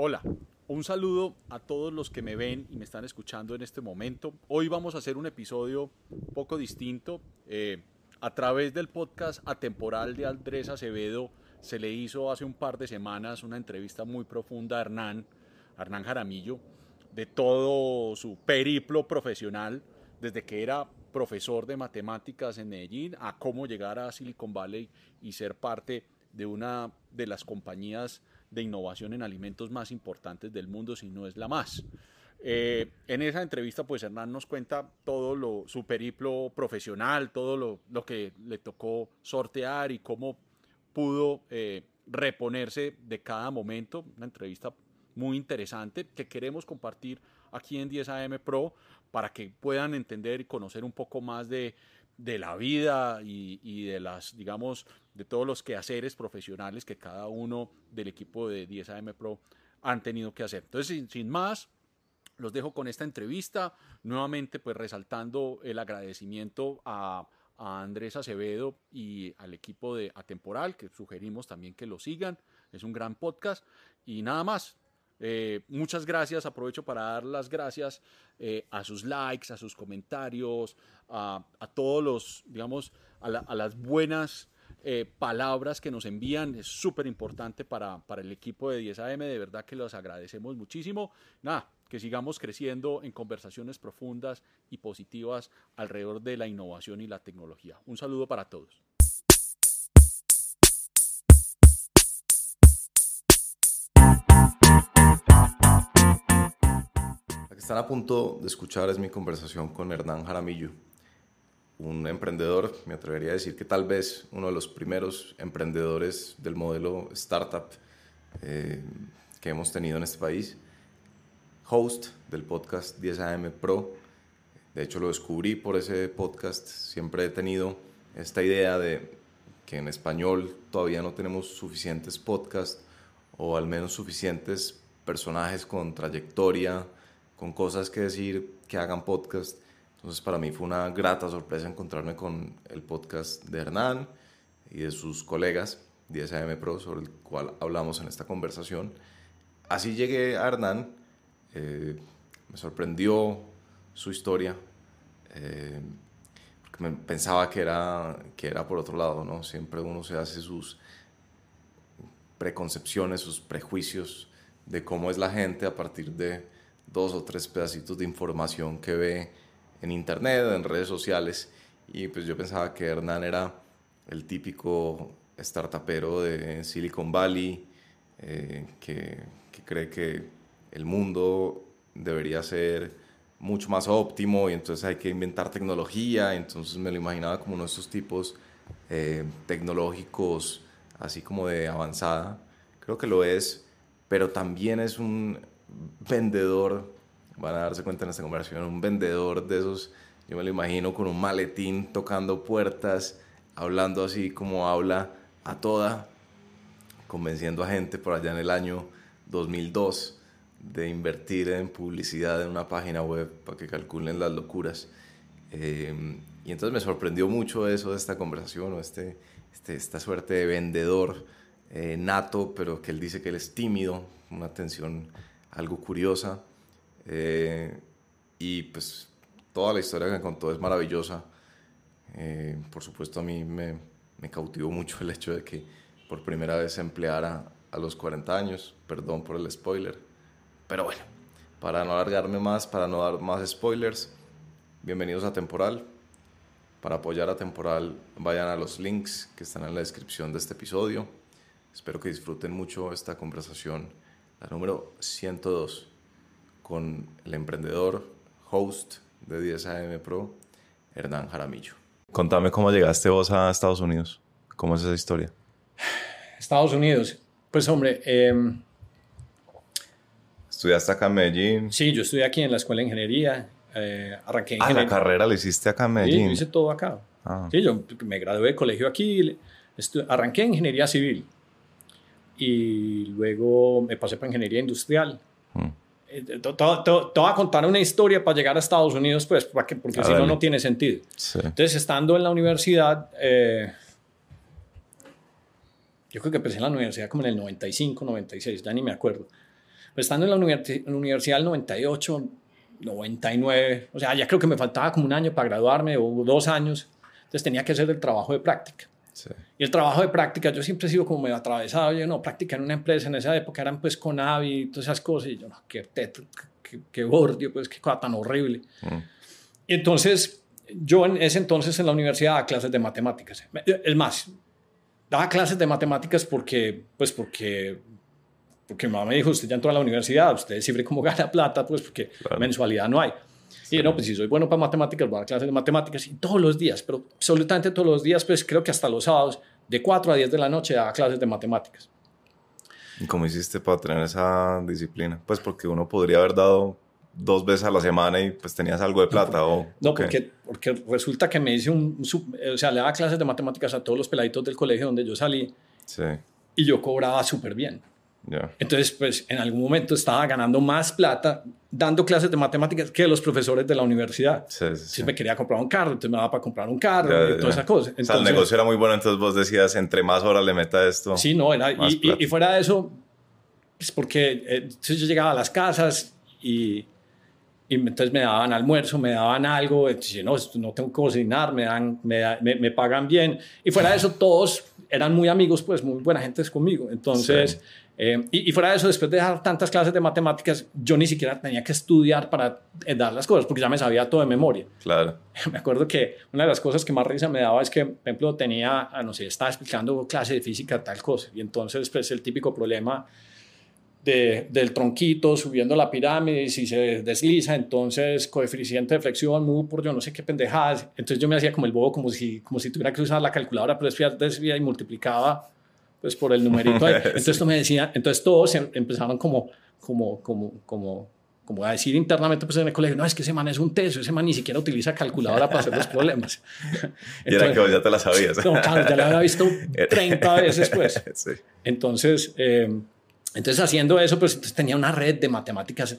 Hola, un saludo a todos los que me ven y me están escuchando en este momento. Hoy vamos a hacer un episodio poco distinto. Eh, a través del podcast atemporal de Andrés Acevedo se le hizo hace un par de semanas una entrevista muy profunda a Hernán, Hernán Jaramillo, de todo su periplo profesional, desde que era profesor de matemáticas en Medellín a cómo llegar a Silicon Valley y ser parte de una de las compañías de innovación en alimentos más importantes del mundo, si no es la más. Eh, en esa entrevista, pues Hernán nos cuenta todo lo, su periplo profesional, todo lo, lo que le tocó sortear y cómo pudo eh, reponerse de cada momento. Una entrevista muy interesante que queremos compartir aquí en 10AM Pro para que puedan entender y conocer un poco más de, de la vida y, y, de las, digamos, de todos los quehaceres profesionales que cada uno del equipo de 10AM Pro han tenido que hacer. Entonces, sin, sin más, los dejo con esta entrevista, nuevamente pues resaltando el agradecimiento a, a, Andrés Acevedo y al equipo de Atemporal, que sugerimos también que lo sigan, es un gran podcast. Y nada más, eh, muchas gracias, aprovecho para dar las gracias eh, a sus likes, a sus comentarios, a, todos los, digamos, a, la, las buenas eh, palabras que nos envían. Es súper importante para, para el equipo de 10AM, de verdad que los agradecemos muchísimo. Nada, que sigamos creciendo en conversaciones profundas y positivas alrededor de la innovación y la tecnología. Un saludo para todos. Están a punto de escuchar es mi conversación con Hernán Jaramillo, un emprendedor, me atrevería a decir que tal vez uno de los primeros emprendedores del modelo startup eh, que hemos tenido en este país, host del podcast 10AM Pro. De hecho, lo descubrí por ese podcast. Siempre he tenido esta idea de que en español todavía no tenemos suficientes podcasts o al menos suficientes personajes con trayectoria, con cosas que decir, que hagan podcast. Entonces para mí fue una grata sorpresa encontrarme con el podcast de Hernán y de sus colegas 10AM Pro sobre el cual hablamos en esta conversación. Así llegué a Hernán, eh, me sorprendió su historia, eh, porque pensaba que era, que era por otro lado, ¿no? Siempre uno se hace sus preconcepciones, sus prejuicios de cómo es la gente a partir de dos o tres pedacitos de información que ve en internet, en redes sociales. Y pues yo pensaba que Hernán era el típico startupero de Silicon Valley, eh, que, que, cree que el mundo debería ser mucho más óptimo y entonces hay que inventar tecnología. Entonces me lo imaginaba como uno de esos tipos eh, tecnológicos, así como de avanzada. Creo que lo es, pero también es un vendedor van a darse cuenta en esta conversación, un vendedor de esos, yo me lo imagino con un maletín tocando puertas, hablando así como habla a toda, convenciendo a gente por allá en el año 2002 de invertir en publicidad en una página web para que calculen las locuras. Eh, y entonces me sorprendió mucho eso de esta conversación, o este, este, esta suerte de vendedor eh, nato, pero que él dice que él es tímido, una tensión algo curiosa. Eh, y pues toda la historia que contó es maravillosa. Eh, por supuesto a mí me, me, cautivó mucho el hecho de que por primera vez se empleara a los 40 años. Perdón por el spoiler. Pero bueno, para no alargarme más, para no dar más spoilers, bienvenidos a Temporal. Para apoyar a Temporal, vayan a los links que están en la descripción de este episodio. Espero que disfruten mucho esta conversación, la número 102 con el emprendedor, host de 10 AM Pro, Hernán Jaramillo. Contame cómo llegaste vos a Estados Unidos. ¿Cómo es esa historia? Estados Unidos. Pues hombre... Eh, ¿Estudiaste acá en Medellín? Sí, yo estudié aquí en la Escuela de Ingeniería. Eh, arranqué en Ah, la carrera la hiciste acá en Medellín. Sí, yo hice todo acá. Ah. Sí, yo me gradué de colegio aquí. Arranqué en Ingeniería Civil. Y luego me pasé para Ingeniería Industrial. Hmm. Te, te, te, voy a contar una historia para llegar a Estados Unidos, pues, porque, porque si no, no tiene sentido. Sí. Entonces, estando en la universidad, eh, yo creo que empecé en la universidad como en el 95, 96, ya ni me acuerdo. Pues estando en la, universi- en la universidad el 98, 99, o sea, ya creo que me faltaba como un año para graduarme o dos años, entonces tenía que hacer el trabajo de práctica. Sí. Y el trabajo de práctica, yo siempre he sido como medio atravesado. Yo no, práctica en una empresa en esa época eran pues con Avi y todas esas cosas. Y yo, no, qué teto, qué, qué bordio, pues qué cosa tan horrible. Mm. Y entonces, yo en ese entonces en la universidad daba clases de matemáticas. Es más, daba clases de matemáticas porque, pues porque, porque mi mamá me dijo, usted ya entró a la universidad, usted siempre como gana plata, pues porque Claro. mensualidad no hay. Y yo, no, pues si soy bueno para matemáticas, voy a clases de matemáticas y todos los días, pero absolutamente todos los días, pues creo que hasta los sábados, de 4 a 10 de la noche, daba clases de matemáticas. ¿Y cómo hiciste para tener esa disciplina? Pues porque uno podría haber dado dos veces a la semana y pues tenías algo de plata o... No, ¿o qué? porque, porque resulta que me hice un, un sub- o sea, le daba clases de matemáticas a todos los peladitos del colegio donde yo salí Sí, y yo cobraba súper bien. ya. Entonces, pues en algún momento estaba ganando más plata dando clases de matemáticas que los profesores de la universidad. Sí, sí, sí. Entonces me quería comprar un carro, entonces me daba para comprar un carro Ya, y todas esas cosas. o sea, el Entonces, negocio era muy bueno, entonces vos decías, entre más horas le meta esto. Sí, no, era, y, y- y fuera de eso, pues porque eh, entonces yo llegaba a las casas y, y entonces me daban almuerzo, me daban algo, entonces no, no tengo que cocinar, me, dan, me, me, me pagan bien. Y fuera de eso, todos eran muy amigos, pues muy buena gente conmigo. Entonces. Eh, y, y fuera de eso, después de dar tantas clases de matemáticas, yo ni siquiera tenía que estudiar para eh, dar las cosas, porque ya me sabía todo de memoria. Claro. Me acuerdo que una de las cosas que más risa me daba es que, por ejemplo, tenía, ah, no sé, estaba explicando clase de física, tal cosa, y entonces, pues, el típico problema de, del tronquito subiendo la pirámide, si se desliza, entonces coeficiente de flexión, mu por yo no sé qué pendejadas. Entonces yo me hacía como el bobo, como si, como si tuviera que usar la calculadora, pero después desvía y multiplicaba pues por el numerito ahí. Entonces esto me decía, entonces todos em- empezaron como, como, como, como, como a decir internamente pues en el colegio, no, es que ese man es un teso, ese man ni siquiera utiliza calculadora para hacer los problemas. Y era Entonces- que ya te la sabías. no, claro, ya la había visto 30 veces, pues. sí. Entonces, eh, entonces haciendo eso, pues entonces tenía una red de matemáticas,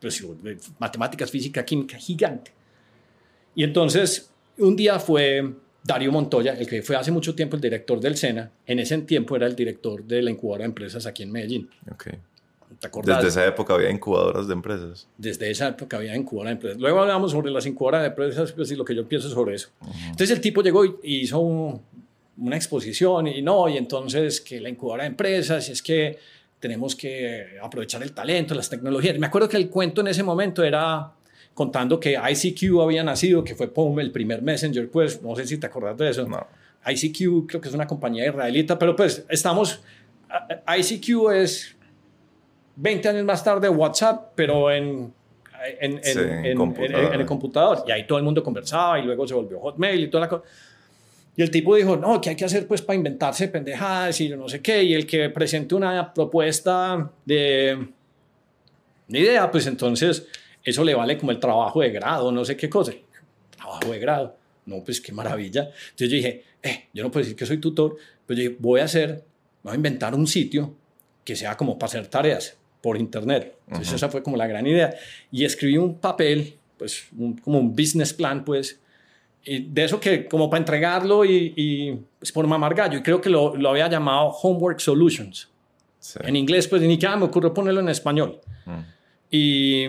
pues, de matemáticas, física, química gigante. Y entonces, un día fue Darío Montoya, el que fue hace mucho tiempo el director del SENA, en ese tiempo era el director de la incubadora de empresas aquí en Medellín. Ok. ¿Te acordás? Desde esa época había incubadoras de empresas. Desde esa época había incubadora de empresas. Luego hablamos sobre las incubadoras de empresas pues, y lo que yo pienso sobre eso. Entonces el tipo llegó y y hizo un- una exposición y no, y entonces que la incubadora de empresas, y es que tenemos que aprovechar el talento, las tecnologías. Me acuerdo que el cuento en ese momento era contando que ICQ había nacido, que fue POM, el primer messenger, pues no sé si te acordás de eso. No. ICQ creo que es una compañía israelita, pero pues estamos, ICQ es 20 años más tarde WhatsApp, pero en, Sí, en- en el computador. Y ahí todo el mundo conversaba y luego se volvió Hotmail y toda la cosa. Y el tipo dijo, no, ¿qué hay que hacer pues para inventarse pendejadas y yo no sé qué? Y el que presente una propuesta de, de idea, pues entonces eso le vale como el trabajo de grado, no sé qué cosa. Trabajo de grado. No, pues qué maravilla. Entonces yo dije, eh, yo no puedo decir que soy tutor, pero yo dije, voy a hacer, voy a inventar un sitio que sea como para hacer tareas por internet. Entonces esa fue como la gran idea. Y escribí un papel, pues un- como un business plan, pues, y de eso que como para entregarlo y, y pues, por mamar gallo. Y creo que lo, lo había llamado Homework Solutions. Sí. En inglés, pues ni siquiera me ocurrió ponerlo en español. Mm. Y,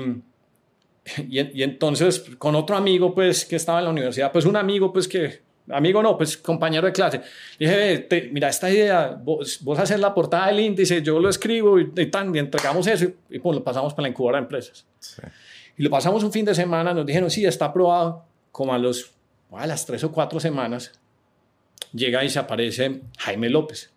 y, y entonces con otro amigo, pues, que estaba en la universidad, pues un amigo, pues que, amigo no, pues compañero de clase, dije, "Ve, te- mira, esta idea, vos, vos haces la portada del índice, yo lo escribo y, y tan, y entregamos eso y, y, pues lo pasamos para la incubadora de empresas. Sí. Y lo pasamos un fin de semana, nos dijeron, sí, está aprobado, como a, los, a las tres o cuatro semanas, llega y se aparece Jaime López.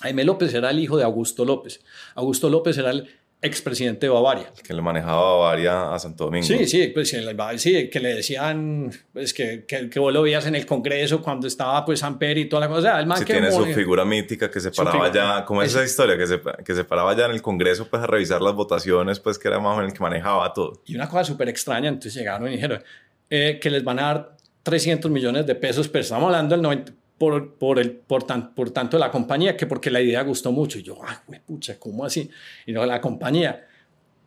Jaime López era el hijo de Augusto López. Augusto López era el expresidente de Bavaria. Que le manejaba Bavaria a Santo Domingo. Sí, sí, pues sí, que le decían pues, que, que, que vos lo veías en el Congreso cuando estaba pues Samper y toda la cosa. O sea, el man Sí, que tiene su figura mítica que se paraba ya, como es esa historia, que se, que se paraba ya en el Congreso pues a revisar las votaciones, pues que era más o menos el que manejaba todo. Y una cosa súper extraña, entonces llegaron y dijeron eh, que les van a dar 300 millones de pesos, pero estamos hablando del 90, por, por, el, por, tan- por tanto la compañía, que porque la idea gustó mucho. Y yo, ay, güey, pucha, ¿cómo así? Y no, la compañía,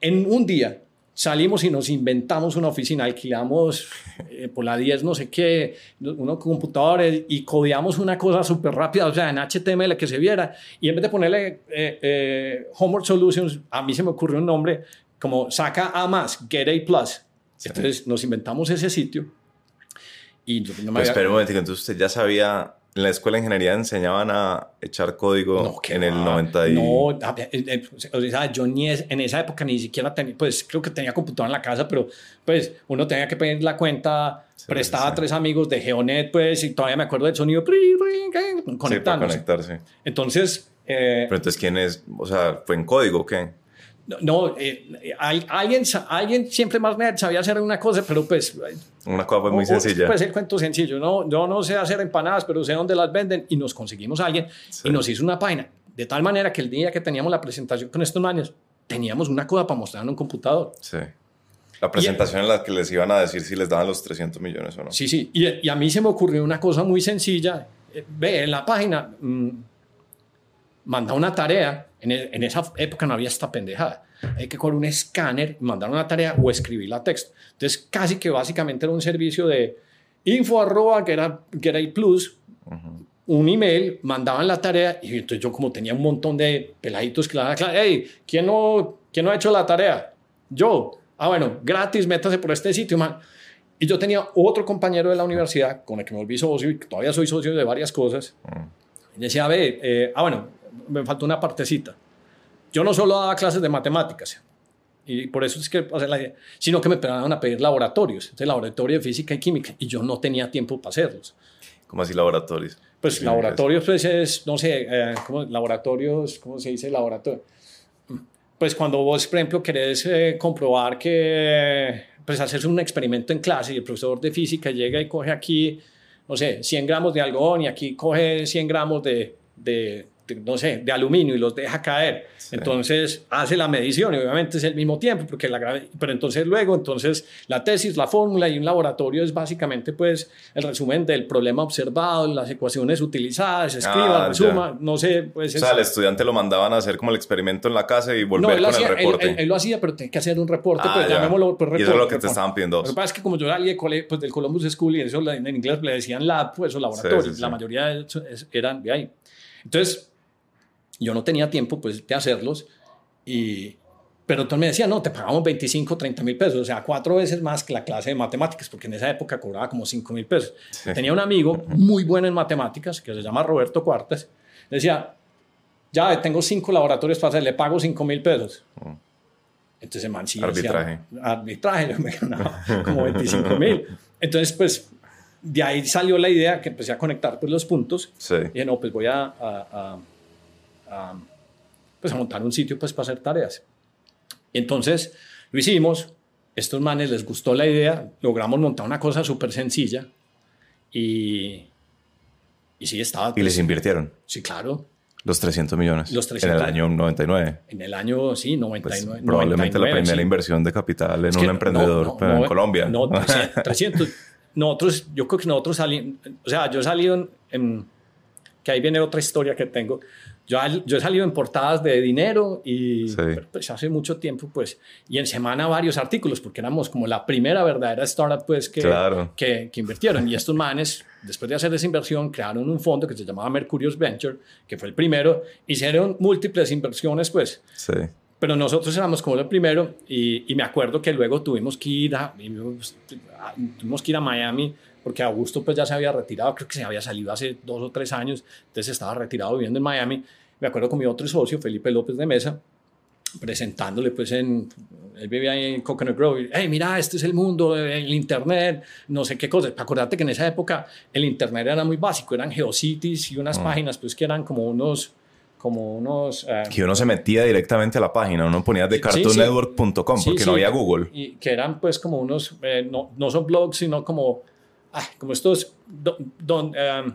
en un día, salimos y nos inventamos una oficina, alquilamos eh, por la 10 no sé qué, unos computadores y codeamos una cosa súper rápida, o sea, en HTML que se viera. Y en vez de ponerle eh, eh, Homework Solutions, a mí se me ocurrió un nombre como saca A más, Get A Plus. Entonces nos inventamos ese sitio. Y yo no me pues, había... un momento, entonces usted ya sabía en la escuela de ingeniería enseñaban a echar código en el 90 y... No, o sea, yo ni en esa época ni siquiera tenía, pues creo que tenía computadora en la casa, pero pues uno tenía que pedir la cuenta, prestaba a tres amigos de Geonet, pues, y todavía me acuerdo del sonido conectándose. Sí, conectarse. Entonces... Eh, pero entonces, ¿quién es? O sea, ¿fue en código o qué? No, eh, alguien, alguien siempre más nerd sabía hacer una cosa, pero pues... Una cosa muy sencilla. Pues el cuento sencillo, no, yo no sé hacer empanadas, pero sé dónde las venden y nos conseguimos a alguien y nos hizo una página. De tal manera que el día que teníamos la presentación con estos manes, teníamos una cosa para mostrar en un computador. Sí. La presentación en la que les iban a decir si les daban los 300 millones o no. Sí, sí. Y, y a mí se me ocurrió una cosa muy sencilla. Eh, ve, en la página, mm, manda una tarea en, esa época no había esta pendejada. Hay que con un escáner, mandar una tarea o escribir la texto. Entonces, casi que básicamente era un servicio de info arroba que era, que era plus, un email, mandaban la tarea y entonces yo como tenía un montón de peladitos que la daban, hey, ¿quién no, ¿quién no ha hecho la tarea? Yo. Ah, bueno, gratis, métase por este sitio, man. Y yo tenía otro compañero de la universidad con el que me volví socio y todavía soy socio de varias cosas. Y decía, ve, eh, ah, bueno, me faltó una partecita. Yo no solo daba clases de matemáticas, y por eso es que, o sea, sino que me empezaron a pedir laboratorios, entonces laboratorio de física y química, y yo no tenía tiempo para hacerlos. ¿Cómo así laboratorios? Pues laboratorios, pues es, no sé, eh, ¿cómo, laboratorios, ¿cómo se dice laboratorio? Pues cuando vos, por ejemplo, querés eh, comprobar que, pues haces un experimento en clase y el profesor de física llega y coge aquí, no sé, 100 gramos de algodón y aquí coge 100 gramos de, de no sé, de aluminio y los deja caer. Entonces hace la medición y obviamente es el mismo tiempo, porque la, pero entonces luego, entonces la tesis, la fórmula y un laboratorio es básicamente pues el resumen del problema observado, las ecuaciones utilizadas, escriba, ah, resuma, no sé. Pues, o sea, el estudiante lo mandaban a hacer como el experimento en la casa y volver con el reporte. Él, lo hacía, pero tenía que hacer un reporte, pues llamémoslo por reporte. Y eso es lo que te estaban pidiendo. Lo que pasa es que como yo salí de pues, del Columbus School y eso en inglés le decían lab, pues, o laboratorios, la mayoría eran de ahí. Entonces, yo no tenía tiempo pues de hacerlos y pero entonces me decía, no, te pagamos 25, 30 mil pesos, o sea, cuatro veces más que la clase de matemáticas, porque en esa época cobraba como 5 mil pesos. Tenía un amigo muy bueno en matemáticas, que se llama Roberto Cuartes, decía, ya tengo cinco laboratorios para hacer, le pago 5 mil pesos. Mm. Entonces, man, sí, arbitraje. Decía, arbitraje, me ganaba como 25 mil. Entonces, pues, de ahí salió la idea que empecé a conectar pues, los puntos. Sí. Y dije, no, pues voy a, a a, pues a montar un sitio pues para hacer tareas. Entonces lo hicimos, estos manes les gustó la idea, logramos montar una cosa súper sencilla y, y sí estaba... ¿Y les pues, invirtieron? Sí, claro. Los 300 millones. Los 300. En el año 99. En el año, sí, 99. Pues, probablemente la primera inversión de capital en un emprendedor en Colombia. No, 300. nosotros, yo creo que nosotros salimos, o sea, yo he salido en, que ahí viene otra historia que tengo. Yo, yo, he salido en portadas de dinero y pues, hace mucho tiempo, pues, y en semana varios artículos, porque éramos como la primera verdadera startup, pues, que, que, que, invirtieron. Y estos manes, después de hacer esa inversión, crearon un fondo que se llamaba Mercurius Venture, que fue el primero. Hicieron múltiples inversiones, pues. Sí. Pero nosotros éramos como el primero y, y me acuerdo que luego tuvimos que ir a, tuvimos que ir a Miami porque Augusto pues ya se había retirado, creo que se había salido hace dos o tres años, entonces estaba retirado viviendo en Miami. Me acuerdo con mi otro socio, Felipe López de Mesa, presentándole pues en, él vivía ahí en Coconut Grove, hey, mira, este es el mundo, el internet, no sé qué cosas. Acordate que en esa época el internet era muy básico, eran geocities y unas mm. páginas pues que eran como unos como unos... Eh, que uno se metía directamente a la página, uno ponía de cartoonnetwork.com porque no había Google. Y que eran pues como unos, eh, no, no, son blogs, sino como como estos, don, em,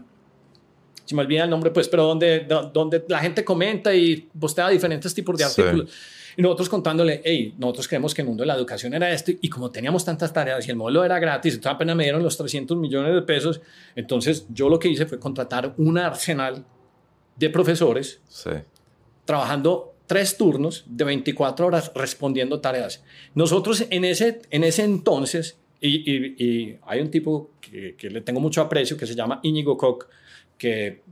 se me olvida el nombre, pues, pero donde, donde la gente comenta y postea diferentes tipos de artículos. Y nosotros contándole, hey, nosotros creemos que el mundo de la educación era esto, y como teníamos tantas tareas y el modelo era gratis, entonces apenas me dieron los 300 millones de pesos, entonces yo lo que hice fue contratar un arsenal de profesores, trabajando tres turnos de 24 horas respondiendo tareas. Nosotros en ese, en ese entonces, y, y- y hay un tipo que, que le tengo mucho aprecio que se llama Íñigo Koch, que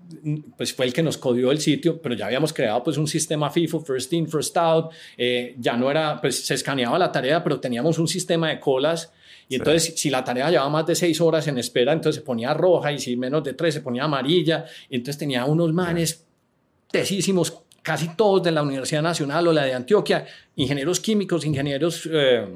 pues fue el que nos codió el sitio, pero ya habíamos creado pues un sistema FIFO, first in, first out, eh, ya no era, pues se escaneaba la tarea, pero teníamos un sistema de colas y entonces si la tarea llevaba más de seis horas en espera, entonces se ponía roja y si menos de tres se ponía amarilla, y entonces tenía unos manes tesísimos, casi todos de la Universidad Nacional o la de Antioquia, ingenieros químicos, ingenieros, eh,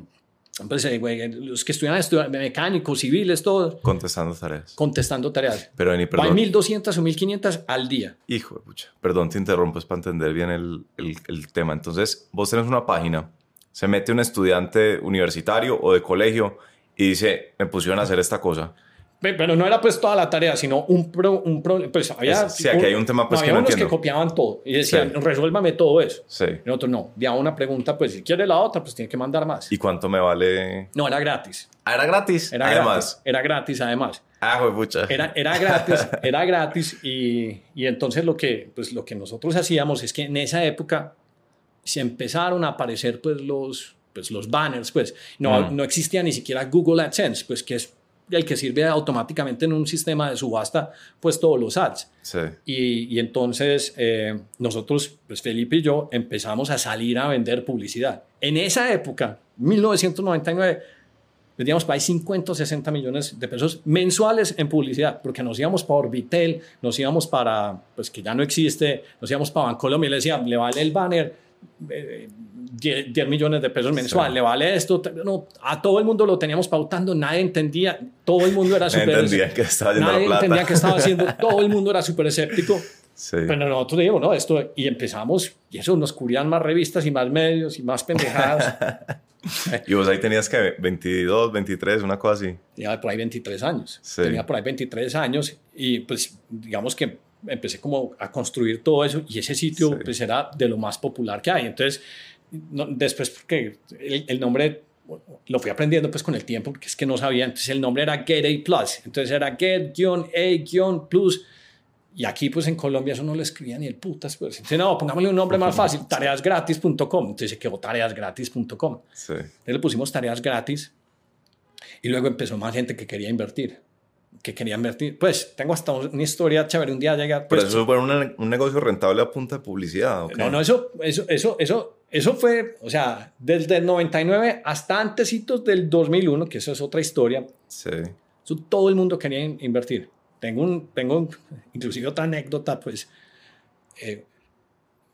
güey, los que estudian, mecánicos, civiles, todos, Contestando tareas. contestando tareas. Pero Hay perdón. 1200 o 1500 al día. Hijo de pucha. Perdón, te interrumpo, es para entender bien el, el- el tema. Entonces, vos tenés una página, se mete un estudiante universitario o de colegio y dice, me pusieron a hacer esta cosa. Pe- Pero no era pues toda la tarea, sino un pro, un pro- pues había, Es- sí, aquí hay un tema, pues, que había no unos entiendo. que copiaban todo y decían, Sí. resuélvame todo eso. Sí. Y nosotros no, ya una pregunta, pues si quiere la otra, pues tiene que mandar más. ¿Y cuánto me vale? No, era gratis. Ah, era gratis. Era Además. gratis. Era gratis, además. Ah, pucha. Era, era gratis, era gratis y, y entonces lo que, pues, lo que nosotros hacíamos es que en esa época se empezaron a aparecer pues los, pues, los banners, pues no, Mm. no existía ni siquiera Google AdSense, pues que es el que sirve automáticamente en un sistema de subasta pues todos los ads. Sí. Y, y entonces eh, nosotros, pues Felipe y yo, empezamos a salir a vender publicidad. En esa época, 1999, vendíamos para ahí 50 o 60 millones de pesos mensuales en publicidad, porque nos íbamos para Orbitel, nos íbamos para, pues que ya no existe, nos íbamos para Bancolombia y le decía, le vale el banner eh, 10, 10 millones de pesos mensual, Sí. le vale esto, no, a todo el mundo lo teníamos pautando, nadie entendía, todo el mundo era súper... entendía que estaba Nadie plata. entendía qué estaba haciendo, todo el mundo era súper escéptico. Sí. Pero nosotros dijimos, no, esto, y empezamos, y eso nos cubrían más revistas y más medios y más pendejadas. Y vos ahí tenías que 22, 23, una cosa así. Tenía por ahí 23 años. Sí. Tenía por ahí 23 años y pues digamos que empecé como a construir todo eso y ese sitio Sí. pues era de lo más popular que hay. Entonces, no- después porque el, el nombre lo fui aprendiendo pues con el tiempo porque es que no sabía. Entonces el nombre era Get A Plus. Entonces era Get-A-Plus. Y aquí, pues en Colombia, eso no lo escribía ni el putas. Pues. Entonces, no, pongámosle un nombre más fácil, tareasgratis.com. Entonces se quedó tareasgratis.com. Sí. Entonces le pusimos tareas gratis y luego empezó más gente que quería invertir. Que quería invertir. Pues tengo hasta una historia chévere. Un día llega. Pero Pues, eso fue un, un negocio rentable a punta de publicidad, no, no, eso, eso, eso, eso, eso fue, o sea, desde el 99 hasta antesitos del 2001, que eso es otra historia. Sí. Eso todo el mundo quería in- invertir. Tengo, un, tengo un- inclusive otra anécdota, pues eh,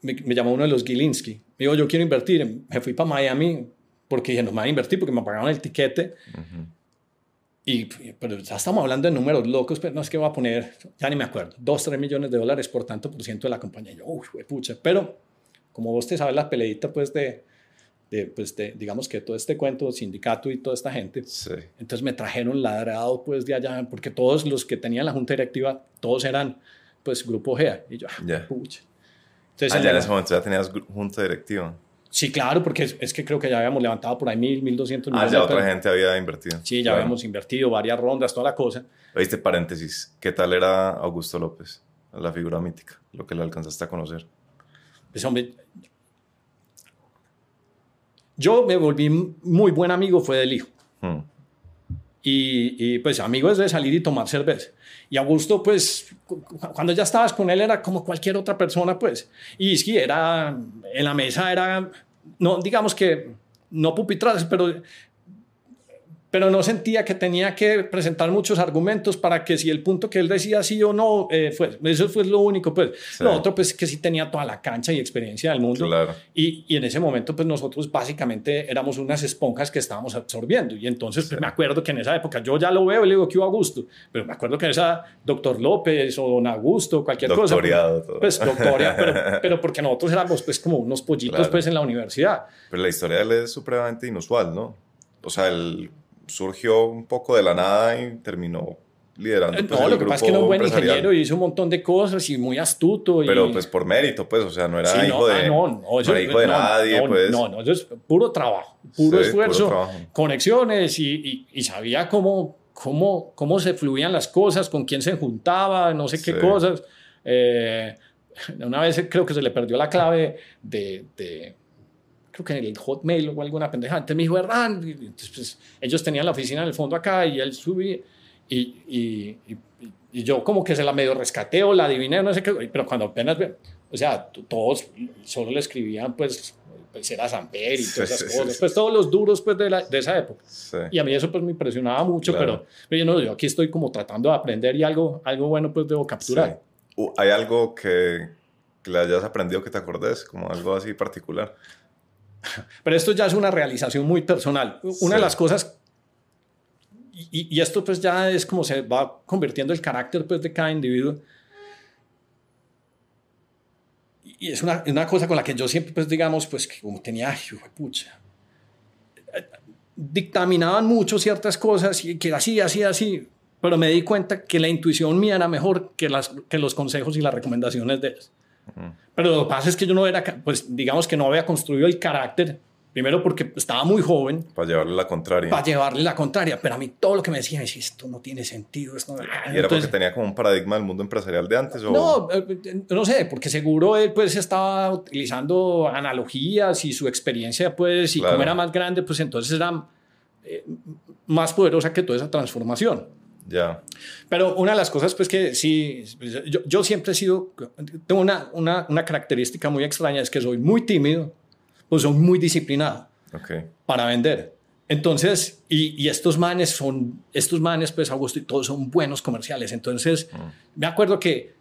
me, me llamó uno de los Gilinski. Me dijo, yo quiero invertir. Me fui para Miami porque dije, no me voy a invertir porque me pagaron el tiquete. Ujú. Y, pero ya estamos hablando de números locos, pero no es que voy a poner, ya ni me acuerdo, 2, 3 millones de dólares por tanto por ciento de la compañía. Y yo, uy, pucha. Pero como vos te sabes la peleita, pues de, de, pues de, digamos que todo este cuento, sindicato y toda esta gente, Sí. entonces me trajeron ladrado pues de allá, porque todos los que tenían la junta directiva, todos eran pues grupo GEA. Y yo, ah, Ya. pucha. Entonces, Ah, ya en ese momento ya tenías junta directiva. Sí, claro, porque es, es que creo que ya habíamos levantado por ahí mil, mil doscientos Ah, millones ya de otra gente había invertido. Sí, ya Claro. habíamos invertido varias rondas, toda la cosa. Oíste, paréntesis. ¿Qué tal era Augusto López? La figura mítica, lo que le alcanzaste a conocer. Pues, hombre, yo me volví muy buen amigo, fue del hijo. Hmm. Y, y, pues amigo es de salir y tomar cerveza. Y Augusto, pues cu- cu- cuando ya estabas con él era como cualquier otra persona, pues. Y sí, era, en la mesa era, no, digamos que, no pupitradas, pero, pero no sentía que tenía que presentar muchos argumentos para que si el punto que él decía sí o no, eh, fue, eso fue lo único, pues. Sí. Lo otro, pues, que sí tenía toda la cancha y experiencia del mundo. Claro. Y, y en ese momento, pues nosotros básicamente éramos unas esponjas que estábamos absorbiendo. Y entonces, pues me acuerdo que en esa época yo ya lo veo y le digo que hubo Augusto, pero me acuerdo que esa doctor López o don Augusto, cualquier Doctoreado, cosa. todo. Pues doctoria, pero, pero porque nosotros éramos pues como unos pollitos Claro. pues en la universidad. Pero la historia de él es supremamente inusual, ¿no? O sea, él surgió un poco de la nada y terminó liderando. Pues, no, el lo que pasa es que era un buen ingeniero y hizo un montón de cosas y muy astuto. Y, Pero pues por mérito, pues, o sea, no era Sí, hijo no, de, ah, no, no, eso- era hijo de no, nadie, no, pues. No, no, eso es puro trabajo, puro Sí, esfuerzo, puro trabajo. conexiones y, y- y sabía cómo, cómo, cómo se fluían las cosas, con quién se juntaba, no sé qué Sí. cosas. Eh, una vez creo que se le perdió la clave de, de creo que en el Hotmail o alguna pendeja. Entonces me dijo, Hernán, entonces, pues, ellos tenían la oficina en el fondo acá y él subí y, y, y, yo como que se la medio rescateo, la adiviné, no sé qué, pero cuando apenas, o sea, todos solo le escribían pues pues era Samper y todas esas cosas, pues todos los duros pues de, la, de esa época. Y a mí eso pues me impresionaba mucho, pero, pero yo, no, yo aquí estoy como tratando de aprender y algo, algo bueno pues debo capturar. ¿Hay algo que, que, le hayas aprendido que te acordes, como algo así particular? Pero esto ya es una realización muy personal. Una de las cosas, y, y, esto pues ya es como se va convirtiendo el carácter pues de cada individuo, y es una, una, cosa con la que yo siempre, pues digamos, pues que como tenía, ay, pucha, dictaminaban mucho ciertas cosas y que así, así, así, pero me di cuenta que la intuición mía era mejor que, las, que los consejos y las recomendaciones de ellos. Pero lo que pasa es que yo no era, pues digamos que no había construido el carácter Primero porque estaba muy joven. Para llevarle la contraria. Para llevarle la contraria. Pero a mí todo lo que me decía, me decía, esto no tiene sentido. Esto ¿Y era porque tenía como un paradigma del mundo empresarial de antes? ¿o? No, eh, no sé, porque seguro él pues estaba utilizando analogías y su experiencia pues, y como era más grande, pues entonces era eh, más poderosa que toda esa transformación. Ya. Pero una de las cosas, pues que sí, yo, yo siempre he sido, tengo una, una, una característica muy extraña, es que soy muy tímido pues son muy disciplinados para vender. Entonces, y, y, estos manes son, estos manes, pues Augusto y todos son buenos comerciales. Entonces, mm. me acuerdo que,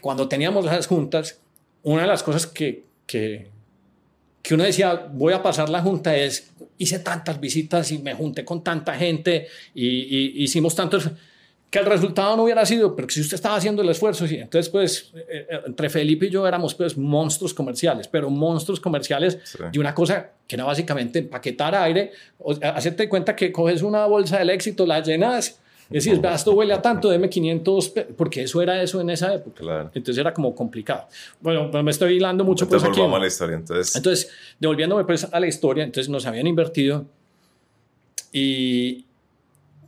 cuando teníamos las juntas, una de las cosas que, que, que uno decía, voy a pasar la junta es, hice tantas visitas y me junté con tanta gente y, y hicimos tantos que el resultado no hubiera sido, pero que si usted estaba haciendo el esfuerzo, sí. Entonces, pues, eh, eh, entre Felipe y yo éramos, pues, monstruos comerciales, pero monstruos comerciales de una cosa que era básicamente empaquetar aire, o, hacerte cuenta que coges una bolsa del éxito, la llenas, y decís, esto huele a tanto, deme 500, porque eso era eso en esa época. Entonces era como complicado. Bueno, me estoy hilando mucho. Entonces, pues, volvamos a la historia. Entonces, entonces devolviéndome pues a la historia, entonces nos habían invertido y,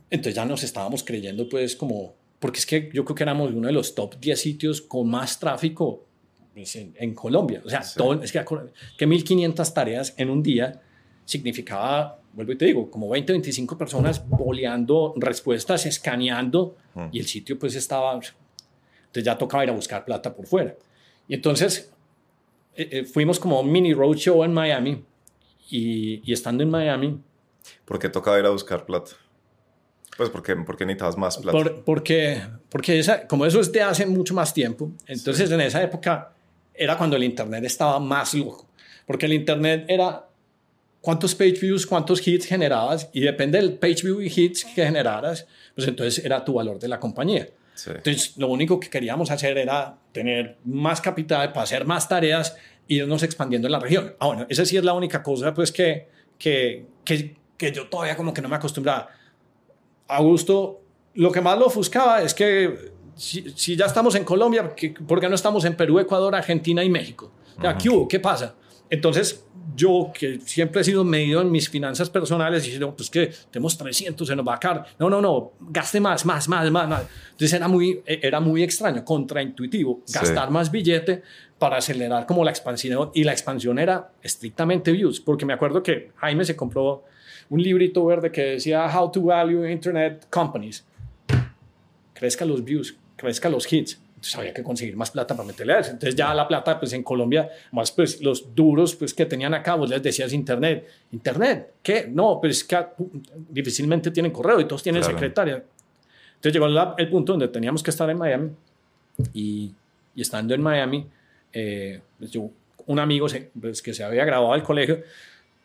entonces ya nos estábamos creyendo pues como, porque es que yo creo que éramos uno de los top 10 sitios con más tráfico pues, en, Colombia. O sea, todo, es que, que 1.500 tareas en un día significaba, vuelvo y te digo, como 20, 25 personas boleando respuestas, escaneando, y el sitio pues estaba, entonces ya tocaba ir a buscar plata por fuera. Y entonces eh, eh, fuimos como un mini roadshow en Miami, y, y estando en Miami... ¿Por qué tocaba ir a buscar plata? Pues porque, porque necesitabas más plata. porque, porque esa, como eso es de hace mucho más tiempo, entonces en esa época era cuando el Internet estaba más loco. Porque el Internet era cuántos page views, cuántos hits generabas y depende del page view y hits que generaras, pues entonces era tu valor de la compañía. Entonces lo único que queríamos hacer era tener más capital para hacer más tareas y irnos expandiendo en la región. Ah, bueno, esa sí es la única cosa pues que, que, que, que yo todavía como que no me acostumbraba Augusto, lo que más lo ofuscaba es que si, ya estamos en Colombia, ¿por qué no estamos en Perú, Ecuador, Argentina y México? ¿qué, ¿qué pasa? Entonces, yo que siempre he sido medido en mis finanzas personales, y no, pues que tenemos 300, se nos va a caer. No, no, no, gaste más, más, más, más, más. Entonces era muy, era muy extraño, contraintuitivo, gastar más billete para acelerar como la expansión. Y la expansión era estrictamente views, porque me acuerdo que Jaime se compró un librito verde que decía How to Value Internet Companies. Crezca los views, crezca los hits. Entonces había que conseguir más plata para meterle a eso. Entonces ya la plata, pues en Colombia, más pues los duros pues que tenían acá, vos les decías internet. ¿Internet? ¿Qué? No, pues que difícilmente tienen correo y todos tienen secretaria. Entonces llegó el punto donde teníamos que estar en Miami y, y estando en Miami, eh, pues yo, un amigo pues, que se había graduado al colegio,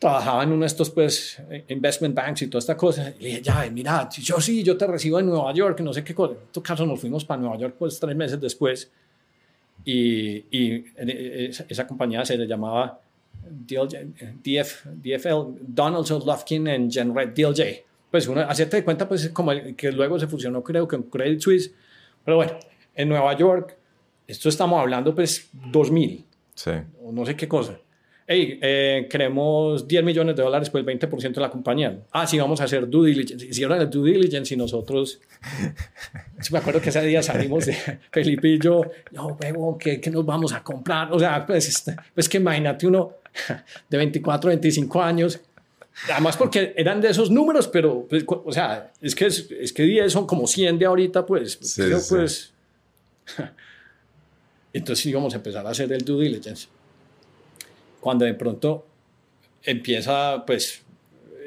trabajaba en uno de estos pues investment banks y toda esta cosa. Y le dije, ya, mira, yo sí, yo te recibo en Nueva York, no sé qué cosa. En todo caso nos fuimos para Nueva York pues tres meses después y, y esa, compañía se le llamaba DF, DFL, Donaldson, Lufkin and Genred, DLJ. Pues uno, hacerte cuenta pues como que luego se fusionó creo que con Credit Suisse. Pero bueno, en Nueva York, esto estamos hablando pues 2000. Sí. O no sé qué cosa. Hey, eh, queremos 10 millones de dólares por el 20% de la compañía. Ah, sí, vamos a hacer due diligence. Hicieron el due diligence y nosotros, me acuerdo que ese día salimos de Felipe y yo, no, huevo, ¿qué, ¿qué, nos vamos a comprar? O sea, pues, este, pues que imagínate uno de 24, 25 años. Además porque eran de esos números, pero, pues, o sea, es que, es, es, que 10 son como 100 de ahorita, pues, Sí, sí. pues... Entonces íbamos a empezar a hacer el due diligence cuando de pronto empieza, pues,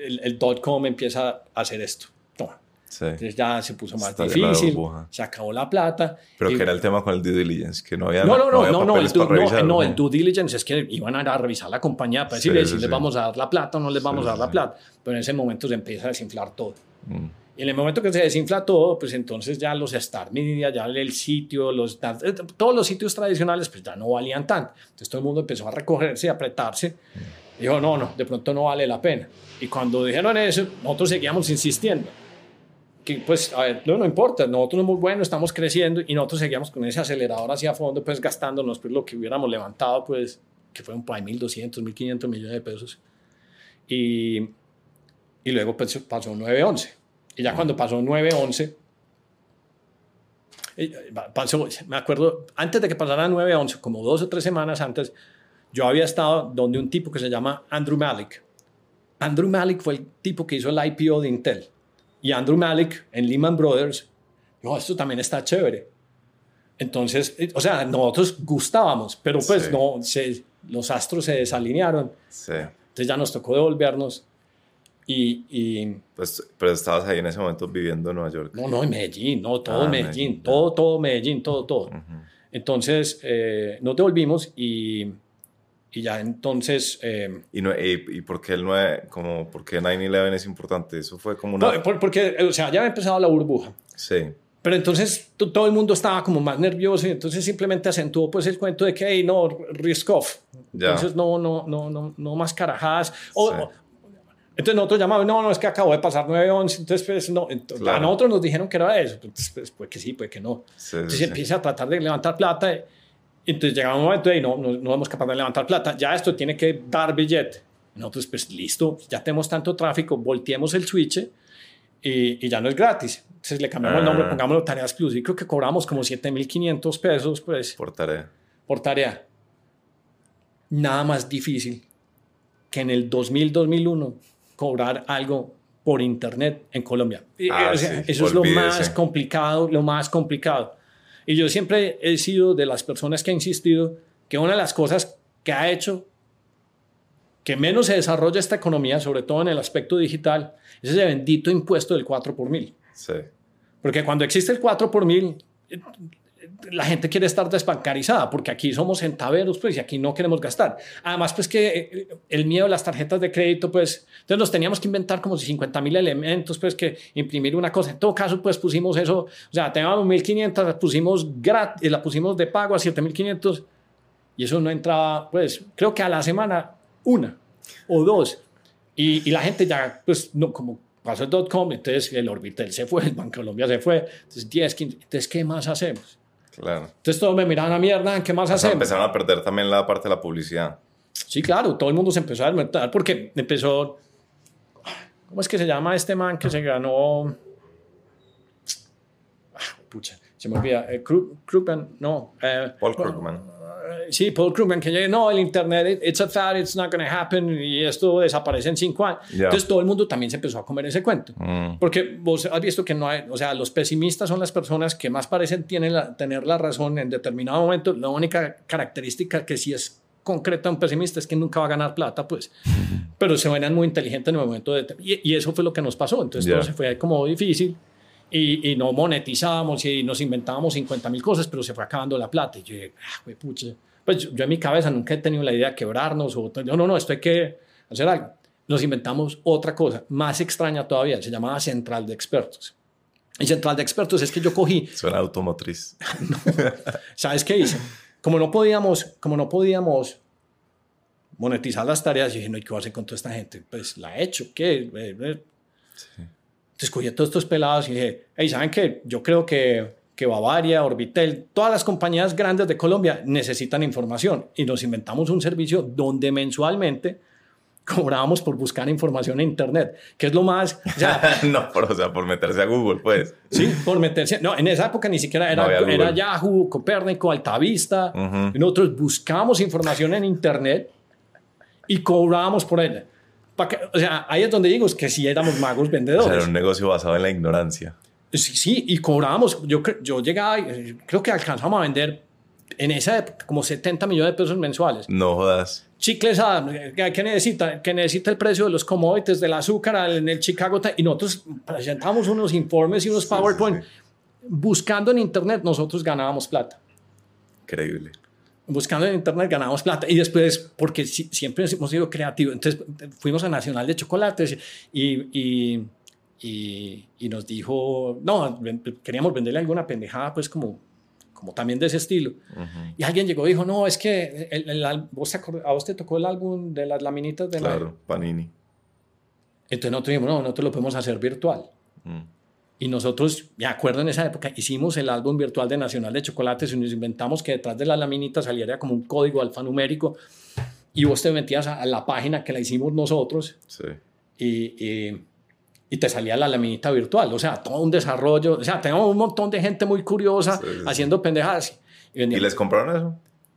el, el dot-com empieza a hacer esto. Toma. Sí. Entonces ya se puso más la difícil, se acabó la plata. Pero y- que era el tema con el due diligence, que no había no, no, no, había no, no, el due, revisar, no, no, ¿no? el due diligence es que iban a, ir a revisar la compañía para Sí, decirles sí, si les sí. vamos a dar la plata o no les vamos Sí, a dar la sí. plata. Pero en ese momento se empieza a desinflar todo. Mm. Y en el momento que se desinfla todo, pues entonces ya los Star Media, ya el sitio, los, eh, todos los sitios tradicionales, pues ya no valían tanto. Entonces todo el mundo empezó a recogerse y apretarse. Dijo, no, no, de pronto no vale la pena. Y cuando dijeron eso, nosotros seguíamos insistiendo. Que pues, a ver, no, no importa, nosotros somos buenos, estamos creciendo y nosotros seguíamos con ese acelerador hacia fondo, pues gastándonos pues, lo que hubiéramos levantado, pues, que fueron por ahí 1.200, 1.500 millones de pesos. Y, y luego pues, pasó 9-11. Y ya cuando pasó 9-11, eh, pasó, me acuerdo, antes de que pasara 9-11, como dos o tres semanas antes, yo había estado donde un tipo que se llama Andrew Malik. Andrew Malik fue el tipo que hizo el IPO de Intel. Y Andrew Malik en Lehman Brothers, dijo, esto también está chévere. Entonces, eh, o sea, nosotros gustábamos, pero pues Sí. no, se, los astros se desalinearon. Sí. Entonces ya nos tocó devolvernos. Y, y Pues, pero estabas ahí en ese momento viviendo en Nueva York. no, no, en Medellín, no, todo Ah, Medellín, Medellín, todo, todo Medellín, todo, todo. Ujú. Entonces eh, nos devolvimos y, y ya entonces... eh, ¿Y, no, y, y por qué el 9, como, por qué 9-11 es importante? Eso fue como una... no, por- porque, o sea, ya había empezado la burbuja. Sí, Pero entonces to- todo el mundo estaba como más nervioso y entonces simplemente acentuó pues el cuento de que, hey, no, risk off. Ya. Entonces no, no, no, no, no más carajadas. O- Sí. Entonces nosotros llamamos, no, no, es que acabó de pasar 9-11, entonces pues no, entonces, Claro. a nosotros nos dijeron que era eso, pues, pues, pues que sí, pues que no. sí, Entonces sí, empieza a tratar de levantar plata. entonces llega un momento y no, no, no somos capaces de levantar plata. Ya esto tiene que dar billete. Nosotros, pues listo, ya tenemos tanto tráfico, volteemos el switch y, y ya no es gratis. Entonces le cambiamos el nombre, Ah. pongámoslo Tareas Plus y creo que cobramos como 7.500 pesos pues, Por tarea. por tarea. Nada más difícil que en el 2000-2001 cobrar algo por internet en Colombia. Y, Ah, o sea, sí, eso es lo olvídese. más complicado, lo más complicado. Y yo siempre he sido de las personas que ha insistido que una de las cosas que ha hecho que menos se desarrolla esta economía, sobre todo en el aspecto digital, es ese bendito impuesto del 4 por mil. Sí. Porque cuando existe el 4 por mil, eh, la gente quiere estar desbancarizada, porque aquí somos centaveros, pues, y aquí no queremos gastar. Además, pues que eh, el miedo a las tarjetas de crédito, pues, entonces nos teníamos que inventar como 50 mil elementos, pues, que imprimir una cosa. En todo caso, pues, pusimos eso, o sea, teníamos 1.500, la pusimos gratis, la pusimos de pago a 7.500, y eso no entraba, pues, creo que a la semana, una o dos. Y, la gente ya, pues, no, como pasó el dot-com, entonces el Orbitel se fue, el Banco Colombia se fue, entonces 10, 15, entonces, ¿qué más hacemos? Claro. Entonces todos me miraban a mierda, ¿qué más O sea, hacemos? empezaron a perder también la parte de la publicidad. Sí, claro, todo el mundo se empezó a desmontar porque empezó. ¿Cómo es que se llama este man que se ganó? Ah, pucha, se me olvida. Eh, Krug- Krugman, no. eh, Paul Krugman. eh, Sí, Paul Krugman, que llega, no, el Internet, it- it's a fad, it's not going to happen, y esto desaparece en cinco años. Ya. Entonces todo el mundo también se empezó a comer ese cuento. Mm, Porque vos has visto que no hay, o sea, los pesimistas son las personas que más parecen tienen la- tener la razón en determinado momento. La única característica que sí es concreta un pesimista es que nunca va a ganar plata, pues. Pero se ven muy inteligentes en el momento de... Y, y eso fue lo que nos pasó. Entonces Ya. todo se fue como difícil y, y no monetizábamos y nos inventábamos 50 mil cosas, pero se fue acabando la plata. Y yo dije, ah, pucha. Pues yo, yo en mi cabeza nunca he tenido la idea de quebrarnos o... No, no, no, esto hay que hacer algo. Nos inventamos otra cosa, más extraña todavía, se llamaba Central de Expertos. Y Central de Expertos es que yo cogí, suena automotriz. ¿sabes qué hice? Como no podíamos, como no podíamos monetizar las tareas, yo dije, no, ¿y qué voy a hacer con toda esta gente? Pues la he hecho, ¿qué? Eh, eh. Entonces cogí a todos estos pelados y dije, hey, ¿saben qué? Yo creo que que Bavaria, Orbitel, todas las compañías grandes de Colombia necesitan información y nos inventamos un servicio donde mensualmente cobrábamos por buscar información en Internet, que es lo más... O sea, no, por, o sea, por meterse a Google, pues. Sí, por meterse... No, en esa época ni siquiera era, No era. Yahoo, Copérnico, Altavista. Ujú. Y nosotros buscábamos información en Internet y cobrábamos por ella. Que- o sea, ahí es donde digo es que sí éramos magos O vendedores. sea, era un negocio basado en la ignorancia. Sí, sí, y cobrábamos. Yo, yo llegaba, eh, creo que alcanzamos a vender en esa época como 70 millones de pesos mensuales. No jodas. Chicles eh, que necesita, que necesita el precio de los commodities, del azúcar en el Chicago y nosotros presentamos unos informes y unos Sí, PowerPoint. sí, Buscando en Internet, nosotros ganábamos plata. Increíble. Buscando en Internet ganábamos plata. Y después, porque si- siempre hemos sido creativos, entonces fuimos a Nacional de Chocolates y, y, y, y nos dijo, no, queríamos venderle alguna pendejada, pues como, como también de ese estilo. Ujú. Y alguien llegó y dijo, no, es que el, el al- vos a vos te tocó el álbum de las laminitas de la... Claro, Panini. Entonces nosotros dijimos, no, nosotros lo podemos hacer virtual. Mm. Y nosotros, me acuerdo en esa época, hicimos el álbum virtual de Nacional de Chocolates y nos inventamos que detrás de la laminita saliera como un código alfanumérico y vos te metías a, la página que la hicimos nosotros Sí. y, y, y te salía la laminita virtual. O sea, todo un desarrollo. O sea, teníamos un montón de gente muy curiosa Sí, sí, haciendo pendejadas. Y, ¿Y les compraron eso?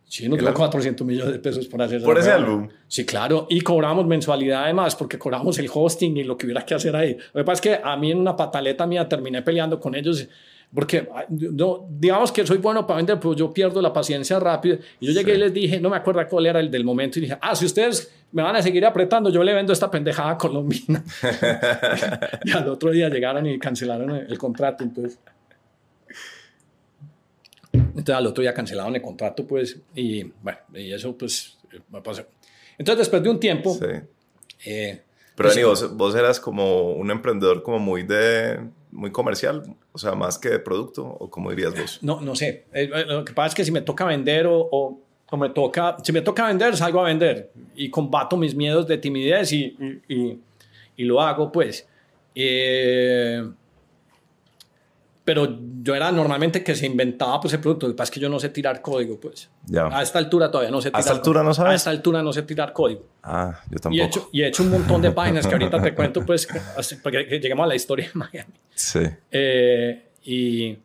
Sí, nos dio álbum? 400 millones de pesos por hacer Por ese álbum. Sí, claro. Y cobramos mensualidad además, porque cobramos el hosting y lo que hubiera que hacer ahí. Lo que pasa es que a mí en una pataleta mía terminé peleando con ellos, porque no, digamos que soy bueno para vender, pero yo pierdo la paciencia rápido. Y yo llegué Sí. y les dije, no me acuerdo cuál era el del momento, y dije, ah, si ustedes me van a seguir apretando, yo le vendo esta pendejada colombiana. y al otro día llegaron y cancelaron el, el contrato. Entonces, entonces al otro día cancelaron el contrato, pues, y bueno, y eso pues me pasó. Entonces después de un tiempo, Sí. eh, Pero pues, Dani, vos, vos eras como un emprendedor como muy de muy comercial, o sea, más que de producto, o como dirías vos. no, no sé, Eh, eh, lo que pasa es que si me toca vender o, o, o me toca, si me toca vender, salgo a vender y combato mis miedos de timidez y, y, y- y lo hago, pues. Eh, pero yo era normalmente que se inventaba pues el producto, lo que pasa es que yo no sé tirar código, pues. Ya. A esta altura todavía no sé tirar esta altura no sabes? A esta altura no sé tirar código. Ah, yo Y tampoco. he, hecho, y he hecho un montón de páginas que ahorita te cuento, pues, porque lleguemos a la historia de Miami. Sí. Eh, y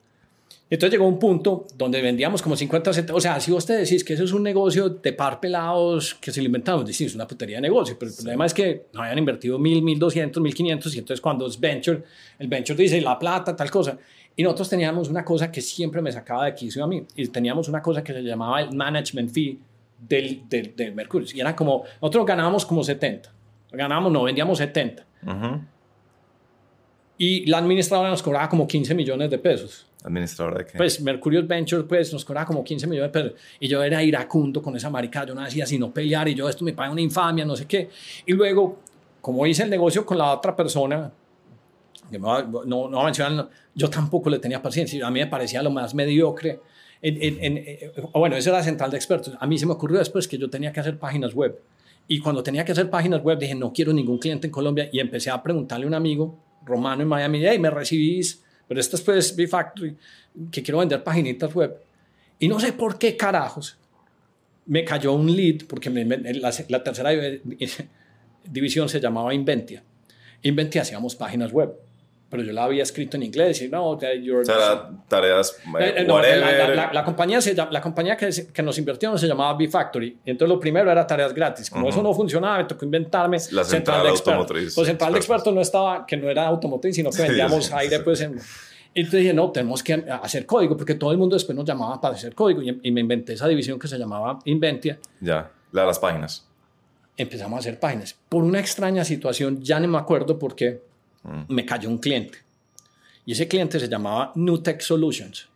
entonces llegó un punto donde vendíamos como 50, 70, o sea, si vos te decís que eso es un negocio de par pelados que se lo inventamos, decís, es una putería de negocio, pero el problema es que no habían invertido 1000, 1200, 1500 y entonces cuando es venture, el venture dice la plata, tal cosa. Y nosotros teníamos una cosa que siempre me sacaba de quicio a mí, y teníamos una cosa que se llamaba el management fee del, del, del Mercurio. Y era como, nosotros ganábamos como 70, ganábamos, no, vendíamos 70. Ujú. Y la administradora nos cobraba como 15 millones de pesos. Administradora de qué? Pues Mercurius Venture pues nos cobraba como 15 millones de pesos y yo era iracundo con esa maricada, yo no hacía sino pelear y yo esto me paga una infamia, no sé qué. Y luego, como hice el negocio con la otra persona, que me va- no, no mencionar, yo tampoco le tenía paciencia, a mí me parecía lo más mediocre. En, en- en- eh, bueno, eso era central de expertos. A mí se me ocurrió después que yo tenía que hacer páginas web. Y cuando tenía que hacer páginas web, dije, no quiero ningún cliente en Colombia. Y empecé a preguntarle a un amigo romano en Miami, hey, me recibís, pero esto es pues B-Factory, que quiero vender paginitas web. Y no sé por qué carajos me cayó un lead, porque me- me- la, la tercera división se llamaba Inventia. Inventia hacíamos páginas web, pero yo la había escrito en inglés y no, you're- O sea, tareas, eh, eh, eh, no, la, la- la- compañía, se la compañía que, que nos invirtió se llamaba B-Factory. Y entonces lo primero era tareas gratis. Como eso no funcionaba, me tocó inventarme La central de expertos. automotriz, Pues central de expertos. no estaba, que no era automotriz, sino que Sí, vendíamos sí, aire. sí. Pues, en- y entonces dije, no, tenemos que hacer código, porque todo el mundo después nos llamaba para hacer código. Y, y me inventé esa división que se llamaba Inventia. Ya, la de las páginas. Empezamos a hacer páginas. Por una extraña situación, ya no me acuerdo por qué, Me cayó un cliente. Y ese cliente se llamaba Nutech Solutions.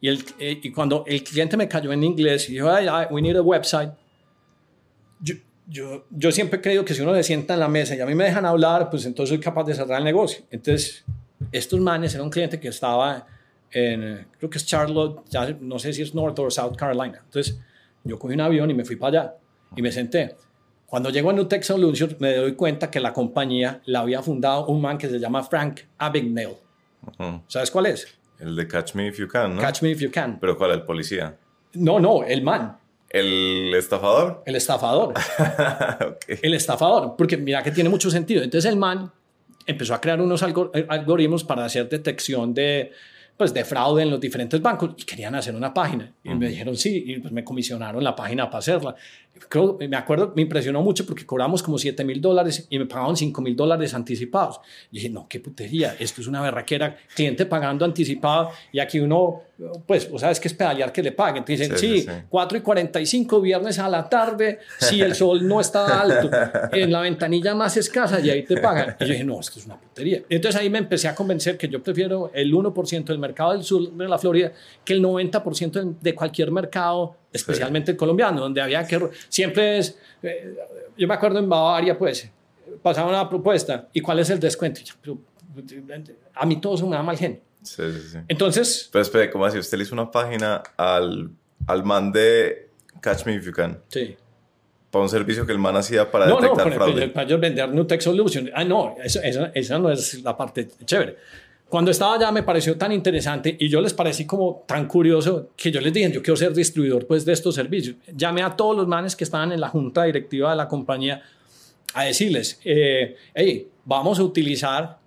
Y, el, eh, y cuando el cliente me cayó en inglés y dijo, "Ay, we need a website, yo, yo, yo siempre he creído que si uno se sienta en la mesa y a mí me dejan hablar, pues entonces soy capaz de cerrar el negocio. Entonces, estos manes era un cliente que estaba en, creo que es Charlotte, ya no sé si es North o South Carolina. Entonces, yo cogí un avión y me fui para allá y me senté. Cuando llego a Nutech Solutions, me doy cuenta que la compañía la había fundado un man que se llama Frank Abagnale. Ujú. ¿Sabes cuál es? El de Catch Me If You Can, ¿no? Catch Me If You Can. ¿Pero cuál? ¿El policía? No, no, el man. ¿El estafador? El estafador. Ok. El estafador. Porque mira que tiene mucho sentido. Entonces el man empezó a crear unos algor- eh, algoritmos para hacer detección de, pues, de fraude en los diferentes bancos y querían hacer una página. Y me dijeron sí, y pues me comisionaron la página para hacerla. Creo, me acuerdo, me impresionó mucho porque cobramos como 7 mil dólares y me pagaban 5 mil dólares anticipados. Y dije, no, qué putería, esto es una berraquera, cliente pagando anticipado y aquí uno, pues, o sabes que es pedalear que le paguen. Te dicen, Sí, sí, sí, sí. 4 y 45 viernes a la tarde, si el sol no está alto, en la ventanilla más escasa y ahí te pagan. Y yo dije, no, esto es una putería. Entonces ahí me empecé a convencer que yo prefiero el 1% del mercado del sur de la Florida que el 90% de- de cualquier mercado, especialmente el colombiano, donde había que... Siempre es... eh, yo me acuerdo en Bavaria, pues, pasaba una propuesta y cuál es el descuento. Yo, a mí todo eso me da mal genio. Sí, sí, sí. Entonces, Pero espere, ¿cómo así? Usted le hizo una página al, al man de Catch Me If You Can sí. para un servicio que el man hacía para No, no, detectar para, fraude. para- ellos vender New Tech Solution. Ah, no, eso, eso- esa no es la parte chévere. Cuando estaba allá me pareció tan interesante y yo les parecí como tan curioso que yo les dije, yo quiero ser distribuidor pues de estos servicios. Llamé a todos los manes que estaban en la junta directiva de la compañía a decirles, eh, hey, vamos a utilizar,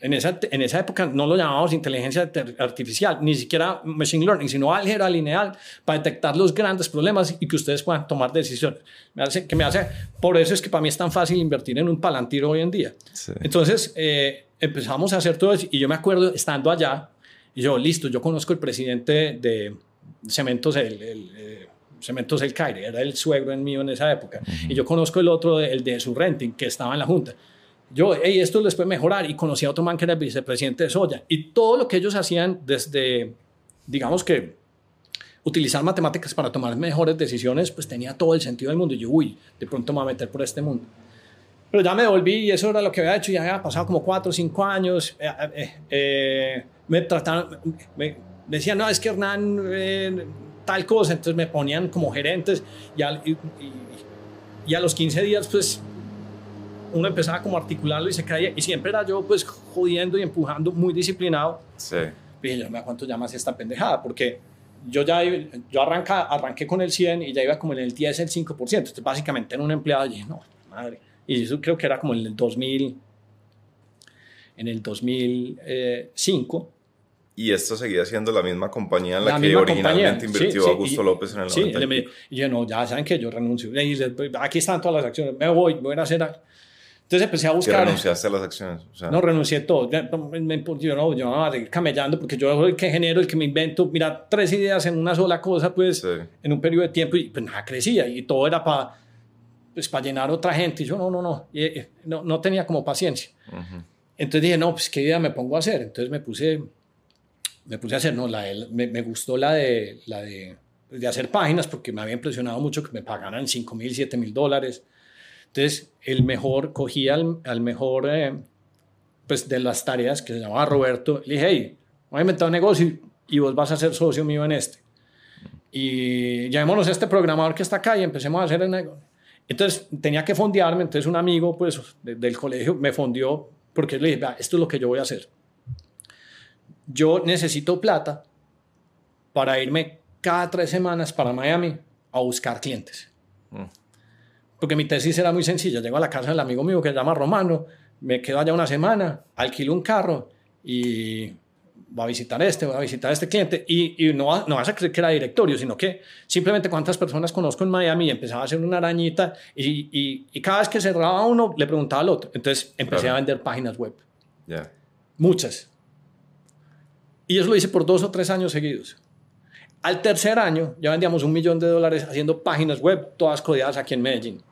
en esa, en esa época no lo llamábamos inteligencia artificial, ni siquiera machine learning, sino álgebra lineal para detectar los grandes problemas y que ustedes puedan tomar decisiones. Me hace, que me hace, por eso es que para mí es tan fácil invertir en un palantir hoy en día. Sí. Entonces eh, empezamos a hacer todo eso y yo me acuerdo estando allá y yo, listo, yo conozco el presidente de Cementos, el, el, eh, Cementos El Caire, era el suegro en mío en esa época. Y yo conozco el otro, el de su renting, que estaba en la junta. Yo, hey, esto les puede mejorar. Y conocí a otro man que era el vicepresidente de Soya. Y todo lo que ellos hacían desde, digamos que, utilizar matemáticas para tomar mejores decisiones, pues tenía todo el sentido del mundo. Y yo, uy, de pronto me voy a meter por este mundo. Pero ya me devolví y eso era lo que había hecho. Ya había pasado como cuatro o cinco años. Eh, eh, eh, me trataron, me decían, no, es que Hernán, eh, tal cosa. Entonces me ponían como gerentes y, al- y- y- y a los 15 días, pues uno empezaba como a articularlo y se caía. Y siempre era yo, pues jodiendo y empujando, muy disciplinado. Sí. Dije, yo no me cuánto llamas esta pendejada, porque yo ya yo arranca, arranqué con el 100 y ya iba como en el 10, el 5%. Entonces, básicamente en un empleado, dije, no, madre. Y eso creo que era como en el 2000, en el 2005. Y esto seguía siendo la misma compañía en la, La que originalmente compañía. invirtió Sí, sí, Augusto y- López en el Sí, 90 y le me- y yo no, ya saben que yo renuncio. Y les- aquí están todas las acciones, me voy, voy a a hacer algo. Entonces empecé a buscar. renunciaste a las acciones. O sea, No, renuncié todo. Yo no, yo no a seguir camellando porque yo soy el que genero, el que me invento. Mira, tres ideas en una sola cosa, pues, en un periodo de tiempo y pues nada crecía y todo era para pues, para llenar otra gente. Y yo no, no, no, y, eh, no, no tenía como paciencia. Ujú. Entonces dije, no, pues qué idea me pongo a hacer. Entonces me puse, me puse a hacer, no, la de- me, me gustó la de, la de, de hacer páginas porque me había impresionado mucho que me pagaran 5 mil, 7 mil dólares. Entonces, el mejor, cogí al, al mejor, eh, pues de las tareas que se llamaba Roberto. Le dije, hey, voy a inventar un negocio y, y vos vas a ser socio mío en este. Y llamémonos a este programador que está acá y empecemos a hacer el negocio. Entonces tenía que fondearme, entonces un amigo pues, de- del colegio me fondeó porque le dije, "Vea, esto es lo que yo voy a hacer. Yo necesito plata para irme cada tres semanas para Miami a buscar clientes. Mm. Porque mi tesis era muy sencilla. Llego a la casa del amigo mío que se llama Romano, me quedo allá una semana, alquilo un carro y voy a visitar este, voy a visitar este cliente. Y, y no, va- no vas a creer que era directorio, sino que simplemente cuántas personas conozco en Miami y empezaba a hacer una arañita y, y- y cada vez que cerraba uno le preguntaba al otro. Entonces empecé Claro. a vender páginas web, Ya. muchas. Y eso lo hice por dos o tres años seguidos. Al tercer año ya vendíamos un millón de dólares haciendo páginas web, todas codeadas aquí en Medellín.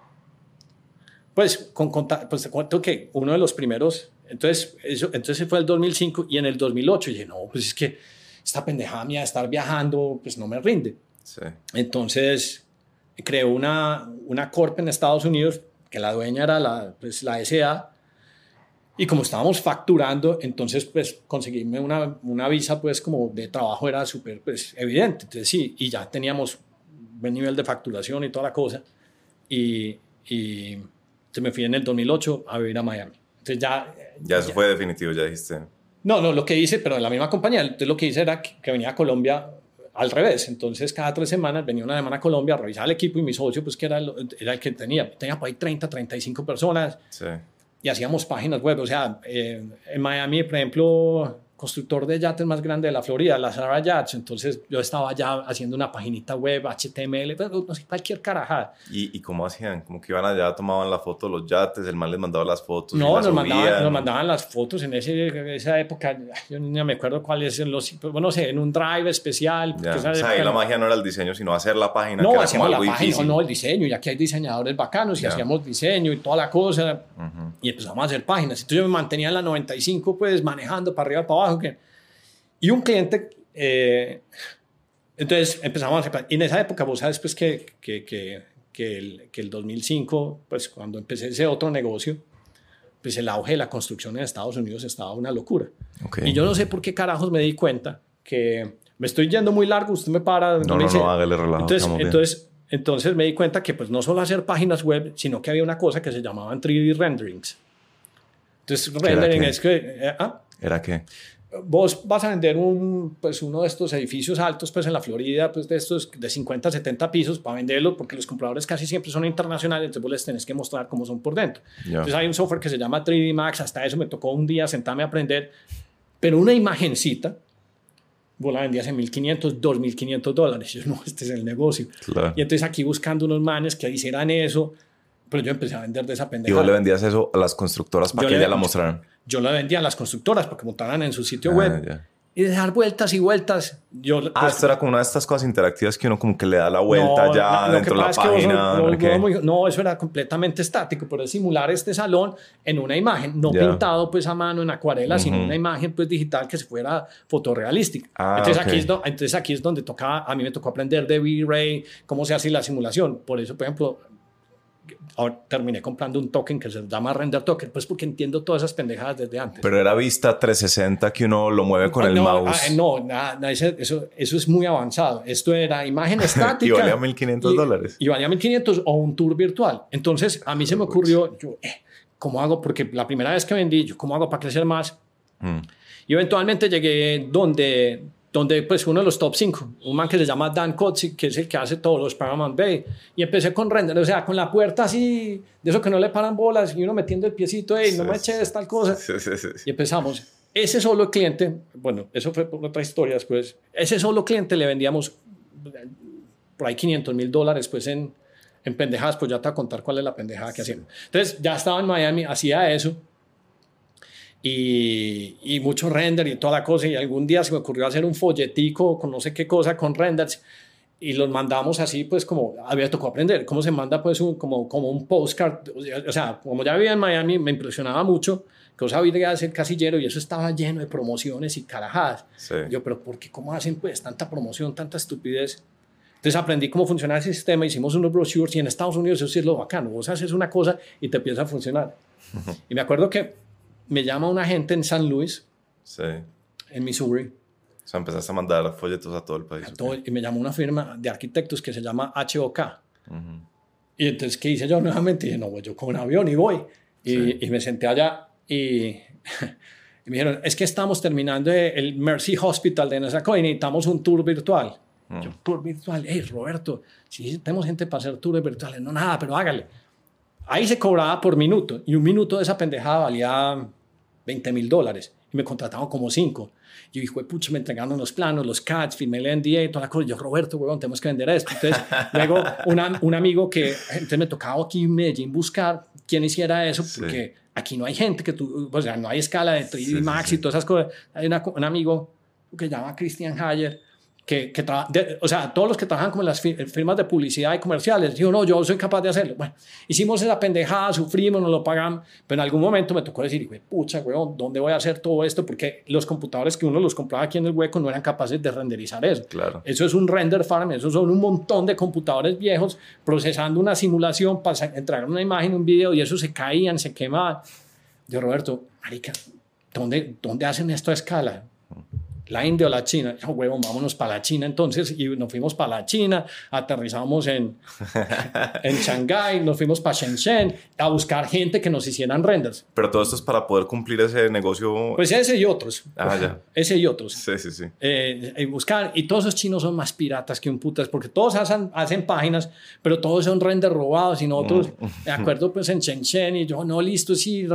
Pues, con, pues te cuento que uno de los primeros, entonces, eso, entonces fue el 2005 y en el 2008 dije, no, pues es que esta pendejada mía de estar viajando, pues no me rinde. Sí. Entonces creó una, una corp en Estados Unidos, que la dueña era la, pues, la SA, y como estábamos facturando, entonces pues conseguirme una, una visa pues como de trabajo era súper pues evidente. Entonces sí, y ya teníamos buen nivel de facturación y toda la cosa. Y, y entonces me fui en el 2008 a vivir a Miami. Entonces ya... Ya eso fue definitivo, ya dijiste. No, no, lo que hice, pero en la misma compañía, entonces lo que hice era que, que venía a Colombia al revés. Entonces, cada tres semanas venía una semana a Colombia a revisar el equipo y mi socio, pues que era, el- era el que tenía, tenía por ahí 30, 35 personas Sí. y hacíamos páginas web. O sea, eh, en Miami, por ejemplo, constructor de yates más grande de la Florida, la Sarah Yachts. Entonces, yo estaba allá haciendo una paginita web, HTML, pero no sé, cualquier carajada. ¿Y, ¿Y cómo hacían? Como que iban allá, tomaban la foto de los yates, el man les mandaba las fotos. No, las nos mandaban, subían. nos mandaban las fotos en ese, esa época. Yo ni me acuerdo cuáles son los. Bueno, no sé, en un drive especial. Ya, esa o sea, ahí la magia no era el diseño, sino hacer la página. No, hacíamos la página, difícil. no, el diseño. Y aquí hay diseñadores bacanos y Ya. hacíamos diseño y toda la cosa. Ujú. Y empezamos a hacer páginas. Entonces yo me mantenía en la 95, pues manejando para arriba, para abajo. Que- Y un cliente. eh, entonces empezamos a Y en esa época, vos sabes, pues que, que, que, que, el, que el 2005, pues cuando empecé ese otro negocio, pues el auge de la construcción en Estados Unidos estaba una locura. Ok. Y yo no sé por qué carajos me di cuenta que me estoy yendo muy largo, usted me para. No, me no, dice- no, hágale relajo. entonces, entonces, entonces me di cuenta que pues no solo hacer páginas web, sino que había una cosa que se llamaban 3D renderings. Entonces, ¿Qué era rendering qué? es que eh, ah, ¿Era qué? Vos vas a vender un, pues, uno de estos edificios altos pues, en la Florida, pues, de estos de 50, 70 pisos para venderlos, porque los compradores casi siempre son internacionales, entonces vos les tenés que mostrar cómo son por dentro. Ya. Entonces hay un software que se llama 3D Max, hasta eso me tocó un día sentarme a aprender, pero una imagencita, vos la vendías en 1.500, 2.500 dólares. Yo, no, este es el negocio. Claro. Y entonces aquí buscando unos manes que hicieran eso, pero yo empecé a vender de esa Y pendejada. vos le vendías eso a las constructoras para Yo que ya la mostraran. Yo la vendía a las constructoras para que montaran en su sitio Ah, web ya. y de dar vueltas y vueltas. Yo, Ah, pues, esto era como una de estas cosas interactivas que uno como que le da la vuelta no, ya dentro de la vos página. no- muy- no, eso era completamente estático, pero es simular este salón en una imagen, no Ya. pintado pues a mano en acuarela, sino Ujú. una imagen pues digital que se fuera fotorrealística. Ah, entonces, ok. aquí es entonces aquí es donde tocaba, a mí me tocó aprender de V-Ray, cómo se hace la simulación. Por eso, por ejemplo, terminé comprando un token que se llama Render Token, pues porque entiendo todas esas pendejadas desde antes. Pero era vista 360 que uno lo mueve con el no, mouse. ah, no, nada, nada, eso, eso es muy avanzado. Esto era imagen estática. Y valía 1.500 y- dólares. Y valía 1500 o un tour virtual. Entonces, a mí se me ocurrió, yo, eh, ¿cómo hago? Porque la primera vez que vendí, yo, ¿cómo hago para crecer más? Mm. Y eventualmente llegué donde, donde pues uno de los top 5, un man que se llama Dan Kotzik, que es el que hace todos los Paramount Bay. Y empecé con render, o sea, con la puerta así, de eso que no le paran bolas, y uno metiendo el piecito, hey, no Sí, me sí. eches tal cosa. Sí, sí, sí, sí. Y empezamos. Ese solo cliente, bueno, eso fue por otra historia después, ese solo cliente le vendíamos por ahí 500 mil dólares pues en, en pendejadas, pues ya te voy a contar cuál es la pendejada que hacíamos. Entonces ya estaba en Miami, hacía eso y, y mucho render y toda la cosa y algún día se me ocurrió hacer un folletico con no sé qué cosa con renders y los mandamos así pues como había tocado aprender cómo se manda pues un, como, como un postcard o sea como ya vivía en Miami me impresionaba mucho que yo sabía hacer casillero y eso estaba lleno de promociones y carajadas Sí. yo pero ¿por qué cómo hacen pues tanta promoción tanta estupidez entonces aprendí cómo funcionaba el sistema, hicimos unos brochures y en Estados Unidos eso sí es lo bacano. Vos haces una cosa y te empieza a funcionar. Y me acuerdo que me llama una gente en San Luis, Sí. en Missouri, O sea, empezaste a mandar folletos a todo el país. todo- y me llamó una firma de arquitectos que se llama HOK. Ujú. Y entonces, ¿qué hice yo nuevamente? dije, no, pues yo con un avión y voy. Y, Sí. y me senté allá y, y me dijeron, es que estamos terminando el Mercy Hospital de Nassau y necesitamos un tour virtual. Yo, tour virtual, hey, Roberto, si tenemos gente para hacer tours virtuales, no nada, pero hágale. Ahí se cobraba por minuto y un minuto de esa pendejada valía 20 mil dólares y me contrataban como cinco. Yo dije, pucha, me entregaron los planos, los CADs, firmé el NDA y toda la cosa. Yo, Roberto, huevón, tenemos que vender esto. Entonces, luego una- un amigo que, entonces me tocaba aquí en Medellín buscar quién hiciera eso, Sí. porque aquí no hay gente que tú, o sea, no hay escala de 3D Sí, sí, Max sí. y todas esas cosas. Hay una- un amigo que se llama Christian Hayer, que, que de- o sea, todos los que trabajan como en las fi- firmas de publicidad y comerciales, digo, no, yo soy capaz de hacerlo. Bueno, hicimos esa pendejada, sufrimos, nos lo pagamos, pero en algún momento me tocó decir, pucha, weón, ¿dónde voy a hacer todo esto? Porque los computadores que uno los compraba aquí en el hueco no eran capaces de renderizar eso. Claro. Eso es un render farm, eso son un montón de computadores viejos procesando una simulación para entregar una imagen, un video, y eso se caían, se quemaban. Yo, Roberto, marica, ¿dónde, ¿dónde hacen esto a escala? La India o la China. Yo, huevón, vámonos para la China entonces. Y nos fuimos para la China, aterrizamos en, en Shanghái, nos fuimos para Shenzhen a buscar gente que nos hicieran renders. Pero todo esto es para poder cumplir ese negocio. Pues ese y otros. Ah, ya. Ese y otros. Sí, sí, sí. Eh, y buscar, y todos esos chinos son más piratas que un putas, porque todos hacen, hacen páginas, pero todos son renders robados y nosotros, Mm. me acuerdo pues en Shenzhen y yo, no, listo, sí,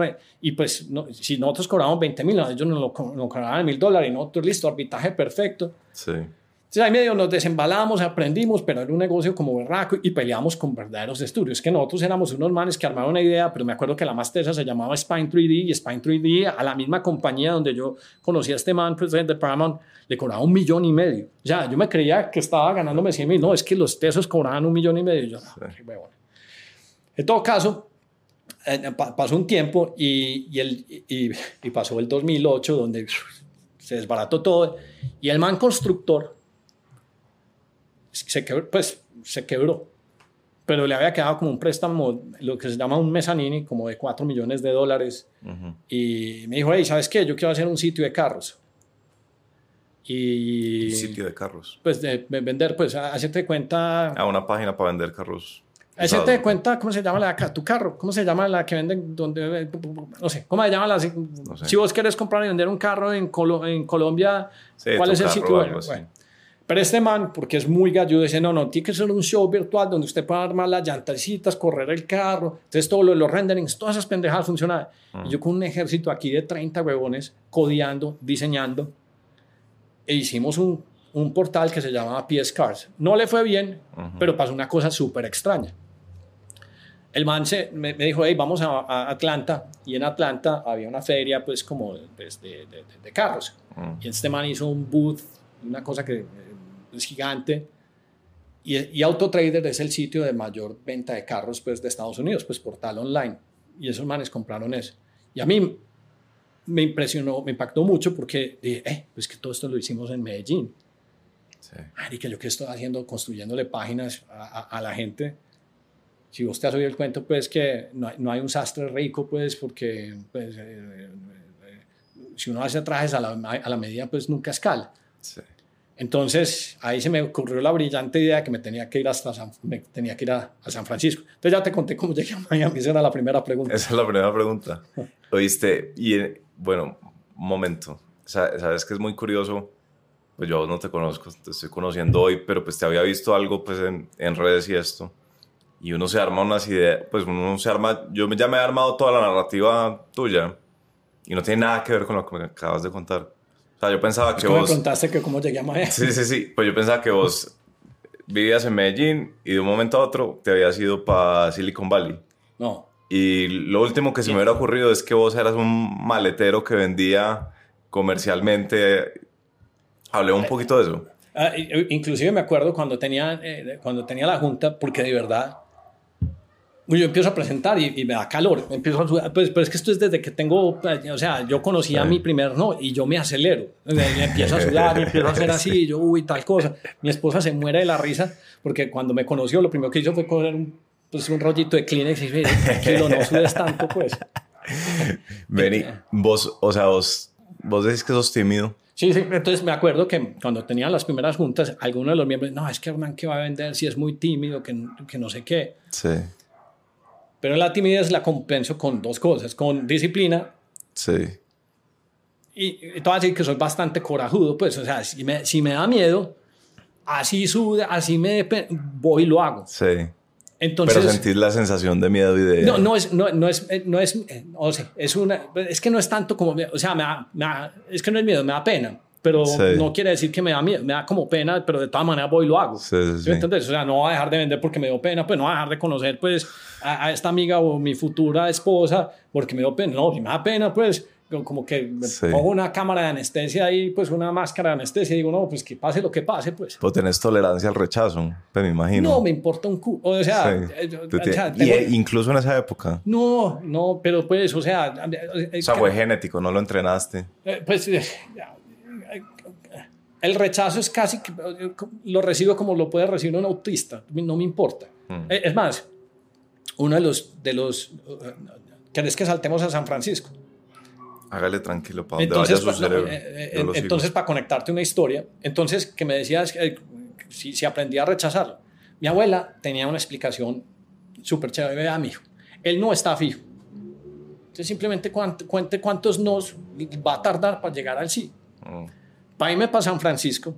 y pues no, si nosotros cobramos 20 mil, ellos nos lo, nos cobraban mil dólares y nosotros, listo, arbitraje perfecto. Sí. Entonces ahí medio nos desembalamos, aprendimos, pero era un negocio como berraco y peleamos con verdaderos estudios. Que nosotros éramos unos manes que armaron una idea, pero me acuerdo que la más tesa se llamaba Spine 3D y Spine 3D a la misma compañía donde yo conocí a este man, pues de Paramount, le cobraba un millón y medio. O sea, yo me creía que estaba ganándome 100 mil. No, es que los tesos cobraban un millón y medio. Yo, no, qué huevón. En todo caso, eh, pa- pasó un tiempo y, y, el, y, y pasó el 2008 donde se desbarató todo y el man constructor se quebró, pues se quebró, pero le había quedado como un préstamo, lo que se llama un mezzanini, como de 4 millones de dólares y me dijo, hey, ¿sabes qué? Yo quiero hacer un sitio de carros. Y Sitio de carros. pues de, de vender, pues hacerte cuenta, Ah, una página para vender carros. Hacerte usados. cuenta, ¿cómo se llama la tu carro? ¿Cómo se llama la que venden donde no sé, ¿cómo se llama la sé. si vos querés comprar y vender un carro en, Colo- en Colombia, Sí, ¿cuál es el sitio? Bueno. Pero este man, porque es muy galludo, dice, no, no, tiene que ser un show virtual donde usted pueda armar las llantecitas, correr el carro, entonces todo lo de los renderings, todas esas pendejadas funcionaban. Y yo con un ejército aquí de 30 huevones, codeando, diseñando, e hicimos un, un portal que se llamaba PS Cars. No le fue bien, pero pasó una cosa súper extraña. El man se, me, me dijo, hey, vamos a, a Atlanta, y en Atlanta había una feria, pues, como pues, de, de- de- de carros. Mm. Y este man hizo un booth, una cosa que eh, es gigante. Y, y Autotrader es el sitio de mayor venta de carros pues, de Estados Unidos, pues portal online. Y esos manes compraron eso. Y a mí me impresionó, me impactó mucho porque dije, eh, pues que todo esto lo hicimos en Medellín. Sí. Marica, yo qué estoy haciendo, construyéndole páginas a, a- a la gente. Si vos te has oído el cuento, pues que no hay, no hay un sastre rico, pues porque pues, eh, eh, si uno hace trajes a la, a la medida, pues nunca escala. Sí. Entonces ahí se me ocurrió la brillante idea que me tenía que ir hasta San, me tenía que ir a, a San Francisco. Entonces ya te conté cómo llegué a Miami, esa era la primera pregunta. Esa es la primera pregunta. Oíste, y eh, bueno, un momento. Sa- Sabes que es muy curioso. Pues yo no te conozco, te estoy conociendo hoy, pero pues te había visto algo pues en, en redes y esto. Y uno se arma unas ideas, pues uno se arma, yo ya me he armado toda la narrativa tuya y no tiene nada que ver con lo que me acabas de contar. O sea, yo pensaba que Tú me vos... preguntaste que cómo llegué a Miami. Sí, sí, sí. Pues yo pensaba que vos vivías en Medellín y de un momento a otro te habías ido para Silicon Valley. No, Y lo último que se me hubiera ocurrido es que vos eras un maletero que vendía comercialmente. Hablé un poquito de eso. Ah, inclusive me acuerdo cuando tenía, eh, cuando tenía la junta, porque de verdad, yo empiezo a presentar y, y me da calor, me empiezo a sudar, pues, pero es que esto es desde que tengo, eh, o sea, yo conocí a mi primer no y yo me acelero, y me empiezo a sudar y empiezo a hacer así, y yo, uy, tal cosa. Mi esposa se muere de la risa porque cuando me conoció lo primero que hizo fue coger un, pues, un rollito de Kleenex y dice, tranquilo, no sudes tanto, pues. Vení, vos, o sea, vos, vos decís que sos tímido. Sí, sí, entonces me acuerdo que cuando tenía las primeras juntas, algunos de los miembros, no, es que Hernán, ¿qué va a vender si es muy tímido, que, que no sé qué? Sí, Pero la timidez la compenso con dos cosas, con disciplina sí. y, y te voy a decir que soy bastante corajudo, pues, o sea, si me, si me da miedo, así sude, así me voy y lo hago. Sí. Entonces, Pero sentís la sensación de miedo y de... no, no es, no, no es, eh, no es, eh, o sea, es una, es que no es tanto como, o sea, me da- me da- es que no es miedo, me da pena. Pero Sí. no quiere decir que me da miedo, me da como pena, pero de todas maneras voy y lo hago. Sí, sí, o sea, no voy a dejar de vender porque me dio pena, pues no voy a dejar de conocer pues a, a esta amiga o mi futura esposa porque me dio pena. No, si me da pena, pues como que Sí. pongo una cámara de anestesia ahí, pues una máscara de anestesia y digo, no, pues que pase lo que pase, pues. Vos tenés tolerancia al rechazo, pues me imagino. No, me importa un cu... O sea, Sí. eh, yo- Tú o sea, tienes- y, tengo- eh, incluso en esa época. no, no, pero pues, o sea, eh, O sea, fue genético, no lo entrenaste. Eh, Pues eh, el rechazo es casi eh, lo recibo como lo puede recibir un autista, no me importa. Mm. Eh, Es más, uno de los, de los, eh, ¿querés que saltemos a San Francisco? Hágale tranquilo, para donde vaya Entonces, su pa- cerebro. eh, eh, entonces para conectarte una historia, entonces que me decías si, si aprendí a rechazarlo. Mi abuela tenía una explicación súper chévere, vea, mijo, él no está fijo. Entonces simplemente cuente cuántos nos va a tardar para llegar al sí. Mm. Para irme para San Francisco,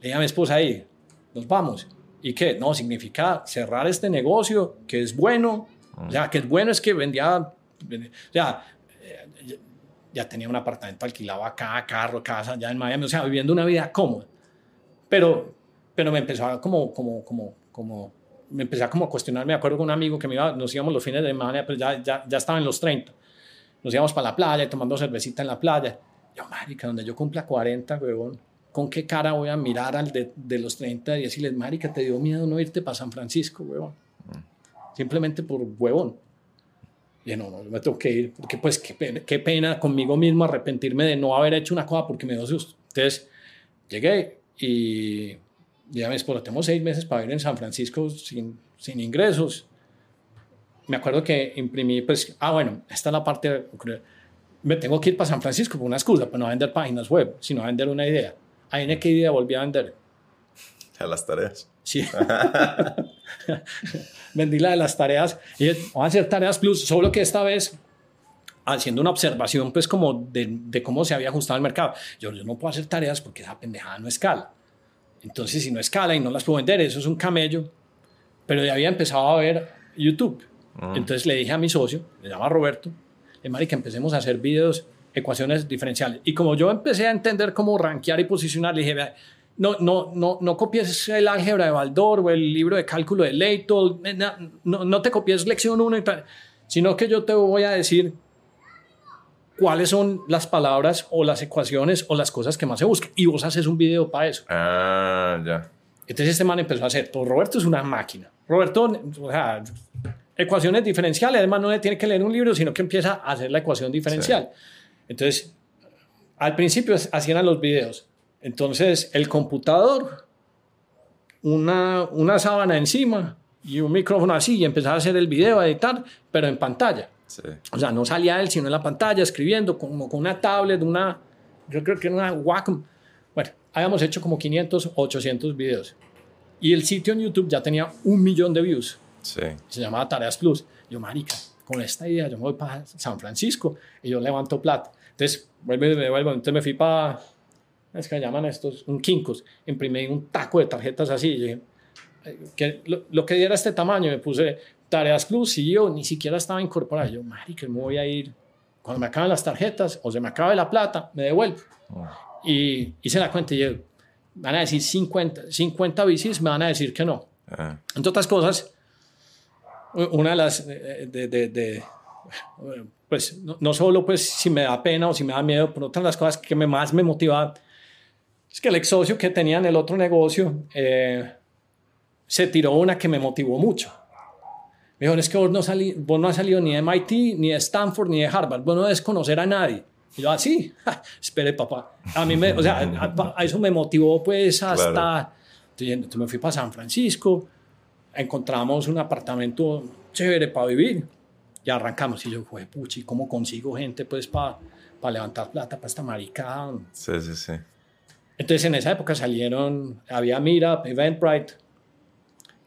le dije a mi esposa ahí, nos vamos. ¿Y qué? No, significa cerrar este negocio, que es bueno. O sea, que es bueno es que vendía, o sea, eh, ya- ya tenía un apartamento alquilado acá, carro, casa, ya en Miami, o sea, viviendo una vida cómoda. Pero, pero me empezó a como, como, como, como, me empecé a como cuestionar, me acuerdo con un amigo que me iba, nos íbamos los fines de semana, pero ya, ya, ya estaba en los 30. Nos íbamos para la playa, tomando cervecita en la playa. Yo, marica, donde yo cumpla 40, huevón, ¿con qué cara voy a mirar al de, de los 30 y decirles, marica, te dio miedo no irte para San Francisco, huevón? Simplemente por huevón. Y no, no, yo me tengo que ir, porque pues qué pena, qué pena conmigo mismo arrepentirme de no haber hecho una cosa porque me dio susto. Entonces, llegué y ya me esposa, tengo seis meses para vivir en San Francisco sin, sin ingresos. Me acuerdo que imprimí, pues, ah, bueno, esta es la parte, me tengo que ir para San Francisco por una excusa, para no vender páginas web, sino a vender una idea. Ahí en qué idea volví a vender. A las tareas. Sí. Vendí la de las tareas y dije, vamos a hacer tareas plus, solo que esta vez haciendo una observación pues como de, de cómo se había ajustado el mercado. Yo, yo no puedo hacer tareas porque esa pendejada no escala. Entonces si no escala y no las puedo vender, eso es un camello. Pero ya había empezado a ver YouTube. Entonces le dije a mi socio, le llama Roberto, dije, que empecemos a hacer videos, ecuaciones diferenciales. Y como yo empecé a entender cómo rankear y posicionar, le dije, "Vea, no, no, no, no copies el álgebra de Baldor o el libro de cálculo de Leitol, eh, no, no te copies lección 1 y tal, sino que yo te voy a decir cuáles son las palabras o las ecuaciones o las cosas que más se buscan. Y vos haces un video para eso. Ah, ya. Entonces este man empezó a hacer, pues Roberto es una máquina. Roberto, o sea, ecuaciones diferenciales, además no le tiene que leer un libro, sino que empieza a hacer la ecuación diferencial. Entonces, al principio hacían los videos. Entonces, el computador, una, una sábana encima y un micrófono así, y empezaba a hacer el video, a editar, pero en pantalla. Sí. O sea, no salía él, sino en la pantalla, escribiendo como con una tablet, una, yo creo que era una Wacom. Bueno, habíamos hecho como 500, 800 videos. Y el sitio en YouTube ya tenía un millón de views. Sí. Se llamaba Tareas Plus. Yo, marica, con esta idea yo me voy para San Francisco y yo levanto plata. Entonces, vuelvo y me vuelvo. Entonces me fui para, es que llaman estos, un Kinkos. Imprimí un taco de tarjetas así. Y dije, que lo, lo que diera este tamaño, me puse Tareas Plus y yo ni siquiera estaba incorporado. Yo, marica, me voy a ir. Cuando me acaben las tarjetas o se me acabe la plata, me devuelvo. Y hice la cuenta y yo, van a decir 50, 50 bicis, me van a decir que no. Ah, Entre otras cosas, una de las, eh, de, de- de- pues no, no solo pues si me da pena o si me da miedo, pero otra de las cosas que me, más me motivaba es que el ex socio que tenía en el otro negocio eh, se tiró una que me motivó mucho. Me dijo, es que vos no, salí, vos no has salido ni de MIT, ni de Stanford, ni de Harvard, vos no debes conocer a nadie. Y yo, así, espere papá. A mí me, o sea, a, a eso me motivó pues hasta... Claro. Entonces me fui para San Francisco, encontramos un apartamento chévere para vivir y arrancamos. Y yo, fue puchi, ¿cómo consigo gente pues para levantar plata para esta maricada? sí, sí, sí. Entonces en esa época salieron, había Meetup, Eventbrite,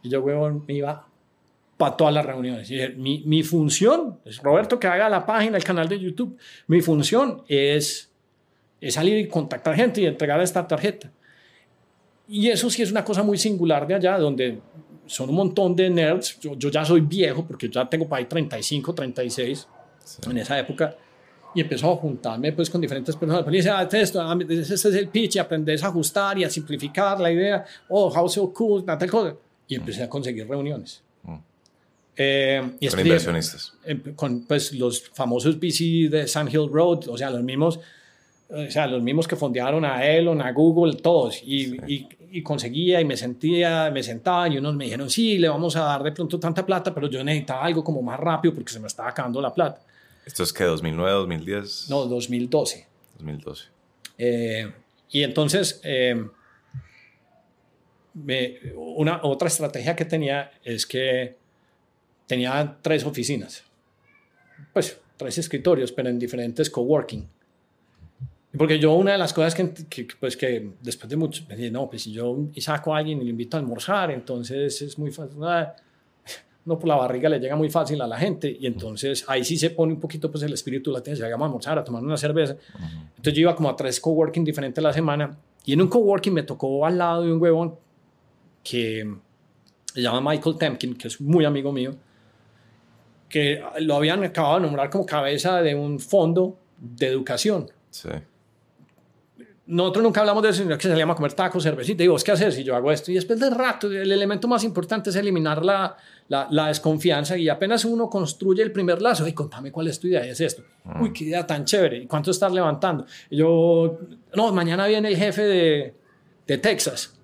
y yo, huevón, me iba para todas las reuniones. Y dije, mi, mi función, es Roberto que haga la página, el canal de YouTube, mi función es, es salir y contactar gente y entregar esta tarjeta. Y eso sí es una cosa muy singular de allá, donde son un montón de nerds. Yo, yo ya soy viejo, porque ya tengo para ahí 35, 36 en esa época. Y empezó a juntarme pues con diferentes personas. Pues, dice, ah, este, esto, ah, este es el pitch y aprendes a ajustar y a simplificar la idea. Oh, how so cool, tal cosa. Y empecé a conseguir reuniones. Mm. Eh, y Con inversionistas. con pues, los famosos VC de Sand Hill Road, o sea, los mismos, o sea, los mismos que fondearon a Elon, a Google, todos. Y, y, y conseguía y me sentía, me sentaba y unos me dijeron, sí, le vamos a dar de pronto tanta plata, pero yo necesitaba algo como más rápido porque se me estaba acabando la plata. ¿Esto es que 2009, 2010? No, 2012. 2012. Eh, y entonces, eh, me- una, otra estrategia que tenía es que tenía tres oficinas, pues tres escritorios, pero en diferentes coworking. Porque yo una de las cosas que, que, pues que después de mucho, me dije, no, pues si yo saco a alguien y le invito a almorzar, entonces es muy fácil. No, por la barriga le llega muy fácil a la gente y entonces ahí sí se pone un poquito pues el espíritu latino, se llegamos a almorzar, a tomar una cerveza. Entonces yo iba como a tres coworking diferentes a la semana y en un coworking me tocó al lado de un huevón que se llama Michael Temkin, que es muy amigo mío, que lo habían acabado de nombrar como cabeza de un fondo de educación. Sí. Nosotros nunca hablamos de eso, sino que salíamos a comer tacos, cervecita, y vos qué haces, y yo hago esto. Y después de rato, el elemento más importante es eliminar la, la, la desconfianza, y apenas uno construye el primer lazo, y contame cuál es tu idea, y es esto. Uy, qué idea tan chévere, ¿y cuánto estás levantando? Y yo, no, mañana viene el jefe de, de Texas,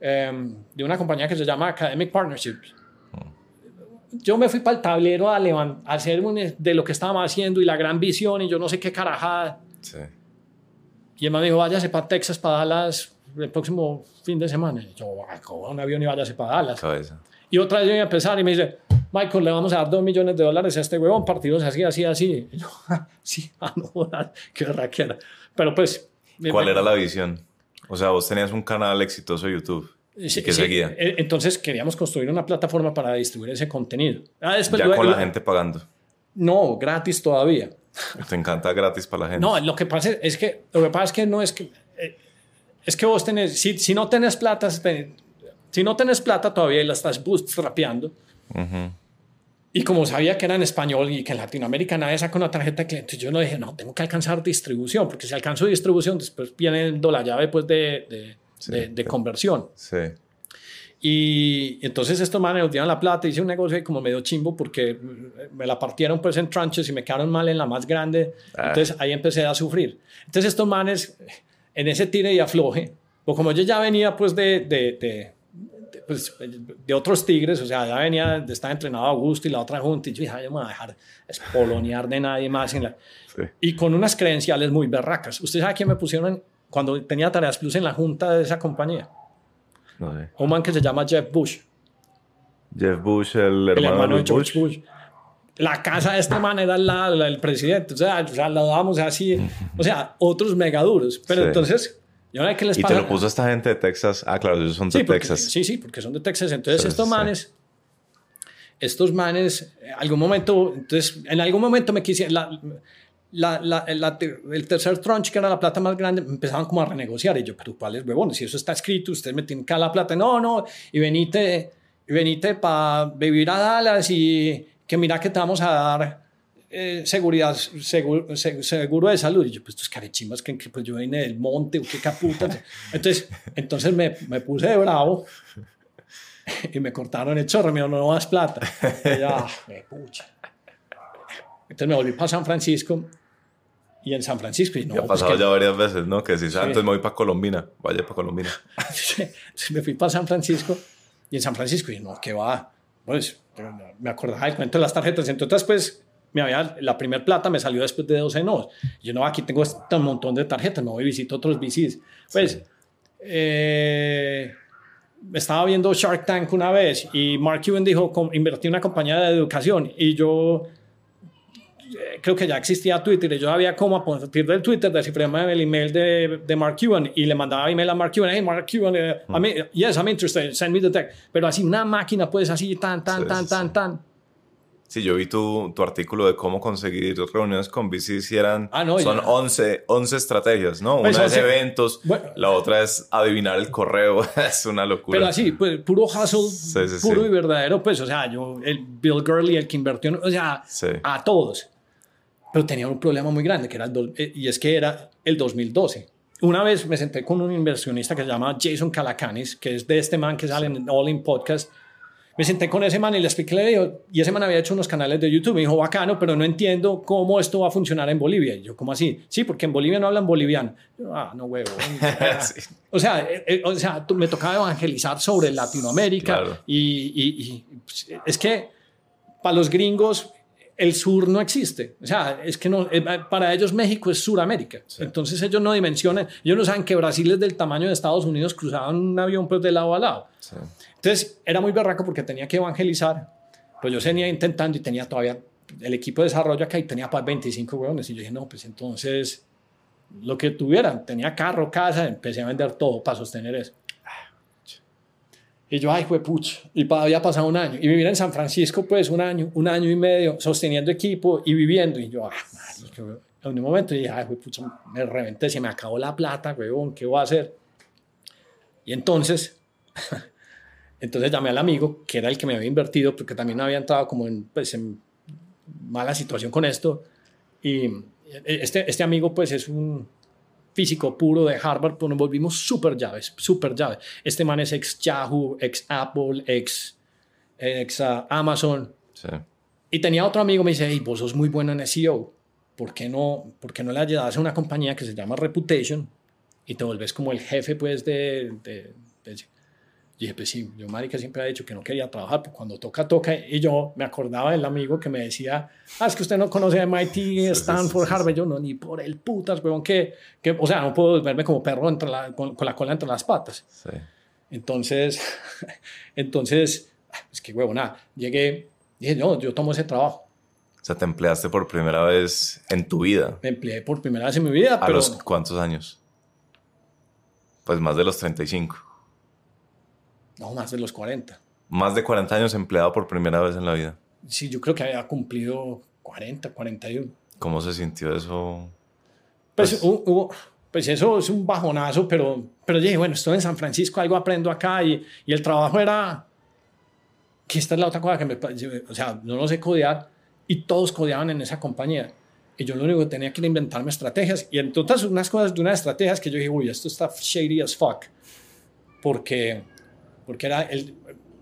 um, de una compañía que se llama Academic Partnerships. Yo me fui para el tablero a, a hacer un, de lo que estábamos haciendo y la gran visión, y yo no sé qué carajada. Sí. Y él me dijo, váyase para Texas, para Dallas el próximo fin de semana. Y yo, coja un avión y váyase para Dallas. Cabeza. Y otra vez yo iba a empezar y me dice, Michael, le vamos a dar dos millones de dólares a este huevón, partidos así, así, así. Y yo, sí, ah, no, qué raquera. Pero pues... ¿Cuál era la visión? O sea, vos tenías un canal exitoso de YouTube. Sí, ¿Y qué sí, seguía? Entonces queríamos construir una plataforma para distribuir ese contenido. Ah, después ya luego- con la gente pagando. No, gratis todavía. Te encanta gratis para la gente. No, lo que pasa es que, lo que, pasa es que no es que... eh, es que vos tenés, si, si no tenés plata, si no tenés plata todavía y la estás bootstrapeando, Ujú. y como sabía que era en español y que en Latinoamérica nadie saca una tarjeta de cliente, yo no dije, no, tengo que alcanzar distribución, porque si alcanzo distribución, después viene la llave pues, de, de, Sí. de- de conversión. Sí. Y entonces estos manes nos dieron la plata, hice un negocio ahí como medio chimbo porque me la partieron pues en tranches y me quedaron mal en la más grande. Ah. Entonces ahí empecé a sufrir. Entonces estos manes en ese tire y afloje, o como yo ya venía pues de, de, de, de, pues, de otros tigres, o sea, ya venía de estar entrenado a Augusto y la otra junta y yo dije, "Ay, yo me voy a dejar espolonear de nadie más. en la-". Sí. Y con unas credenciales muy berracas. ¿Usted sabe quién me pusieron cuando tenía tareas plus en la junta de esa compañía? No sé. Un man que se llama Jeff Bush. Jeff Bush, el hermano, el hermano de George Bush. La casa de este man era la, la del presidente. O sea, o sea, la dábamos así. O sea, otros megaduros. Pero Sí. entonces, yo no sé qué les Y pasa. te lo puso esta gente de Texas. Ah, claro, ellos son de sí, porque, Texas. sí, sí, porque son de Texas. Entonces, Sí, estos manes, estos manes, en algún momento, entonces, en algún momento me quisieron, la, la, la, el tercer tranche, que era la plata más grande, empezaban como a renegociar. Y yo, pero ¿cuáles huevones? Si eso está escrito, ustedes me tienen que dar la plata. No, no, y venite, venite para vivir a Dallas y que mira que te vamos a dar eh, seguridad, seguro, se- seguro de salud. Y yo, pues estos carechimbas que, pues yo vine del monte o qué caputa. Entonces, entonces me, me puse de bravo y me cortaron el chorro. Me dijeron, no, no das plata. Y yo, ah, me pucha. Entonces me volví para San Francisco y en San Francisco. Y no, ha pues pasado que- ya varias veces, ¿no? Que si sí. antes me voy para Colombina. Vaya para Colombina. Me fui para San Francisco y en San Francisco, y no, ¿qué va? Pues me acordaba del cuento de las tarjetas. Entonces, pues, me había, la primer plata me salió después de 12 no. Yo, no, aquí tengo este montón de tarjetas, me voy y visito otros VCs. Pues, eh, estaba viendo Shark Tank una vez y Mark Cuban dijo, "Com- invertí en una compañía de educación y yo creo que ya existía Twitter y yo sabía cómo a partir del Twitter descifrarme el email de, de Mark Cuban y le mandaba email a Mark Cuban, hey Mark Cuban, eh, I mean, yes, I'm interested, send me the text. Pero así una máquina pues así tan, tan, Sí, tan, sí, tan, tan. Sí, yo vi tu, tu artículo de cómo conseguir reuniones con VCs y eran... Ah, no, son ya. 11, 11 estrategias, ¿no? Pues una es 11. eventos, Bueno. la otra es adivinar el correo. es una locura. Pero así, pues puro hustle, Sí, puro y verdadero, pues, o sea, yo, el Bill Gurley, el que invirtió, o sea, a todos. Pero tenía un problema muy grande, que era el do- eh, y es que era el 2012. Una vez me senté con un inversionista que se llama Jason Calacanis, que es de este man que sale en All In Podcast. Me senté con ese man y le expliqué, le digo, y ese man había hecho unos canales de YouTube. Me dijo, bacano, pero no entiendo cómo esto va a funcionar en Bolivia. Y yo, ¿cómo así? Sí, porque en Bolivia no hablan boliviano. Yo, ah, no, huevo. Sí. O sea, eh, eh, o sea, me tocaba evangelizar sobre Latinoamérica Claro. y, y- y, pues, es que para los gringos el sur no existe. O sea, es que no, eh, para ellos México es Suramérica. Entonces ellos no dimensionan, ellos no saben que Brasil es del tamaño de Estados Unidos, cruzaban un avión pues de lado a lado. Sí. Entonces era muy berraco porque tenía que evangelizar. Pues yo venía intentando y tenía todavía el equipo de desarrollo acá y tenía para 25 huevones. Y yo dije, no, pues entonces lo que tuviera. Tenía carro, casa, empecé a vender todo para sostener eso. Y yo, ay, fue pucho. Y había pasado un año. Y vivir en San Francisco, pues un año, un año y medio, sosteniendo equipo y viviendo. Y yo, ah, en un momento dije, ay, pucho, me reventé, se me acabó la plata, huevón, ¿qué voy a hacer? Y entonces, entonces llamé al amigo, que era el que me había invertido, porque también había entrado como en, pues, en mala situación con esto. Y este, este amigo, pues, es un físico puro de Harvard, pues nos volvimos súper llaves, súper llaves. Este man es ex Yahoo, ex Apple, ex, ex uh, Amazon. Sí. Y tenía otro amigo, me dice, hey, vos sos muy bueno en SEO. ¿Por qué no, por qué no le ayudas a una compañía que se llama Reputation y te vuelves como el jefe, pues, de, de, dije, pues sí, yo, marica, siempre ha dicho que no quería trabajar, pues cuando toca, toca. Y yo me acordaba del amigo que me decía, ah, es que usted no conoce a MIT, Stanford, Harvard. Yo, no, ni por el putas, weón, que, que, o sea, no puedo verme como perro entre la, con, la cola entre las patas. Entonces, entonces, es que, huevo, nada, llegué, dije, no, yo tomo ese trabajo. O sea, te empleaste por primera vez en tu vida. Me empleé por primera vez en mi vida. ¿A los cuántos años? Pues más de los 35. No, más de los 40. Más de 40 años empleado por primera vez en la vida. Sí, yo creo que había cumplido 40, 41. ¿Cómo se sintió eso? Pues, pues, pues eso es un bajonazo, pero, pero dije, bueno, estoy en San Francisco, algo aprendo acá y, y el trabajo era, que esta es la otra cosa que me, o sea, no lo sé codear y todos codeaban en esa compañía. Y yo lo único que tenía que era inventarme estrategias. Y entonces unas cosas de unas estrategias que yo dije, uy, esto está shady as fuck. Porque porque era el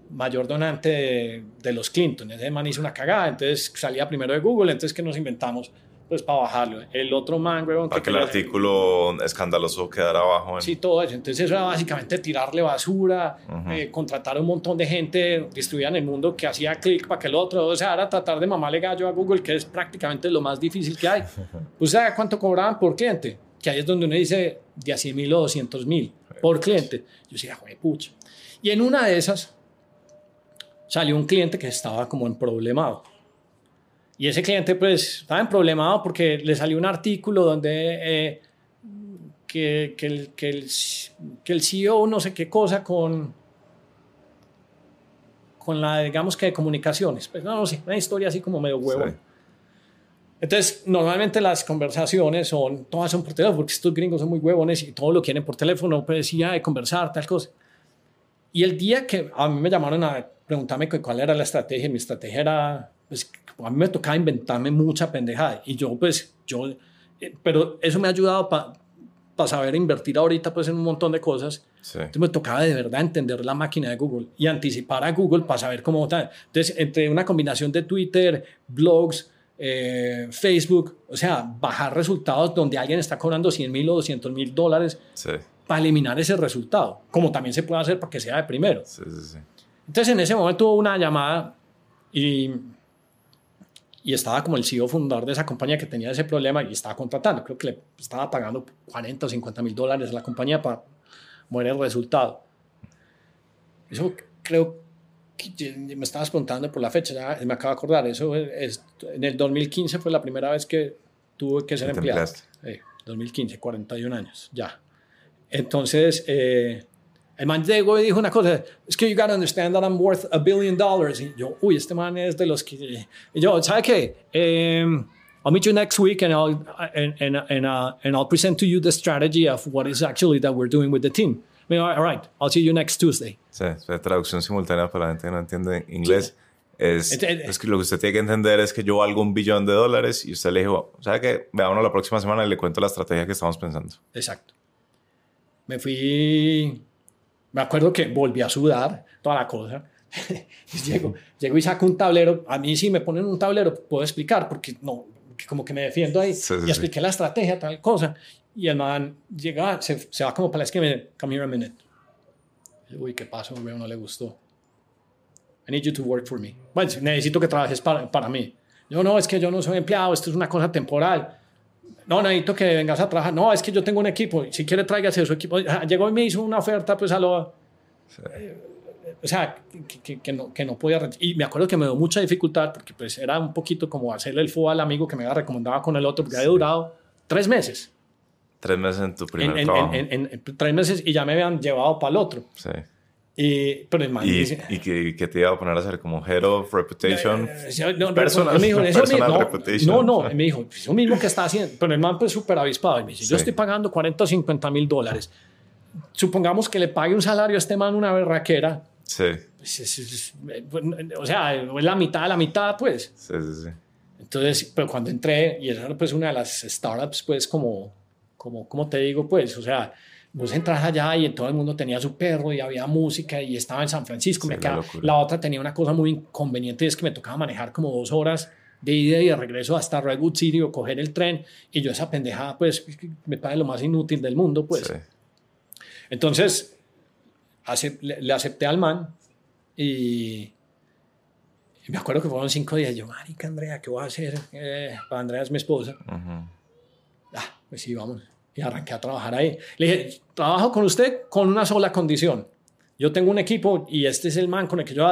mayor donante de, los Clinton. Ese man hizo una cagada, entonces salía primero de Google, entonces que nos inventamos pues para bajarlo. El otro man, Para que, el artículo escandaloso quedara abajo. Sí, todo eso. Entonces eso era básicamente tirarle basura, eh, contratar a un montón de gente distribuida en el mundo que hacía clic para que el otro, o sea, era tratar de mamarle gallo a Google, que es prácticamente lo más difícil que hay. Pues, ¿sabes cuánto cobraban por cliente? Que ahí es donde uno dice de a 100 mil o 200 mil por cliente. Yo decía, joder, pucha. Y en una de esas salió un cliente que estaba como en problemado. Y ese cliente pues estaba en problemado porque le salió un artículo donde eh, que, que, el, que, el, que el CEO no sé qué cosa con, con la, digamos que de comunicaciones. Pues no, no sé, una historia así como medio huevo. Entonces, normalmente las conversaciones son, todas son por teléfono, porque estos gringos son muy huevones y todo lo quieren por teléfono, pues decía de conversar, tal cosa. Y el día que a mí me llamaron a preguntarme cuál era la estrategia, mi estrategia era, pues, a mí me tocaba inventarme mucha pendejada. Y yo, pues, yo, eh, pero eso me ha ayudado para saber invertir ahorita, pues, en un montón de cosas. Entonces me tocaba de verdad entender la máquina de Google y anticipar a Google para saber cómo votar. Entonces, entre una combinación de Twitter, blogs, eh, Facebook, o sea, bajar resultados donde alguien está cobrando 100 mil o 200 mil dólares. Sí para eliminar ese resultado, como también se puede hacer para que sea de primero. Sí, sí, sí. Entonces en ese momento hubo una llamada y, y estaba como el CEO fundador de esa compañía que tenía ese problema y estaba contratando. Creo que le estaba pagando 40 o 50 mil dólares a la compañía para mover el resultado. Eso creo que me estabas preguntando por la fecha, ya me acabo de acordar. Eso es, en el 2015 fue la primera vez que tuve que ser empleado. Eh, 2015, 41 años, ya. Entonces, eh, el man llegó y dijo una cosa, es que you gotta understand that I'm worth a billion dollars. Y yo, uy, este man es de los que... Y yo, ¿sabe qué? Um, I'll meet you next week and I'll, and, and, and, uh, and I'll present to you the strategy of what is actually that we're doing with the team. I mean, all right, I'll see you next Tuesday. Sí, traducción simultánea para la gente que no entiende inglés. Es, es, que lo que usted tiene que entender es que yo valgo un billón de dólares y usted le dijo, ¿sabe qué? Veámonos la próxima semana y le cuento la estrategia que estamos pensando. Exacto me fui, me acuerdo que volví a sudar, toda la cosa. llego, llego y saco un tablero. A mí si me ponen un tablero puedo explicar, porque no, como que me defiendo ahí. y expliqué la estrategia, tal cosa. Y el man llega, se, se va como para la esquina y me dice, come here a minute. Uy, ¿qué pasó? No le gustó. I need you to work for me. Bueno, necesito que trabajes para, para mí. Yo no, es que yo no soy empleado, esto es una cosa temporal no, necesito que vengas a trabajar. No, es que yo tengo un equipo. Si quiere, tráigase su equipo. Llegó y me hizo una oferta, pues a lo. O sea, que, que, no, que no podía. Y me acuerdo que me dio mucha dificultad porque, pues, era un poquito como hacerle el fútbol al amigo que me había recomendado con el otro, porque había durado tres meses. Tres meses en tu primer en- trabajo. en- en- en tres meses y ya me habían llevado para el otro. sí. Y, pero el man ¿Y, dice, y que, que te iba a poner a hacer como Head of Reputation? No, no, Personal- me dijo, eso personal mismo, reputation. no, no, me dijo, eso mismo que está haciendo, pero el man pues súper avispado y me dice, yo Sí. estoy pagando 40 o 50 mil dólares. Supongamos que le pague un salario a este man una berraquera, Sí, pues, es- es- es- o sea, es la mitad de la mitad, pues. sí, sí, sí. Entonces, pero cuando entré, y esa era pues una de las startups, pues como, como, como te digo, pues, o sea, vos entras allá y todo el mundo tenía su perro y había música y estaba en San Francisco. Sí, me quedaba- la otra tenía una cosa muy inconveniente, es que me tocaba manejar como dos horas de ida y de regreso hasta Redwood City o coger el tren y yo esa pendejada, pues, me parece lo más inútil del mundo, pues. sí. Entonces, le, acepté al man y, y me acuerdo que fueron cinco días. Yo, marica, Andrea, ¿qué voy a hacer? Eh, para Andrea es mi esposa. Ujú. Ah, pues sí, vamos. Y arranqué a trabajar ahí. Le dije, trabajo con usted con una sola condición. Yo tengo un equipo y este es el man con el que yo...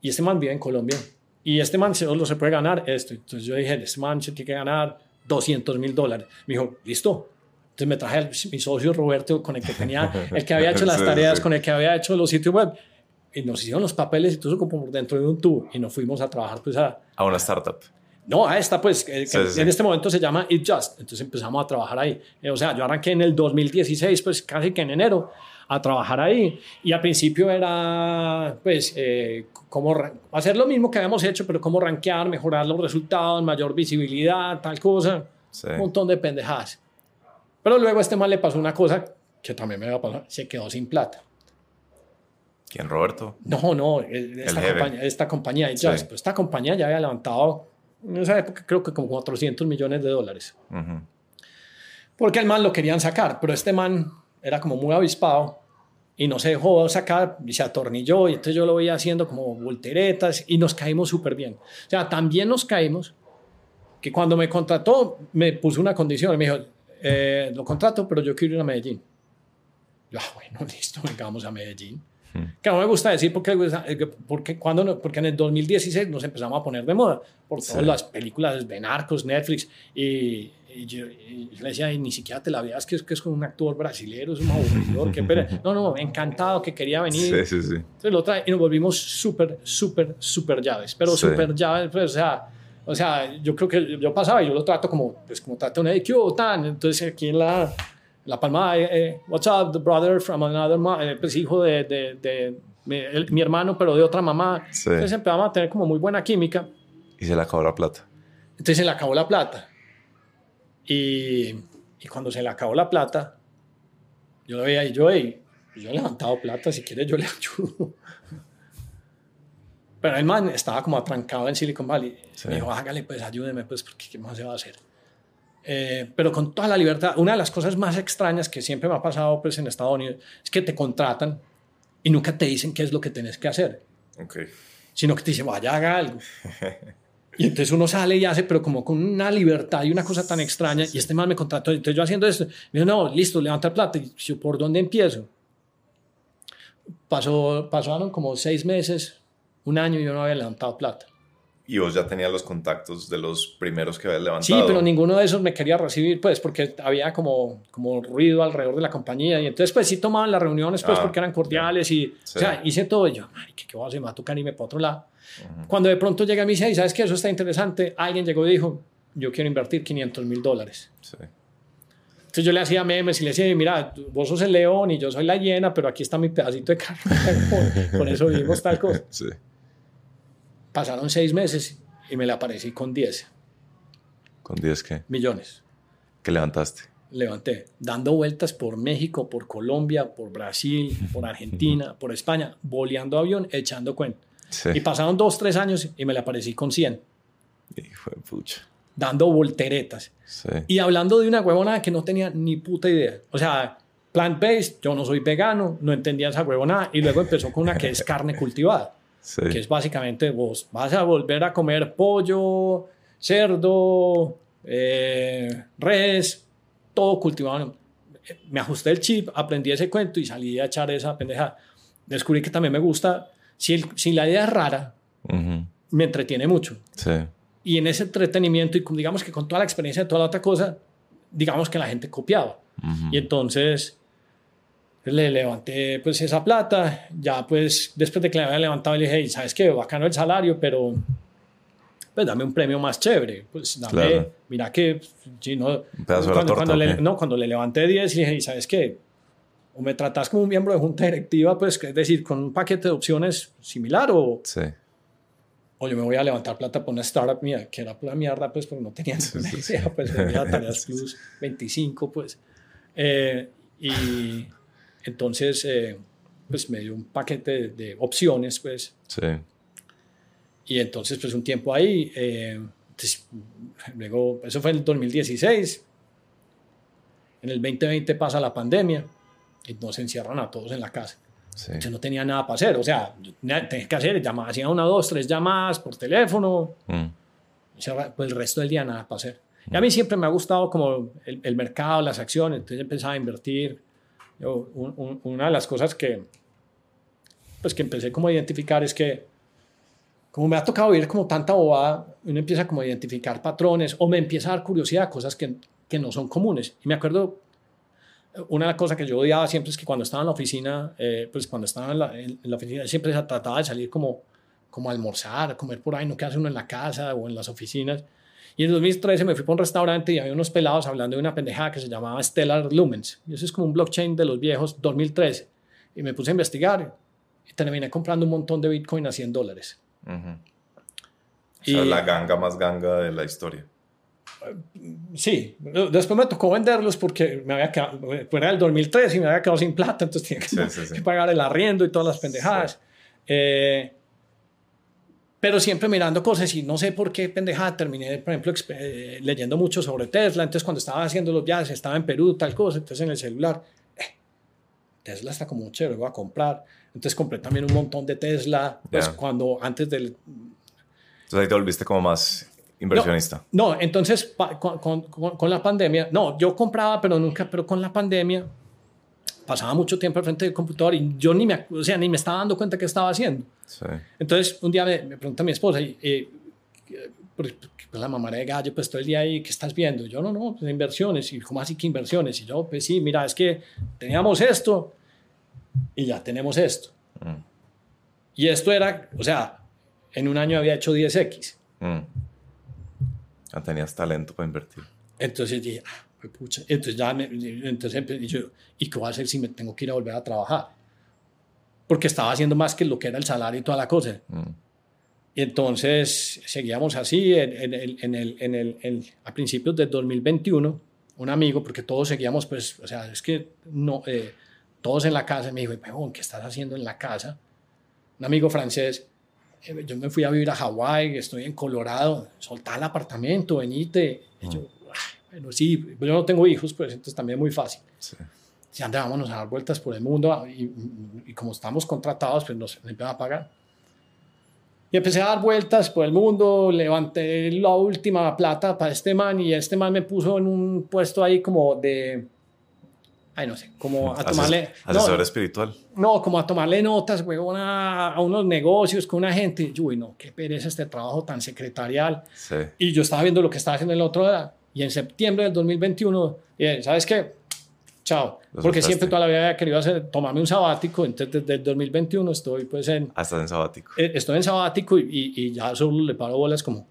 Y este man vive en Colombia. Y este man solo se puede ganar esto. Entonces yo dije, este man se tiene que ganar 200 mil dólares. Me dijo, listo. Entonces me traje a mi socio Roberto con el que tenía, el que había hecho las tareas, con el que había hecho los sitios web. Y nos hicieron los papeles y todo eso como dentro de un tubo. Y nos fuimos a trabajar pues a, A una startup. No, a esta, pues, que, Sí, que sí, sí. en este momento se llama It Just. Entonces empezamos a trabajar ahí. Eh, o sea, yo arranqué en el 2016, pues casi que en enero, a trabajar ahí. Y al principio era, pues, eh, cómo hacer lo mismo que habíamos hecho, pero cómo rankear, mejorar los resultados, mayor visibilidad, tal cosa. Sí. Un montón de pendejadas. Pero luego a este mal le pasó una cosa que también me va a pasar. Se quedó sin plata. ¿Quién, Roberto? No, no, eh, esta, compañía, esta compañía, It. Just, pues, esta compañía ya había levantado, en esa época creo que como 400 millones de dólares. Ujú. Porque al man lo querían sacar, pero este man era como muy avispado y no se dejó sacar y se atornilló y entonces yo lo veía haciendo como volteretas y nos caímos súper bien. O sea, también nos caímos que cuando me contrató me puso una condición, me dijo, eh, lo contrato, pero yo quiero ir a Medellín. Yo, ah, bueno, listo, venga, vamos a Medellín. Que no me gusta decir porque, porque, cuando, porque en el 2016 nos empezamos a poner de moda por todas Sí. las películas de Narcos, Netflix, y, y yo, y yo le decía, "Ay, ni siquiera te la veas que es, que es con un actor brasilero, es un aburridor, qué pena". No, no, encantado que quería venir. Sí, sí, sí. Entonces lo trae y nos volvimos súper, súper, súper llaves, pero súper llaves, pues, o sea, o sea, yo creo que yo pasaba y yo lo trato como, pues, como trato un EQ, tan, entonces aquí en la, la palma, eh, eh, what's up, the brother from another, ma- eh, pues hijo de, de, de mi, el- mi hermano, pero de otra mamá. Sí. Entonces empezamos a tener como muy buena química, Y se le acabó la plata. entonces se le acabó la plata. Y, y cuando se le acabó la plata, yo lo veía y yo, hey, yo he levantado plata, si quieres yo le ayudo. Pero el man estaba como atrancado en Silicon Valley. Sí. Me dijo, hágale, pues ayúdeme, pues, porque ¿qué más se va a hacer? Eh, pero con toda la libertad. Una de las cosas más extrañas que siempre me ha pasado pues, en Estados Unidos es que te contratan y nunca te dicen qué es lo que tenés que hacer Ok. sino que te dice, vaya, haga algo. Y entonces uno sale y hace, pero como con una libertad y una cosa tan extraña. Y este man me contrató. Entonces yo haciendo esto, me dijo, no, listo, levanta plata. Y yo, ¿por dónde empiezo? Pasó, pasaron como seis meses, un año y yo no había levantado plata. Y vos ya tenías los contactos de los primeros que habías Sí, levantado. pero ninguno de esos me quería recibir, pues, porque había como, como ruido alrededor de la compañía. Y entonces, pues, sí tomaban las reuniones, pues, Ah, porque eran cordiales. Y, Sí. o sea, hice todo. Y yo, ay, ¿qué, qué voy a hacer? Me va a tocar irme para otro lado. Cuando de pronto llega y me dice, "Ay, ¿sabes qué? Eso está interesante. Alguien llegó y dijo, yo quiero invertir 500 mil dólares. Sí. Entonces yo le hacía memes y le decía, mira, vos sos el león y yo soy la hiena, pero aquí está mi pedacito de carne. con eso vivimos tal cosa. Sí. Pasaron seis meses y me le aparecí con 10 ¿Con 10 qué? millones. ¿Qué levantaste? levanté, dando vueltas por México, por Colombia, por Brasil, por Argentina, por España, boleando avión, echando cuenta. Sí. Y pasaron dos, tres años y me le aparecí con 100, Hijo de pucha. dando volteretas. Sí. Y hablando de una huevonada que no tenía ni puta idea. O sea, plant-based, yo no soy vegano, no entendía esa huevonada. Y luego empezó con una que es carne cultivada, Sí. que es básicamente vos vas a volver a comer pollo, cerdo, eh, res, todo cultivado. Me ajusté el chip, aprendí ese cuento y salí a echar esa pendeja. Descubrí que también me gusta, si, el- si la idea es rara, me entretiene mucho. Sí. Y en ese entretenimiento y digamos que con toda la experiencia de toda la otra cosa, digamos que la gente copiaba. Y entonces le levanté pues esa plata, ya pues después de que le había levantado le dije, ¿sabes qué? Bacano el salario, pero pues dame un premio más chévere, pues dame, mira que, si no, cuando, le, no, cuando le levanté 10 le dije, ¿sabes qué? O me tratas como un miembro de junta directiva, pues es decir, con un paquete de opciones similar o... Sí. O yo me voy a levantar plata por una startup mía, que era la mierda, pues porque no tenía ninguna idea, pues venía tareas plus 25, pues. Eh, y entonces, eh, pues me dio un paquete de, opciones, pues. Sí. Y entonces, pues un tiempo ahí, eh, luego, eso fue en el 2016. En el 2020 pasa la pandemia y nos encierran a todos en la casa. Sí. Yo no tenía nada para hacer, o sea, tenía que hacer llamadas, hacía una, dos, tres llamadas por teléfono. Mm. pues el resto del día nada para hacer. Y a mí siempre me ha gustado como el, el mercado, las acciones, entonces empezaba a invertir una de las cosas que, pues que empecé como a identificar es que, como me ha tocado vivir como tanta bobada, uno empieza como a identificar patrones o me empieza a dar curiosidad cosas que, que no son comunes. Y me acuerdo, una cosa que yo odiaba siempre es que cuando estaba en la oficina, eh, pues cuando estaba en la, en la, oficina, siempre se trataba de salir como, como a almorzar, a comer por ahí, no quedarse uno en la casa o en las oficinas. Y en 2013 me fui para un restaurante y había unos pelados hablando de una pendejada que se llamaba Stellar Lumens. Y eso es como un blockchain de los viejos, 2013. Y me puse a investigar y terminé comprando un montón de Bitcoin a 100 dólares. O sea, la ganga más ganga de la historia. Sí, después me tocó venderlos porque me había quedado, fuera del 2013 y me había quedado sin plata, entonces tenía que, pagar el arriendo y todas las pendejadas. Eh, pero siempre mirando cosas y no sé por qué pendejada terminé, por ejemplo, eh, leyendo mucho sobre Tesla. Entonces, cuando estaba haciendo los viajes, estaba en Perú, tal cosa, entonces en el celular, eh, Tesla está como chévere, voy a comprar. Entonces compré también un montón de Tesla, pues cuando antes del... Entonces ahí te volviste como más inversionista. No, entonces con, con, con, la pandemia, no, yo compraba, pero nunca, pero con la pandemia pasaba mucho tiempo al frente del computador y yo ni me, o sea, ni me estaba dando cuenta qué estaba haciendo. Entonces, un día me, pregunta mi esposa, y, pues, la mamá de gallo, pues todo el día ahí, ¿qué estás viendo? Yo, no, no, pues inversiones. Y, ¿cómo así que inversiones? Y yo, pues sí, mira, es que teníamos esto y ya tenemos esto. Mm. Y esto era, o sea, en un año había hecho 10X. Mm. Ya tenías talento para invertir. Entonces dije, ah, pucha. Entonces ya me, entonces yo, ¿y qué voy a hacer si me tengo que ir a volver a trabajar? porque estaba haciendo más que lo que era el salario y toda la cosa. Mm. Y entonces seguíamos así en, en, el, en, el, en el, a principios del 2021, un amigo, porque todos seguíamos, pues, o sea, es que no, eh, todos en la casa, me dijo, ¿qué estás haciendo en la casa? Un amigo francés, eh, yo me fui a vivir a Hawái, estoy en Colorado, soltá el apartamento, venite. Y yo, mm. Bueno, sí, yo no tengo hijos, pues entonces también es muy fácil. Sí si ande, vámonos a dar vueltas por el mundo ah, y, como estamos contratados, pues nos, nos a pagar. Y empecé a dar vueltas por el mundo, levanté la última plata para este man y este man me puso en un puesto ahí como de, ay no sé, como a tomarle... Asesor espiritual. No, como a tomarle notas, güey, a, unos negocios con una gente. Yo, uy, no, qué pereza este trabajo tan secretarial. Sí. Y yo estaba viendo lo que estaba haciendo el otro día. Y en septiembre del 2021, ¿sabes qué? chao. Porque siempre toda la vida había querido hacer, tomarme un sabático, entonces desde el 2021 estoy pues en... Ah, estás en sabático. Eh, estoy en sabático y, y, ya solo le paro bolas como,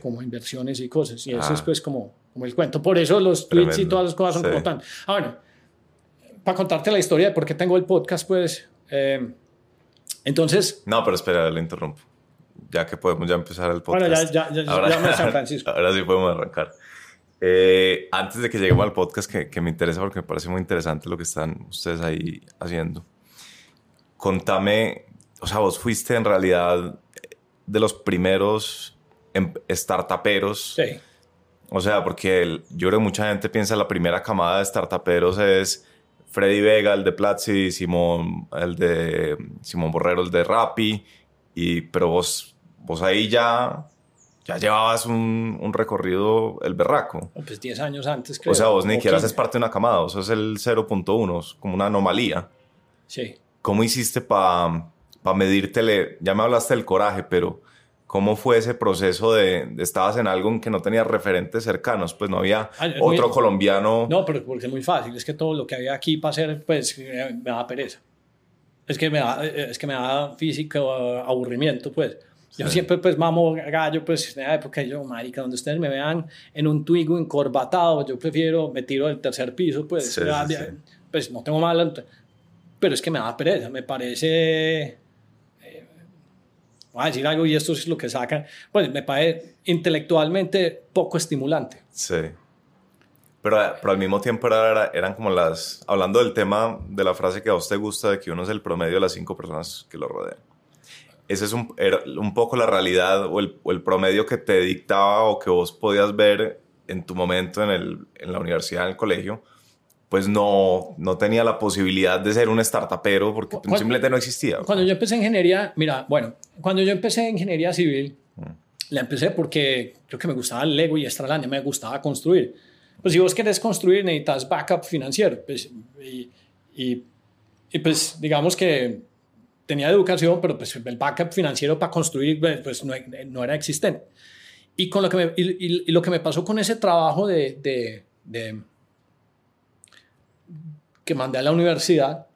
como inversiones y cosas. Y eso es ah. pues como, como el cuento. Por eso los tweets y todas las cosas son como tan... Ah, bueno, para contarte la historia de por qué tengo el podcast, pues... Eh, entonces... No, pero espera, le interrumpo. Ya que podemos ya empezar el podcast. Bueno, ya, ya, ya, ahora, ya San Francisco. ahora sí podemos arrancar. Eh, antes de que lleguemos al podcast, que, que, me interesa porque me parece muy interesante lo que están ustedes ahí haciendo. Contame, o sea, vos fuiste en realidad de los primeros em, startuperos. Sí. O sea, porque yo creo que mucha gente piensa la primera camada de startuperos es Freddy Vega, el de Platzi, Simón, el de Simón Borrero, el de Rappi, y, pero vos, vos ahí ya ya llevabas un, un, recorrido el berraco. Pues 10 años antes, creo. O sea, vos ni siquiera haces parte de una camada, vos sos el 0.1, como una anomalía. Sí. ¿Cómo hiciste para pa medírtele? Ya me hablaste del coraje, pero ¿Cómo fue ese proceso de, estabas en algo en que no tenías referentes cercanos? Pues no había otro colombiano. No, pero porque es muy fácil. Es que todo lo que había aquí para hacer, pues eh, me da pereza. Es que me da, eh, es que me da físico aburrimiento, pues. Yo siempre, pues, mamo gallo, pues, en la época, yo, marica, donde ustedes me vean en un Twigo encorbatado, yo prefiero, me tiro del tercer piso, pues, pues, no tengo mal, pero es que me da pereza, me parece voy a decir algo y esto es lo que sacan, pues me parece intelectualmente poco estimulante. Sí. Pero, pero al mismo tiempo era, eran como las, hablando del tema de la frase que a usted gusta de que uno es el promedio de las cinco personas que lo rodean. Ese es un, un poco la realidad o el, o el, promedio que te dictaba o que vos podías ver en tu momento en, el, en la universidad, en el colegio, pues no, no tenía la posibilidad de ser un startupero porque simplemente no existía. Cuando yo empecé ingeniería, mira, bueno, cuando yo empecé ingeniería civil, mm. la empecé porque creo que me gustaba el Lego y Estralandia, me gustaba construir. Pues si vos querés construir necesitas backup financiero. Pues, y, y, pues digamos que tenía educación, pero pues el backup financiero para construir pues no, no era existente. Y, con lo que me, y, lo que me pasó con ese trabajo de, de, de que mandé a la universidad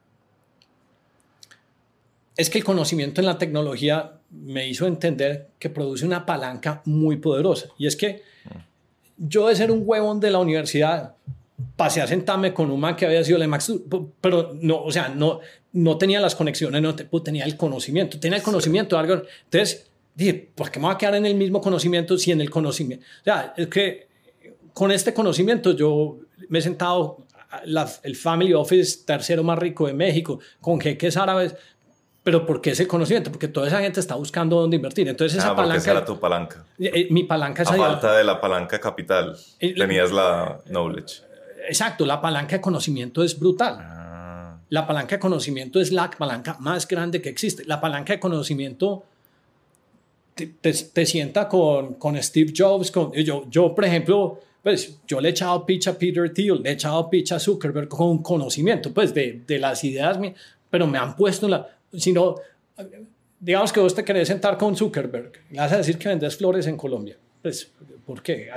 es que el conocimiento en la tecnología me hizo entender que produce una palanca muy poderosa. Y es que yo de ser un huevón de la universidad, pasé a sentarme con un man que había sido el Max, pero no, o sea, no, no tenía las conexiones, no tenía el conocimiento, tenía el conocimiento de algo. Entonces dije, ¿por qué me voy a quedar en el mismo conocimiento si en el conocimiento? O sea, es que con este conocimiento yo me he sentado el family office tercero más rico de México, con jeques árabes, pero ¿por qué ese conocimiento? Porque toda esa gente está buscando dónde invertir. Entonces esa ah, palanca... Esa era tu palanca. Eh, eh, mi palanca es... A falta de la palanca capital, eh, tenías la knowledge. Exacto, la palanca de conocimiento es brutal. Ah. La palanca de conocimiento es la palanca más grande que existe. La palanca de conocimiento te, te, sienta con, con Steve Jobs. Con, yo, yo, por ejemplo, pues yo le he echado pitch a Peter Thiel, le he echado pitch a Zuckerberg con conocimiento, pues de, de las ideas, pero me han puesto la, sino, digamos que vos te querés sentar con Zuckerberg, le vas a decir que vendes flores en Colombia, pues, ¿por qué?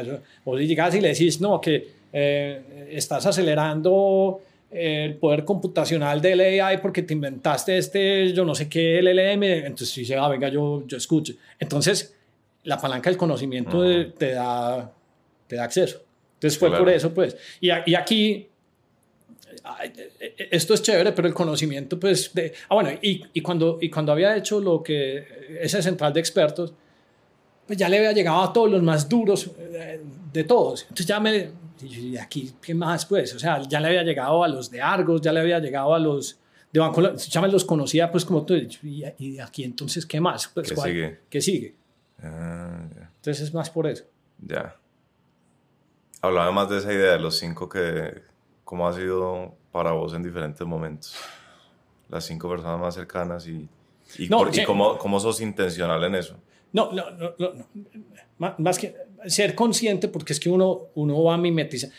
Vos llegas y le decís, no, que eh, estás acelerando el poder computacional del AI porque te inventaste este, yo no sé qué, LLM, entonces dice, ah, venga, yo, yo escucho. Entonces, la palanca del conocimiento te da te da acceso. Entonces fue por eso, pues. Y, y, aquí, esto es chévere, pero el conocimiento, pues, de, ah, bueno, y, y, cuando, y cuando había hecho lo que, ese central de expertos, pues ya le había llegado a todos los más duros eh, de, todos. Entonces ya me, y aquí, ¿qué más, pues? O sea, ya le había llegado a los de Argos, ya le había llegado a los de Banco, ya me los conocía, pues, como tú, y, y aquí entonces, ¿qué más? Pues, ¿Qué sigue? ¿Qué sigue? Ah, entonces es más por eso. Ya. Hablaba más de esa idea de los cinco que, ¿cómo ha sido para vos en diferentes momentos? Las cinco personas más cercanas y, y, cómo, cómo, sos intencional en eso. No, no, no, no, más que ser consciente, porque es que uno, uno va a mimetizar.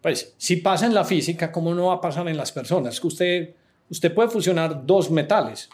Pues, si pasa en la física, ¿cómo no va a pasar en las personas? Que usted, usted puede fusionar dos metales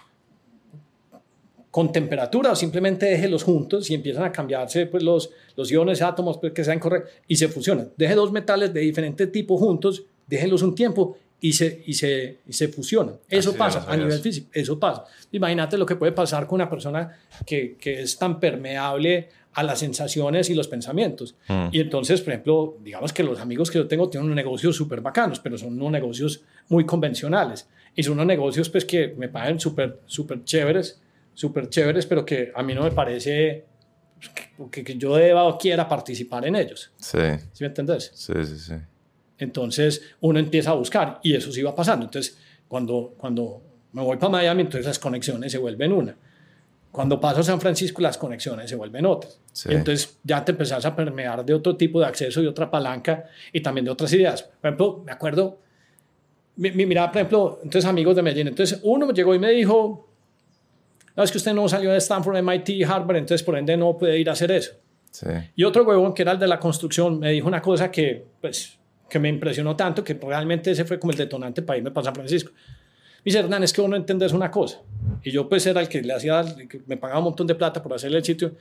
con temperatura o simplemente déjelos juntos y empiezan a cambiarse pues, los, los iones, átomos pues, que sean correctos y se fusionan. Deje dos metales de diferente tipo juntos, déjenlos un tiempo y se, y se, y se fusionan. Eso pasa a nivel físico, eso pasa. Imagínate lo que puede pasar con una persona que, que es tan permeable a las sensaciones y los pensamientos. Mm. Y entonces, por ejemplo, digamos que los amigos que yo tengo tienen unos negocios súper bacanos, pero son unos negocios muy convencionales. Y son unos negocios pues, que me parecen súper, súper chéveres súper chéveres, pero que a mí no me parece que, que, yo deba o quiera participar en ellos. Sí. ¿Sí me entendés? Sí, sí, sí. Entonces uno empieza a buscar y eso sí va pasando. Entonces, cuando, cuando me voy para Miami, entonces las conexiones se vuelven una. Cuando paso a San Francisco, las conexiones se vuelven otras. Sí. entonces ya te empezás a permear de otro tipo de acceso y otra palanca y también de otras ideas. Por ejemplo, me acuerdo, mira, por ejemplo, entonces amigos de Medellín, entonces uno llegó y me dijo, no, es que usted no salió de Stanford, MIT, Harvard, entonces por ende no puede ir a hacer eso. Sí. Y otro huevón, que era el de la construcción, me dijo una cosa que, pues, que me impresionó tanto, que realmente ese fue como el detonante para irme para San Francisco. dice, Hernán, es que vos no entendés una cosa. Y yo pues era el que le hacía, que me pagaba un montón de plata por hacerle el sitio.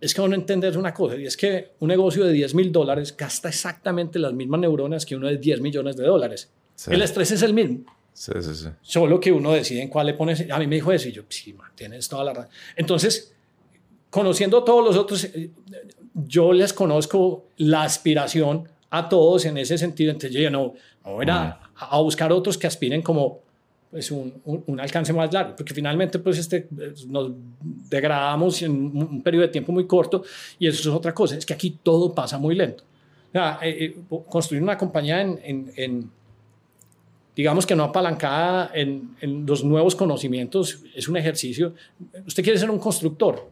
Es que vos no entendés una cosa, y es que un negocio de 10 mil dólares gasta exactamente las mismas neuronas que uno de 10 millones de dólares. Sí. El estrés es el mismo. Sí, sí, sí. Solo que uno decide en cuál le pones. A mí me dijo eso y yo, sí, man, tienes toda la razón. Entonces, conociendo a todos los otros, eh, yo les conozco la aspiración a todos en ese sentido. Entonces, yo no, voy a, a buscar otros que aspiren como pues, un, un, un alcance más largo, porque finalmente pues, este, nos degradamos en un, un periodo de tiempo muy corto y eso es otra cosa, es que aquí todo pasa muy lento. O sea, eh, eh, construir una compañía en, en, en digamos que no apalancada en, en, los nuevos conocimientos, es un ejercicio. Usted quiere ser un constructor.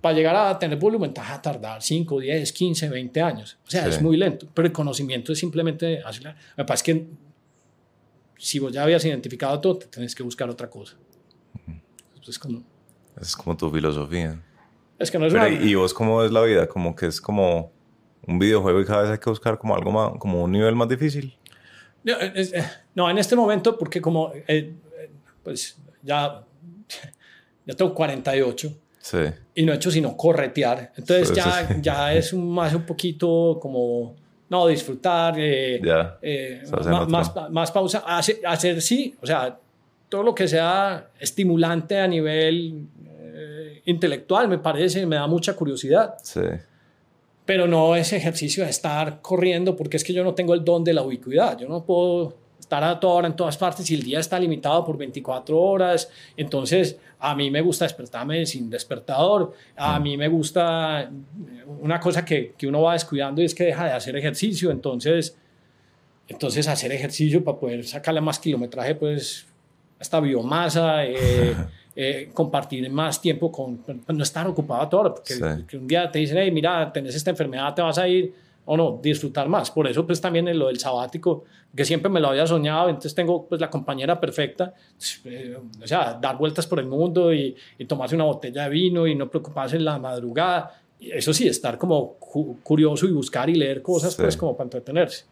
Para llegar a tener volumen, va a tardar 5, 10, 15, 20 años. O sea, sí. es muy lento, pero el conocimiento es simplemente... Lo que pasa es que si vos ya habías identificado todo, te tenés que buscar otra cosa. Es como... Es como tu filosofía. Es que no es pero, una... ¿Y vos cómo es la vida? Como que es como un videojuego y cada vez hay que buscar como algo más, como un nivel más difícil. No, es, no, en este momento, porque como, eh, pues ya, ya tengo 48 sí. y no he hecho sino corretear, entonces sí, ya, sí. ya es un, más un poquito como, no, disfrutar, eh, ya, eh, más, más, más, pausa, hacer, hacer, sí, o sea, todo lo que sea estimulante a nivel eh, intelectual me parece, me da mucha curiosidad. Sí pero no ese ejercicio de estar corriendo, porque es que yo no tengo el don de la ubicuidad. Yo no puedo estar a toda hora en todas partes y el día está limitado por 24 horas. Entonces, a mí me gusta despertarme sin despertador. A mí me gusta una cosa que, que uno va descuidando y es que deja de hacer ejercicio. Entonces, entonces hacer ejercicio para poder sacarle más kilometraje, pues, esta biomasa. Eh, eh, compartir más tiempo con, no estar ocupado hora, porque sí. que un día te dicen, hey, mira, tenés esta enfermedad, te vas a ir, o no, disfrutar más. Por eso, pues también en lo del sabático, que siempre me lo había soñado, entonces tengo pues la compañera perfecta, eh, o sea, dar vueltas por el mundo y, y, tomarse una botella de vino y no preocuparse en la madrugada. Eso sí, estar como cu curioso y buscar y leer cosas, sí. pues como para entretenerse.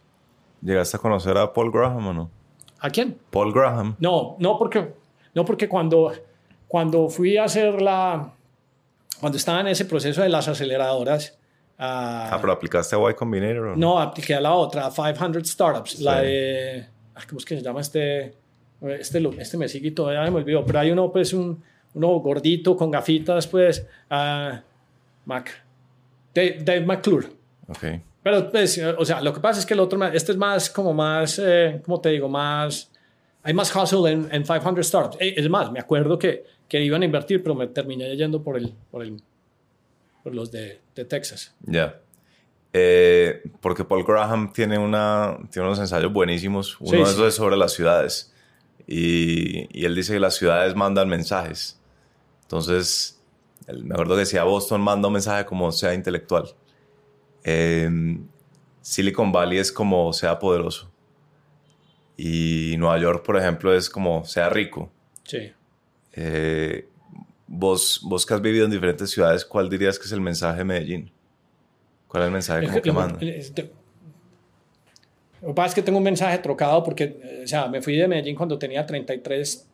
¿Llegaste a conocer a Paul Graham o no? ¿A quién? Paul Graham. No, no porque, no porque cuando cuando fui a hacer la, cuando estaba en ese proceso de las aceleradoras. Uh, ah, pero aplicaste a Y Combinator o no? No, apliqué a la otra, 500 Startups, sí. la de, ¿cómo es que se llama este? Este, este me sigue todavía me olvidó, pero hay uno, pues, un, uno gordito con gafitas, pues, uh, Mac, Dave, Dave McClure. Ok. Pero, pues, o sea, lo que pasa es que el otro, este es más, como más, eh, ¿cómo te digo? Más, hay más hustle en, en 500 Startups. Es más, me acuerdo que que iban a invertir, pero me terminé yendo por, el, por, el, por los de, de Texas. Ya. Yeah. Eh, porque Paul Graham tiene, una, tiene unos ensayos buenísimos. Uno sí, de esos sí. es sobre las ciudades. Y, y, él dice que las ciudades mandan mensajes. Entonces, me acuerdo que decía Boston manda un mensaje como sea intelectual. Eh, Silicon Valley es como sea poderoso. Y Nueva York, por ejemplo, es como sea rico. Sí. Eh, vos, vos que has vivido en diferentes ciudades, ¿cuál dirías que es el mensaje de Medellín? ¿Cuál es el mensaje como que manda? Lo que pasa es que tengo un mensaje trocado porque, o sea, me fui de Medellín cuando tenía 33,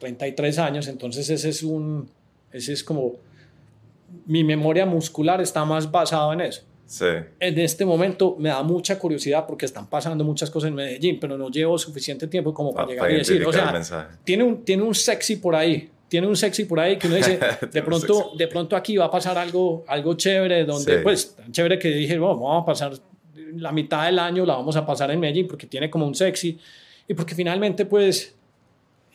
33 años, entonces ese es un, ese es como, mi memoria muscular está más basada en eso. Sí. En este momento me da mucha curiosidad porque están pasando muchas cosas en Medellín, pero no llevo suficiente tiempo como para, para llegar y decir, o sea, tiene un, tiene un sexy por ahí, tiene un sexy por ahí que uno dice, de pronto, de pronto aquí va a pasar algo, algo chévere, donde, sí. pues, tan chévere que dije, bueno, vamos a pasar la mitad del año, la vamos a pasar en Medellín porque tiene como un sexy y porque finalmente, pues,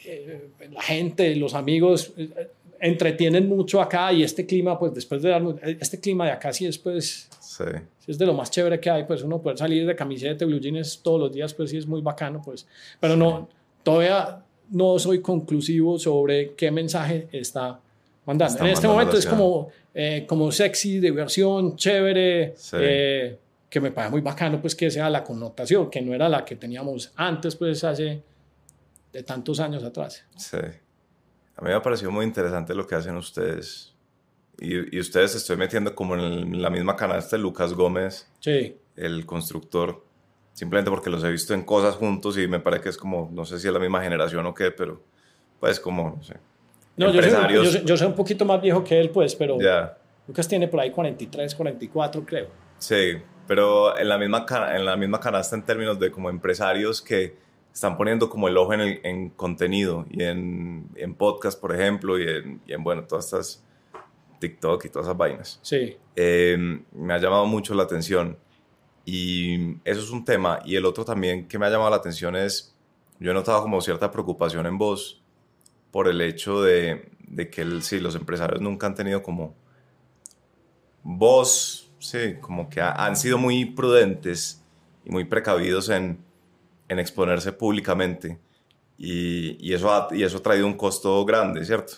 eh, la gente, los amigos eh, entretienen mucho acá y este clima, pues, después de dar, este clima de acá sí después Sí. Si es de lo más chévere que hay, pues uno poder salir de camiseta, blue jeans todos los días, pues sí es muy bacano, pues. Pero sí. no, todavía no soy conclusivo sobre qué mensaje está mandando. Está en este momento es como, eh, como sexy, diversión, chévere, sí. eh, que me parece muy bacano, pues que sea la connotación, que no era la que teníamos antes, pues hace de tantos años atrás. Sí. A mí me ha parecido muy interesante lo que hacen ustedes y, y, ustedes se estoy metiendo como en, el, en, la misma canasta de Lucas Gómez, sí. el constructor. Simplemente porque los he visto en cosas juntos y me parece que es como, no sé si es la misma generación o qué, pero pues como, no sé. No, yo soy, yo, yo soy un poquito más viejo que él, pues, pero Ya. Lucas tiene por ahí 43, 44, creo. Sí, pero en la misma, en la misma canasta en términos de como empresarios que están poniendo como el ojo en, el, en contenido y en, en podcast, por ejemplo, y en, y en, bueno, todas estas TikTok y todas esas vainas. Sí. Eh, me ha llamado mucho la atención y eso es un tema. Y el otro también que me ha llamado la atención es, yo he notado como cierta preocupación en vos por el hecho de, de que el, sí, los empresarios nunca han tenido como vos, sí, como que ha- han sido muy prudentes y muy precavidos en, en exponerse públicamente. Y, y eso ha, y eso ha traído un costo grande, ¿cierto?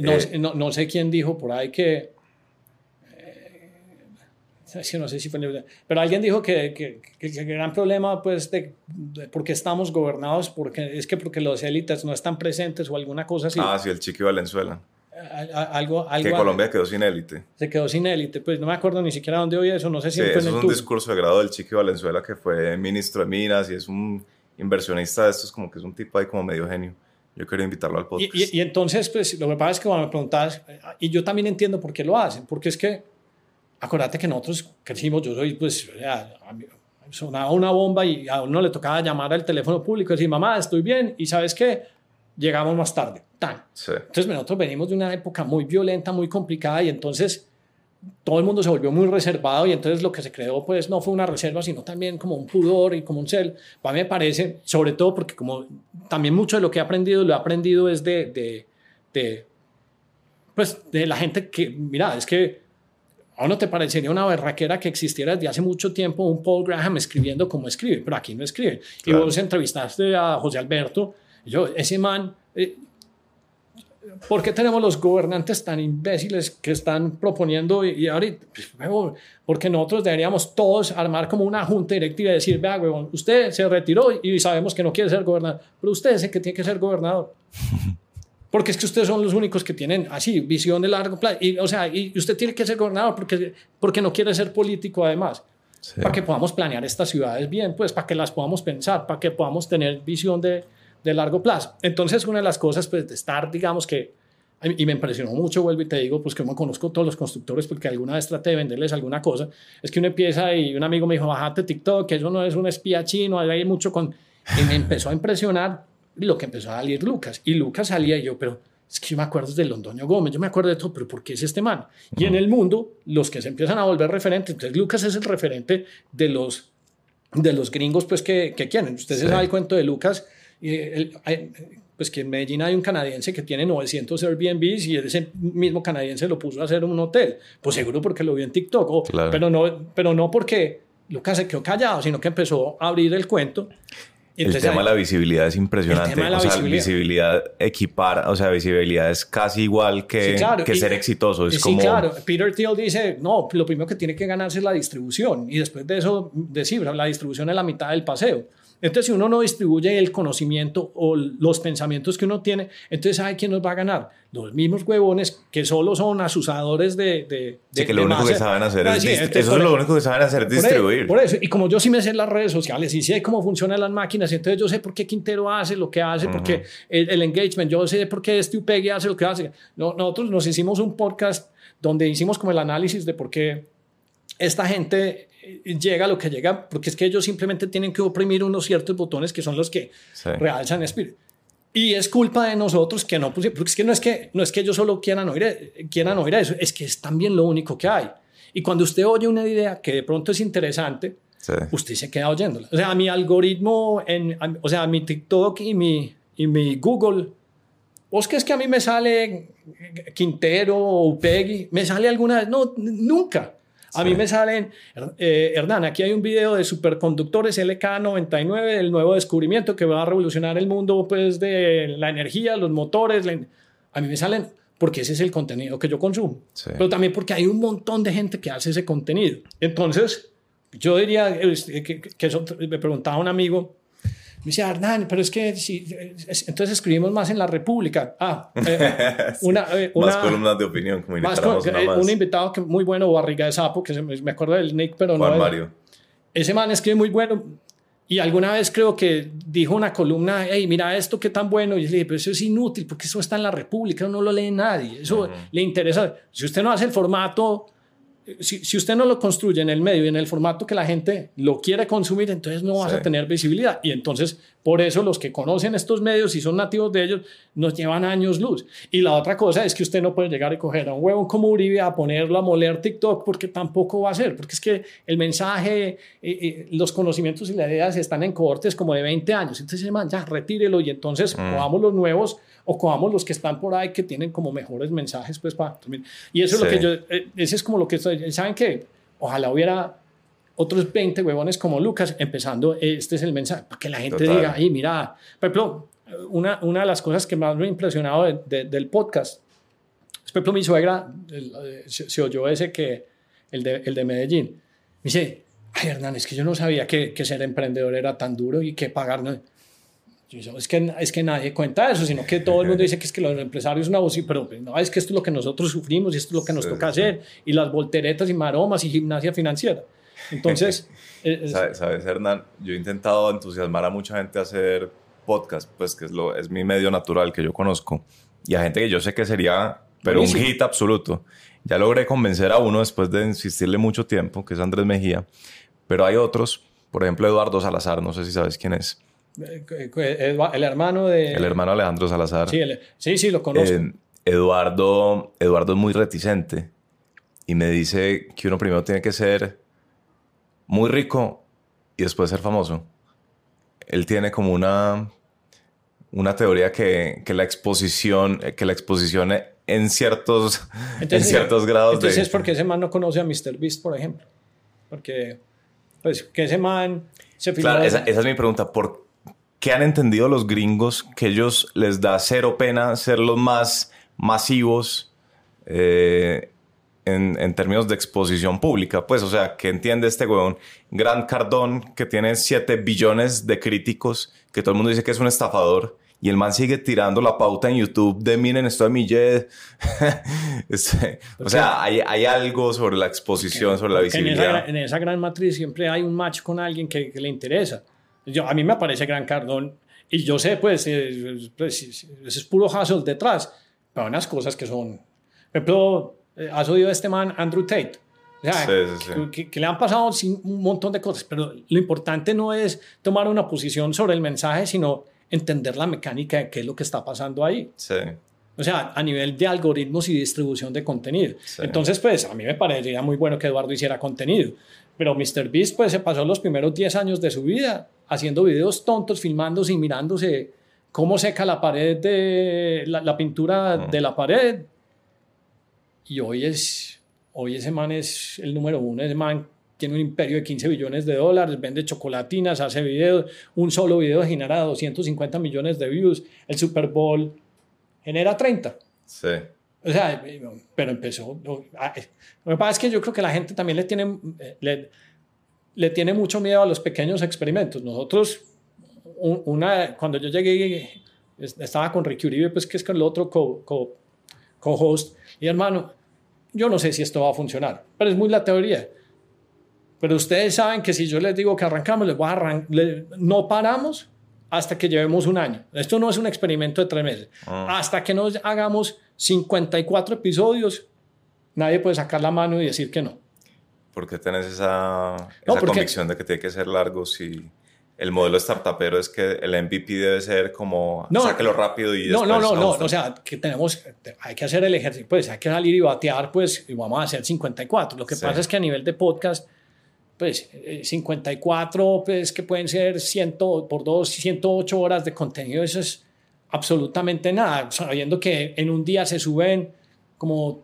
No, Eh, no, no sé quién dijo por ahí que... no sé si fue... Pero alguien dijo que, que, que- el gran problema, pues, de, de por qué estamos gobernados, porque, es que porque los élites no están presentes o alguna cosa así. Ah, sí, el Chiqui Valenzuela. A- a- algo, algo Que Colombia quedó sin élite. se quedó sin élite. Pues no me acuerdo ni siquiera dónde oí eso. No sé si Sí, fue eso en es un discurso de grado del Chiqui Valenzuela que fue ministro de Minas y es un inversionista de estos, como que es un tipo ahí como medio genio. Yo quería invitarlo al Y, podcast. y- y entonces, pues lo que pasa es que cuando me preguntabas, eh, y yo también entiendo por qué lo hacen, porque es que, acuérdate que nosotros crecimos, yo soy, pues, ya, sonaba una bomba y a uno le tocaba llamar al teléfono público y decir, mamá, estoy bien, y ¿sabes qué? Llegamos más tarde, tan. Sí. Entonces nosotros venimos de una época muy violenta, muy complicada y entonces todo el mundo se volvió muy reservado y entonces lo que se creó pues no fue una reserva sino también como un pudor y como un cel. A mí me parece, sobre todo porque como también mucho de lo que he aprendido lo he aprendido es de, de, de pues de la gente que, mira, es que a uno te parecería una berraquera que existiera desde hace mucho tiempo un Paul Graham escribiendo como escribe, pero aquí no escribe. Claro. Y vos entrevistaste a José Alberto, y yo, ese man, eh, ¿por qué tenemos los gobernantes tan imbéciles que están proponiendo y, y ahorita? Pues, porque nosotros deberíamos todos armar como una junta directiva y decir, vea, huevón, usted se retiró y sabemos que no quiere ser gobernador, pero usted es el que tiene que ser gobernador. Porque es que ustedes son los únicos que tienen así visión de largo plazo. Y, o sea, y usted tiene que ser gobernador porque, porque no quiere ser político además. Sí. Para que podamos planear estas ciudades bien, pues para que las podamos pensar, para que podamos tener visión de, de largo plazo. Entonces, una de las cosas, pues, de estar, digamos que, y me impresionó mucho, vuelvo y te digo, pues que me conozco todos los constructores porque alguna vez traté de venderles alguna cosa, es que uno empieza y un amigo me dijo, bájate TikTok, que eso no es un espía chino, ahí hay mucho con... Y me empezó a impresionar lo que empezó a salir Lucas. Y Lucas salía y yo, pero es que yo me acuerdo de Londoño Gómez, yo me acuerdo de todo, pero ¿por qué es este man? Y en el mundo, los que se empiezan a volver referentes, entonces Lucas es el referente de los, de los gringos pues que, que quieren. Usted se Sí. sabe el cuento de Lucas, y el- pues que en Medellín hay un canadiense que tiene 900 Airbnbs y ese mismo canadiense lo puso a hacer un hotel. Pues seguro porque lo vio en TikTok, Claro. pero, no, pero no porque Lucas se quedó callado, sino que empezó a abrir el cuento. El entonces tema de la visibilidad es impresionante. El tema de la o sea, visibilidad. visibilidad equipar, o sea, visibilidad es casi igual que, Sí, claro. que Y- ser exitoso. Es sí, como, claro. Peter Thiel dice, no, lo primero que tiene que ganarse es la distribución. Y después de eso, decir, la distribución es la mitad del paseo. Entonces, si uno no distribuye el conocimiento o los pensamientos que uno tiene, entonces, ¿sabe quién nos va a ganar? Los mismos huevones que solo son asusadores de... de, Sí, de- que lo de único que masa. saben hacer Ah, es sí, entonces, eso es lo único que saben hacer, distribuir. Por eso, y como yo sí me sé las redes sociales y sé cómo funcionan las máquinas, entonces yo sé por qué Quintero hace lo que hace, porque el, el engagement, yo sé por qué Stu Peggy hace lo que hace. No- nosotros nos hicimos un podcast donde hicimos como el análisis de por qué esta gente eh, llega a lo que llega, porque es que ellos simplemente tienen que oprimir unos ciertos botones que son los que Sí. realzan espíritu. Y es culpa de nosotros que no porque es que no es que, no es que ellos solo quieran oír, eh, quieran oír eso, es que es también lo único que hay. Y cuando usted oye una idea que de pronto es interesante, Sí. usted se queda oyéndola. O sea, mi algoritmo, en, o sea, mi TikTok y mi, y mi Google, ¿vos que es que a mí me sale Quintero o Upegui? ¿Me sale alguna vez? No, nunca. A mí me salen, eh, Hernán, aquí hay un video de superconductores LK99, el nuevo descubrimiento que va a revolucionar el mundo pues, de la energía, los motores. la- a mí me salen porque ese es el contenido que yo consumo. Sí. Pero también porque hay un montón de gente que hace ese contenido. Entonces, yo diría eh, que, que eso me preguntaba un amigo, me decía, Hernán, pero es que si, es- entonces escribimos más en la República. Ah, eh, una, eh, Más una- columnas de opinión, como más una eh, más. un invitado que muy bueno, Barriga de Sapo, que se me, acuerdo del Nick, pero Juan no. Mario. Ese man escribe muy bueno. Y alguna vez creo que dijo una columna, hey, mira esto qué tan bueno. Y yo le dije, pero eso es inútil porque eso está en la República, no lo lee nadie. Eso le interesa. Si usted no hace el formato si, usted no lo construye en el medio y en el formato que la gente lo quiere consumir, entonces no vas a tener visibilidad. Y entonces, por eso los que conocen estos medios y son nativos de ellos, nos llevan años luz. Y la otra cosa es que usted no puede llegar y coger a un huevo como Uribe a ponerlo a moler TikTok porque tampoco va a ser, porque es que el mensaje, eh, eh, los conocimientos y las ideas están en cohortes como de 20 años. Entonces, man, ya retírelo y entonces mm. los nuevos o cojamos los que están por ahí que tienen como mejores mensajes, pues para Y eso es lo que yo, eh, ese es como lo que estoy, ¿saben qué? Ojalá hubiera otros 20 huevones como Lucas empezando, este es el mensaje, para que la gente diga, ahí mira, por ejemplo, una, una de las cosas que más me ha impresionado del podcast, es, por ejemplo, mi suegra, eh, se, oyó ese que, el de, el de Medellín, me dice, ay Hernán, es que yo no sabía que, que ser emprendedor era tan duro y que pagar, no es que, es que nadie cuenta eso, sino que todo el mundo dice que es que los empresarios son abusivos, pero no, es que esto es lo que nosotros sufrimos y esto es lo que nos toca hacer, y las volteretas y maromas y gimnasia financiera. Entonces... ¿Sabes, Hernán? Yo he intentado entusiasmar a mucha gente a hacer podcast, pues que es, lo, es mi medio natural que yo conozco, y a gente que yo sé que sería, pero un hit absoluto. Ya logré convencer a uno después de insistirle mucho tiempo, que es Andrés Mejía, pero hay otros, por ejemplo Eduardo Salazar, no sé si sabes quién es el hermano de... El hermano Alejandro Salazar. Sí, sí, lo conozco. Eh, Eduardo, Eduardo es muy reticente y me dice que uno primero tiene que ser muy rico y después ser famoso. Él tiene como una, una teoría que, que la exposición, que la exposición en ciertos, en ciertos grados entonces es porque ese man no conoce a Mr. Beast, por ejemplo. Porque, pues, que ese man se Claro, esa, esa, es mi pregunta. ¿Por ¿Qué han entendido los gringos que ellos les da cero pena ser los más masivos eh, en, términos de exposición pública? Pues, o sea, que entiende este weón, Grant Cardón, que tiene 7 billones de críticos, que todo el mundo dice que es un estafador, y el man sigue tirando la pauta en YouTube de miren esto de mi jet. O sea, hay, hay, algo sobre la exposición, sobre la visibilidad. En esa, gran matriz siempre hay un match con alguien que le interesa. Yo, a mí me parece Gran Cardón y yo sé, pues, eh, pues es puro hustle detrás, pero hay unas cosas que son... Por ejemplo, has oído a este man Andrew Tate. O sea, Que, le han pasado un montón de cosas, pero lo importante no es tomar una posición sobre el mensaje, sino entender la mecánica de qué es lo que está pasando ahí. Sí. O sea, a nivel de algoritmos y distribución de contenido. Entonces, pues, a mí me parecería muy bueno que Eduardo hiciera contenido. Pero MrBeast, pues, se pasó los primeros 10 años de su vida haciendo videos tontos, filmándose y mirándose cómo seca la pared de la, pintura de la pared. Y hoy es, hoy ese man es el número uno, ese man tiene un imperio de 15 billones de dólares, vende chocolatinas, hace videos, un solo video genera 250 millones de views, el Super Bowl genera 30. Sí. O sea, pero empezó. Ah, lo que pasa es que yo creo que la gente también le tiene, le, le tiene mucho miedo a los pequeños experimentos. Nosotros, una, cuando yo llegué, estaba con Ricky Uribe, pues que es con el otro co-host, y hermano, yo no sé si esto va a funcionar, pero es muy la teoría. Pero ustedes saben que si yo les digo que arrancamos, les voy a no paramos hasta que llevemos un año. Esto no es un experimento de tres meses. Ah. Hasta que nos hagamos 54 episodios, nadie puede sacar la mano y decir que no. ¿Por qué tenés esa, esa convicción de que tiene que ser largo si el modelo startupero es que el MVP debe ser como no, sáquelo rápido y no, no, no, no, o sea, que tenemos, hay que hacer el ejercicio, pues hay que salir y batear, pues y vamos a hacer 54. Lo que pasa es que a nivel de podcast, pues 54, eh, pues que pueden ser 100 por 2, 108 horas de contenido, eso es absolutamente nada, sabiendo que en un día se suben como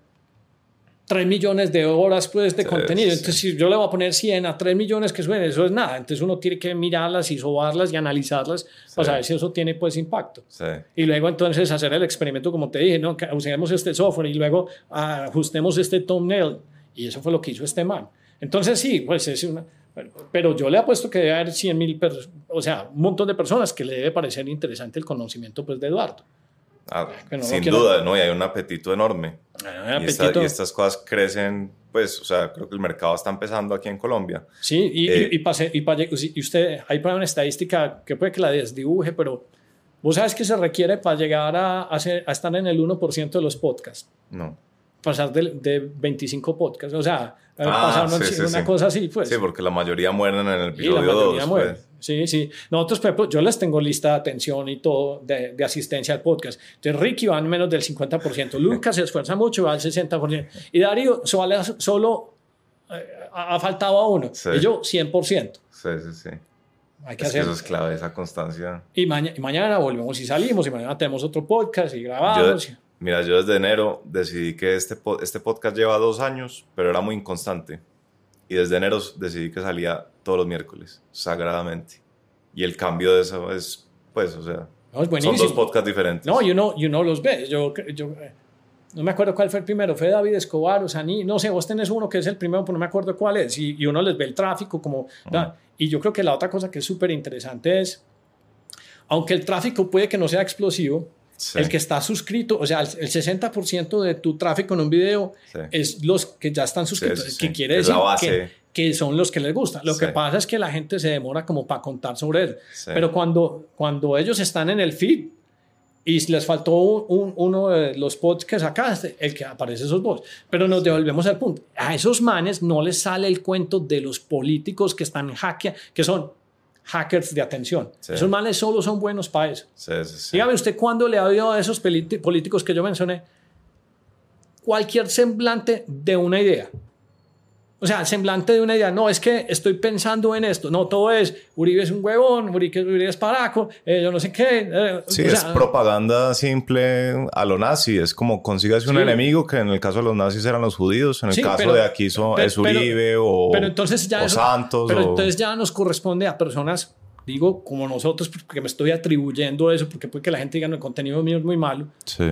3 millones de horas pues, de contenido. Entonces, si yo le voy a poner 100 a 3 millones que suben, eso es nada. Entonces, uno tiene que mirarlas y sobarlas y analizarlas para saber si eso tiene pues impacto. Y luego, entonces, hacer el experimento, como te dije, ¿no? que usemos este software y luego ajustemos este thumbnail. Y eso fue lo que hizo este man. Entonces, sí, pues es una. Pero yo le apuesto que debe haber 100 mil, o sea, un montón de personas que le debe parecer interesante el conocimiento pues, de Eduardo. Ah, Que no lo sin quiero- duda, ¿no? Y hay un apetito enorme. Ah, Y, esta- y estas cosas crecen, pues, o sea, creo que el mercado está empezando aquí en Colombia. Sí, y, Eh, y, y pase- y pa- y usted, hay para una estadística que puede que la desdibuje, pero vos sabes que se requiere para llegar a, a ser- a estar en el 1% de los podcasts, No. pasar de, de 25 podcasts, o sea, eh, Ah, pasar una, sí, una sí. cosa así, pues. Sí, porque la mayoría mueren en el Y la episodio mayoría 2. muere. pues. Sí, sí. Nosotros, por ejemplo, yo les tengo lista de atención y todo de, de asistencia al podcast. Entonces, Ricky va en menos del 50%, Lucas se esfuerza mucho, va al 60%. Y Darío solo, solo eh, ha faltado a uno. Y yo, 100%. Sí, sí, sí. Hay que Es que eso es clave, esa constancia. Y, maña- y mañana volvemos y salimos, y mañana tenemos otro podcast y Yo, grabamos. Mira, yo desde enero decidí que este, este podcast lleva dos años, pero era muy inconstante. Y desde enero decidí que salía todos los miércoles, sagradamente. Y el cambio de eso es, pues, o sea, No, es son dos podcasts diferentes. No, y uno, y uno los ve. Yo, yo eh, no me acuerdo cuál fue el primero. Fue David Escobar o Saní. No sé, vos tenés uno que es el primero, pero no me acuerdo cuál es. Y, y uno les ve el tráfico como... Y yo creo que la otra cosa que es súper interesante es, aunque el tráfico puede que no sea explosivo, Sí, el que está suscrito, o sea, el, el 60% de tu tráfico en un video sí. es los que ya están suscritos, que quiere Es decir que, que son los que les gusta. Lo que pasa es que la gente se demora como para contar sobre. Sí. Pero cuando, cuando ellos están en el feed y les faltó un- un- uno de los pods que sacaste, el que aparece esos dos. Pero nos devolvemos al punto. A esos manes no les sale el cuento de los políticos que están hackeando, que son hackers de atención. Sí. Esos manes solo son buenos para eso. Sí, sí, sí. Dígame usted cuándo le ha oído a esos políticos que yo mencioné cualquier semblante de una idea. O sea, el semblante de una idea. No, es que estoy pensando en esto. No, todo es Uribe es un huevón, Uribe, Uribe es paraco, eh, yo no sé qué. eh, Sí, o es propaganda simple a lo nazi. Es como consígase un Sí. enemigo, que en el caso de los nazis eran los judíos, en el Sí, caso pero- de aquí son, pero- es Uribe pero- o, entonces ya o eso- Santos. Pero o- entonces ya nos corresponde a personas, digo, como nosotros, porque me estoy atribuyendo eso, porque puede que la gente diga, no, el contenido mío es muy malo. Sí,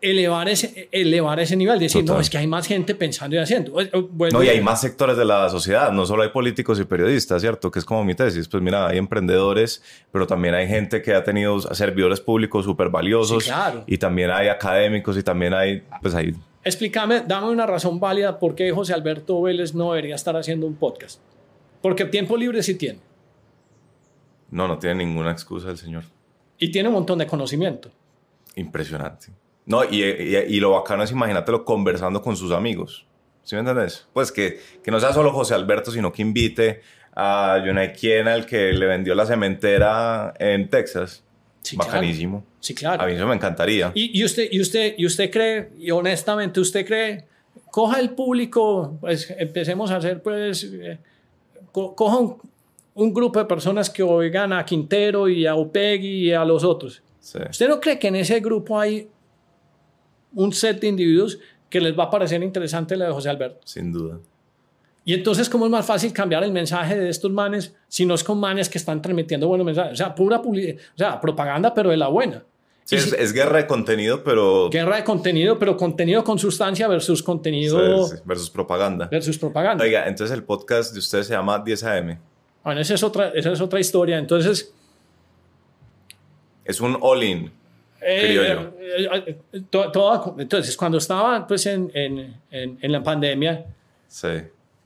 Elevar ese, elevar ese nivel, decir, Total. no, es que hay más gente pensando y haciendo. Bueno, No, y hay más sectores de la sociedad, no solo hay políticos y periodistas, ¿cierto? Que es como mi tesis. Pues mira, hay emprendedores, pero también hay gente que ha tenido servidores públicos súper valiosos. Sí, claro. Y también hay académicos y también hay, pues hay... Explícame, dame una razón válida por qué José Alberto Vélez no debería estar haciendo un podcast. Porque tiempo libre sí tiene. No, no tiene ninguna excusa el señor. Y tiene un montón de conocimiento. Impresionante. No, y, y, y lo bacano es imagínatelo conversando con sus amigos. ¿Sí me entiendes? Pues que, que no sea solo José Alberto, sino que invite a yo no sé quién al que le vendió la cementera en Texas. Sí, Bacanísimo. claro. Sí, claro. A mí eso me encantaría. Y, y usted, y, usted, y usted cree, y honestamente usted cree, coja el público, pues empecemos a hacer, pues, eh, co- coja un, un grupo de personas que oigan a Quintero y a Opegui y a los otros. Sí. ¿Usted no cree que en ese grupo hay un set de individuos que les va a parecer interesante la de José Alberto? Sin duda. Y entonces, ¿cómo es más fácil cambiar el mensaje de estos manes si no es con manes que están transmitiendo buenos mensajes? O sea, pura o sea, propaganda, pero de la buena. Sí, es, guerra de contenido, pero guerra de contenido, pero contenido con sustancia versus contenido sí, sí, versus propaganda. versus propaganda. Oiga, entonces el podcast de ustedes se llama 10 AM. Bueno, esa es otra, esa es otra historia. Entonces, Es un all-in. Eh, Criollo. eh, eh, to- todo- entonces cuando estaba pues, en, en, en, en la pandemia, Sí.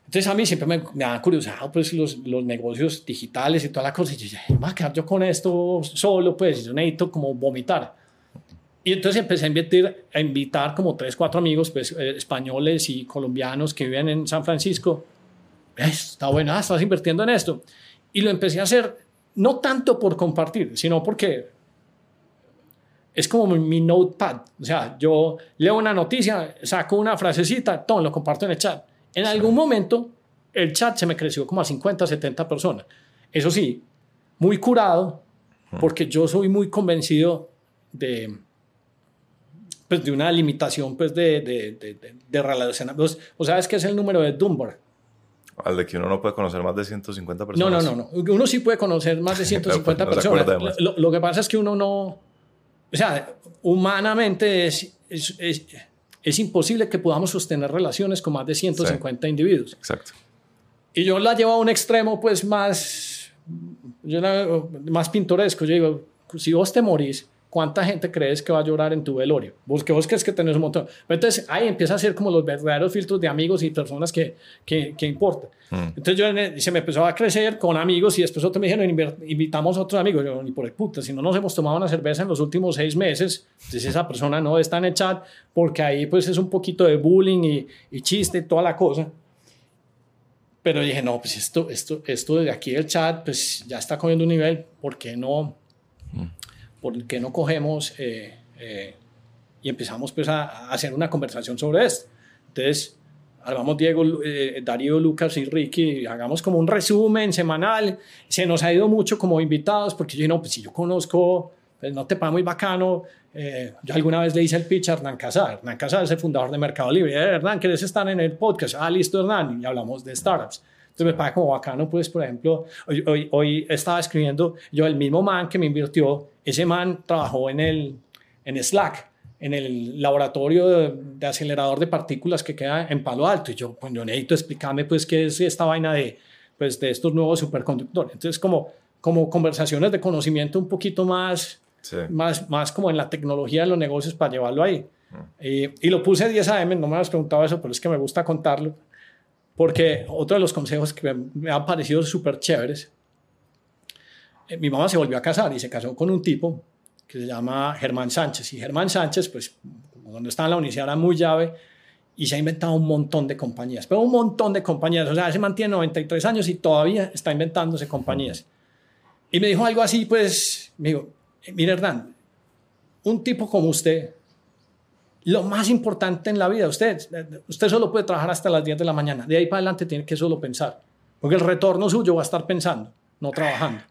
Entonces a mí siempre me, me ha curiosado pues los, los negocios digitales y toda la cosa. Y yo dije, "Me voy a quedar yo con esto solo, pues yo necesito como vomitar. Y entonces empecé a invitar, a invitar como tres, cuatro amigos pues, eh, españoles y colombianos que viven en San Francisco. "Eh, Está bueno, ah, estás invirtiendo en esto. Y lo empecé a hacer no tanto por compartir, sino porque es como mi, notepad. O sea, yo leo una noticia, saco una frasecita, todo lo comparto en el chat. En algún momento, el chat se me creció como a 50, 70 personas. Eso sí, muy curado, porque yo soy muy convencido de, pues, de una limitación pues, de, de, de, de, relacionamientos. ¿O sabes qué es el número de Dunbar? Al de que uno no puede conocer más de 150 No, personas. no, no, no. Uno sí puede conocer más de 150 Pero, pues, no personas. Lo, lo que pasa es que uno no. O sea, humanamente es, es, es, es imposible que podamos sostener relaciones con más de 150 individuos. Exacto. Y yo la llevo a un extremo, pues más. Yo la- más pintoresco. Yo digo, si vos te morís ¿cuánta gente crees que va a llorar en tu velorio? Vos que vos crees que tenés un montón. Entonces ahí empieza a ser como los verdaderos filtros de amigos y personas que, que, que importan. Mm. Entonces yo en el- se me empezó a crecer con amigos y después otros me dijeron, "Inver- invitamos a otros amigos. Yo, ni por el puta, si no nos hemos tomado una cerveza en los últimos seis meses, entonces esa persona no está en el chat porque ahí pues es un poquito de bullying y, y chiste y toda la cosa. Pero dije, no, pues esto, esto, esto de aquí del chat, pues ya está cogiendo un nivel, ¿por qué no, por qué no cogemos eh, eh, y empezamos pues a, a hacer una conversación sobre esto? Entonces, armamos Diego, eh, Darío, Lucas y Ricky, hagamos como un resumen semanal. Se nos ha ido mucho como invitados, porque yo no, pues si yo conozco, pues no te paga muy bacano. Eh, yo alguna vez le hice el pitch a Hernán Casar. Hernán Casar es el fundador de Mercado Libre. Eh, Hernán, ¿quieres estar en el podcast? Ah, listo, Hernán. Y hablamos de startups. Entonces me paga como bacano, pues, por ejemplo, hoy, hoy, hoy estaba escribiendo, yo el mismo man que me invirtió, ese man trabajó en, el, en Slack, en el laboratorio de, de acelerador de partículas que queda en Palo Alto. Y yo, pues yo necesito explicarme, pues, qué es esta vaina de, pues, de estos nuevos superconductores. Entonces, como, como conversaciones de conocimiento un poquito más, Sí. más, más como en la tecnología de los negocios para llevarlo ahí. Y, y lo puse 10 AM, no me has preguntado eso, pero es que me gusta contarlo, porque otro de los consejos que me, me han parecido súper chéveres, mi mamá se volvió a casar y se casó con un tipo que se llama Germán Sánchez. Y Germán Sánchez, pues cuando estaba en la universidad era muy llave y se ha inventado un montón de compañías, pero un montón de compañías. O sea, se mantiene 93 años y todavía está inventándose compañías. Y me dijo algo así, pues, me dijo, mire Hernán, un tipo como usted, lo más importante en la vida, usted, usted solo puede trabajar hasta las 10 de la mañana. De ahí para adelante tiene que solo pensar. Porque el retorno suyo va a estar pensando, no trabajando.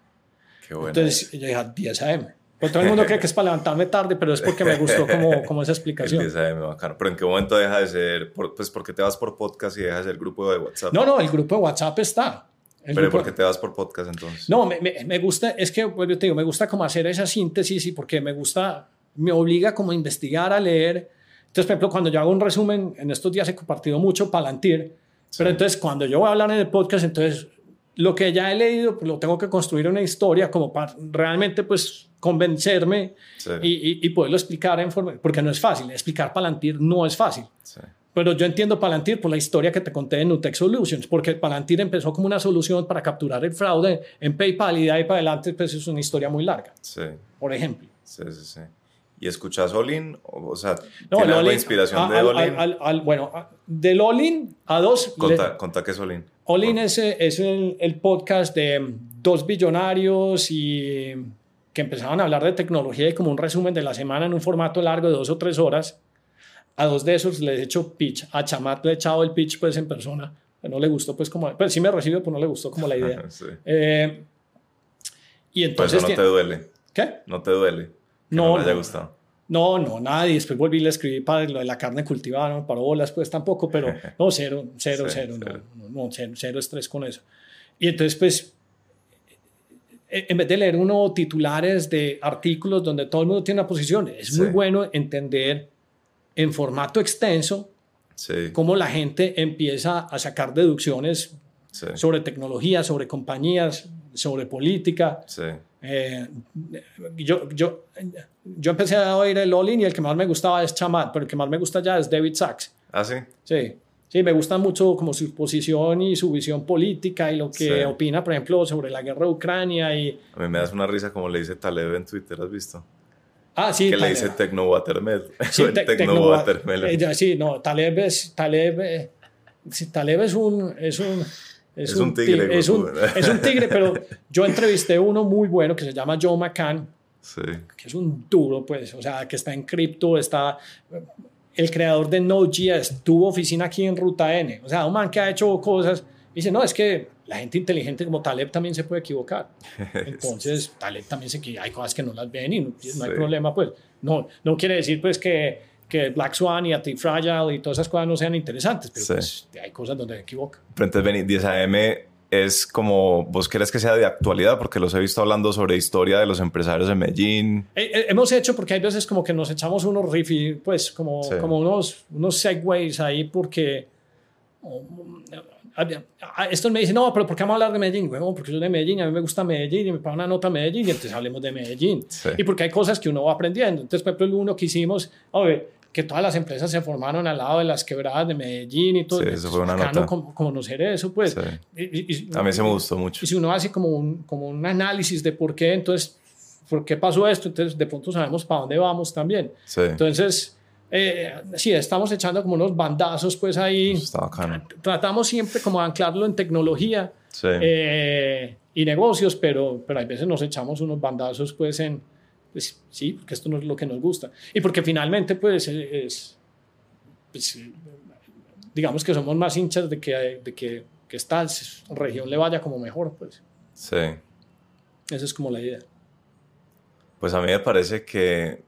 Qué bueno. Entonces yo dije, "Ah, 10 AM. Pues todo el mundo cree que es para levantarme tarde, pero es porque me gustó como, como esa El explicación. 10 AM, bacano. Pero ¿en qué momento deja de ser? Por, pues porque te vas por podcast y dejas el grupo de WhatsApp. No, no, el grupo de WhatsApp está. El Pero grupo- ¿por qué te vas por podcast entonces? No, me, me, me gusta, es que, yo te digo, me gusta como hacer esa síntesis y porque me gusta, me obliga como a investigar, a leer. Entonces, por ejemplo, cuando yo hago un resumen, en estos días he compartido mucho Palantir, pero entonces cuando yo voy a hablar en el podcast, entonces lo que ya he leído, pues, lo tengo que construir una historia como para realmente, pues, convencerme Sí. y, y, y poderlo explicar en forma, porque no es fácil, explicar Palantir no es fácil. Sí. Pero yo entiendo Palantir por la historia que te conté de Nutec Solutions, porque Palantir empezó como una solución para capturar el fraude en PayPal y de ahí para adelante pues es una historia muy larga, Sí, por ejemplo. sí, sí, sí. ¿Y escuchas Olin? O, o sea, No, ¿tiene algo de inspiración a- de Olin? al- bueno, del All-in a dos. Conta, conta qué es Olin. All-in es, eh, es el, el podcast de dos billonarios y que empezaban a hablar de tecnología y como un resumen de la semana en un formato largo de dos o tres horas. A dos de esos les he hecho pitch. A Chamat le he echado el pitch pues en persona. No le gustó pues como... Pues sí me recibe, pero no le gustó como la idea. Sí. Eh, y Pues entonces... eso no te duele. ¿Qué? No te duele. Que No, no, haya gustado. No, no, nada. Y después volví y le escribí para lo de la carne cultivada, no para bolas, pues tampoco, pero no, cero, cero, Sí, cero, cero. No, no, no, cero, cero estrés con eso. Y entonces, pues, e- en vez de leer uno titulares de artículos donde todo el mundo tiene una posición, es muy Sí. bueno entender en formato extenso Sí, cómo la gente empieza a sacar deducciones sobre tecnología, sobre compañías, sobre política. sí. Eh, yo, yo, yo empecé a oír el Olin y el que más me gustaba es Chamat, pero el que más me gusta ya es David Sachs. Ah, sí. Sí, sí, me gusta mucho como su posición y su visión política y lo que Sí. opina, por ejemplo, sobre la guerra de Ucrania y... A mí me das una risa como le dice Taleb en Twitter, ¿has visto? Ah, sí, Que le dice Tecno Watermelon. Sí, te- Tecno Tecno- Watermelon. eh, sí, no, Taleb es... Taleb, eh, Taleb es un... Es un Es un tigre, ti- Es un, es un tigre, pero yo entrevisté uno muy bueno que se llama Joe McCann, Sí, que es un duro, pues, o sea, que está en cripto, está... El creador de Node.js tuvo oficina aquí en Ruta N, o sea, un man que ha hecho cosas, dice, no, es que la gente inteligente como Taleb también se puede equivocar. Entonces, Taleb también se que hay cosas que no las ven y no, no hay Sí. problema, pues. No, no quiere decir, pues, que, que Black Swan y Antifragile y todas esas cosas no sean interesantes, pero Sí. pues, hay cosas donde se equivoca. Pero entonces, vení, 10 AM es como, ¿vos querés que sea de actualidad? Porque los he visto hablando sobre historia de los empresarios en Medellín. Eh, eh, hemos hecho, porque hay veces como que nos echamos unos riffs, pues como, Sí. como unos, unos segways ahí, porque um, esto me dice, no, pero ¿por qué vamos a hablar de Medellín? Bueno, porque yo soy de Medellín, a mí me gusta Medellín y me paga una nota Medellín y entonces hablemos de Medellín. Y porque hay cosas que uno va aprendiendo. Entonces, por ejemplo, el uno que hicimos, a ver, que todas las empresas se formaron al lado de las quebradas de Medellín y todo. Sí, eso fue una nota. Como, conocer eso, pues. a mí se me gustó mucho. Y si uno hace como un, como un análisis de por qué, entonces, ¿por qué pasó esto? Entonces, de pronto sabemos para dónde vamos también. Entonces, eh, sí, estamos echando como unos bandazos, pues ahí. Está Tratamos siempre como de anclarlo en tecnología eh, y negocios, pero, pero hay veces nos echamos unos bandazos, pues, en pues sí, porque esto no es lo que nos gusta. Y porque finalmente, pues, es, pues, digamos que somos más hinchas de que, de que, que esta región le vaya como mejor, pues. Sí. Esa es como la idea. Pues a mí me parece que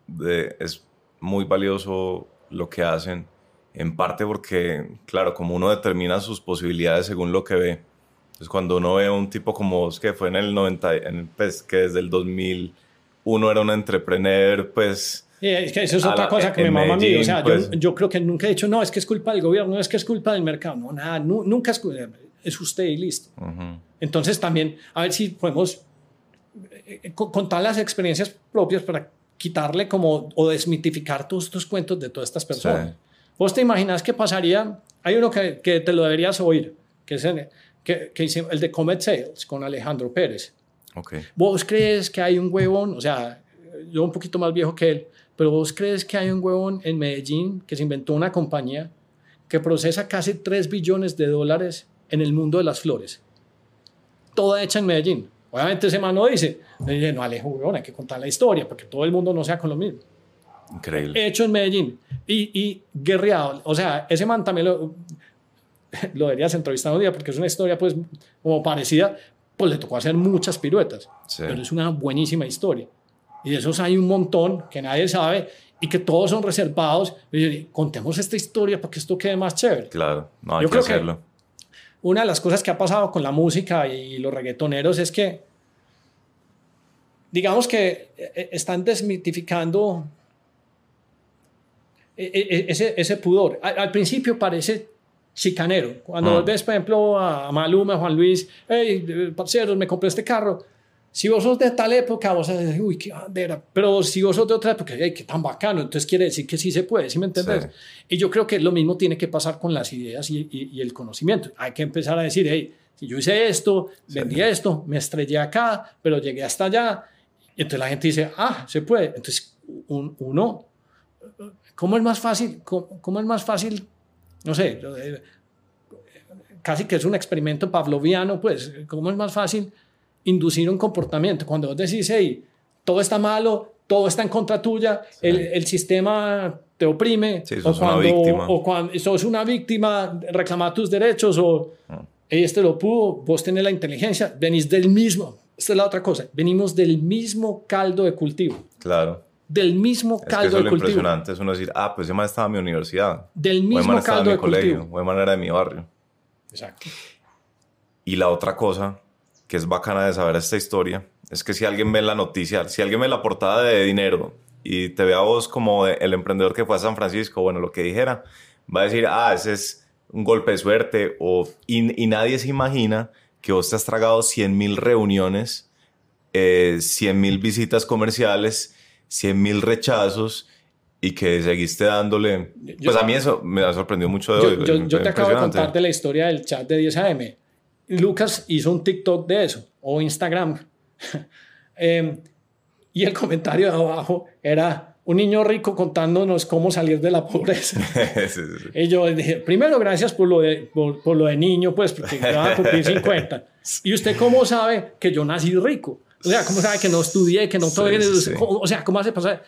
es muy valioso lo que hacen, en parte porque, claro, como uno determina sus posibilidades según lo que ve, entonces cuando uno ve a un tipo como vos que fue en el 90, en, pues que desde el 2000 uno era un entrepreneur, pues... es que eso es otra cosa que me mama a mí. O sea, pues yo, creo que nunca he dicho, no, es que es culpa del gobierno, no es que es culpa del mercado. No, nada, nunca es Es usted y listo. Entonces también, a ver si podemos eh, contar las experiencias propias para quitarle como o desmitificar todos estos cuentos de todas estas personas. Vos te imaginas qué pasaría, hay uno que, que, te lo deberías oír, que es el, que, que el de Comet Sales con Alejandro Pérez. ¿Vos crees que hay un huevón? O sea, yo un poquito más viejo que él, pero vos crees que hay un huevón en Medellín que se inventó una compañía que procesa casi 3 billones de dólares en el mundo de las flores? Toda hecha en Medellín. Obviamente ese man no dice, no Alejo, huevón, hay que contar la historia porque todo el mundo no sea con lo mismo. Increíble. Hecho en Medellín y, y guerreado. O sea, ese man también lo, lo deberías entrevistar un día porque es una historia pues como parecida, pues le tocó hacer muchas piruetas, pero es una buenísima historia. Y de esos hay un montón que nadie sabe y que todos son reservados. Y contemos esta historia para que esto quede más chévere. Claro, no hay que hacerlo. una de las cosas que ha pasado con la música y los reggaetoneros es que, digamos que eh, eh, están desmitificando eh, ese, ese pudor. Al, principio parece chicanero. Cuando mm. ves, por ejemplo, a Maluma, Juan Luis, hey, parceros, me compré este carro. Si vos sos de tal época, vos vas uy, qué bandera. Pero si vos sos de otra época, ay, qué tan bacano. Entonces quiere decir que sí se puede, ¿sí me entiendes? Y yo creo que lo mismo tiene que pasar con las ideas y, y, el conocimiento. Hay que empezar a decir, hey, si yo hice esto, vendí esto, me estrellé acá, pero llegué hasta allá. Y entonces la gente dice, ah, se puede. Entonces uno, ¿cómo es más fácil? cómo es más fácil no sé, eh, casi que es un experimento pavloviano, pues, ¿cómo es más fácil inducir un comportamiento? Cuando vos decís, hey, todo está malo, todo está en contra tuya, el, el, sistema te oprime, o, cuando, una víctima. o cuando sos una víctima, reclama tus derechos, o ah. este lo pudo, vos tenés la inteligencia, venís del mismo, esta es la otra cosa, venimos del mismo caldo de cultivo. Claro del mismo caldo es que eso de lo cultivo. impresionante es uno decir, ah, pues ese estaba en mi universidad. Del mismo caldo de, mi colegio, o manera de mi barrio. Exacto. Y la otra cosa que es bacana de saber esta historia es que si alguien ve la noticia, si alguien ve la portada de dinero y te ve a vos como el emprendedor que fue a San Francisco, bueno, lo que dijera, va a decir, ah, ese es un golpe de suerte, o, y, nadie se imagina que vos te has tragado 100 mil reuniones, eh, 100 mil visitas comerciales 100 mil rechazos y que seguiste dándole... pues a mí eso me ha sorprendido mucho de yo, hoy. Yo, te acabo de contar de la historia del chat de 10 AM. Lucas hizo un TikTok de eso, o Instagram. Em, y el comentario de abajo era un niño rico contándonos cómo salir de la pobreza. Y yo dije, primero, gracias por lo de, por, lo de niño, pues, porque me va a cumplir 50. ¿Y usted cómo sabe que yo nací rico? O sea, ¿cómo sabe que no estudié, que no todo O sea, ¿cómo hace pasar?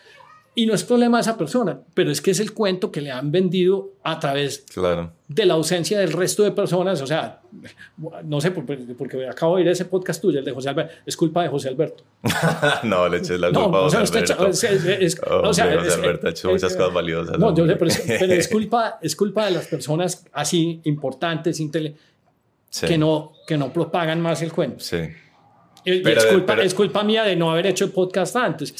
Y no es problema de esa persona, pero es que es el cuento que le han vendido a través de la ausencia del resto de personas. O sea, no sé, porque acabo de oír ese podcast tuyo, el de José Alberto. Es culpa de José Alberto. no, le eches la culpa a José Alberto. o sea, José Alberto ha hecho muchas cosas valiosas. No, yo sé, pero, es, culpa, es culpa de las personas así importantes, que, no, que no propagan más el cuento. Sí es, culpa, es, culpa, mía de no haber hecho el podcast antes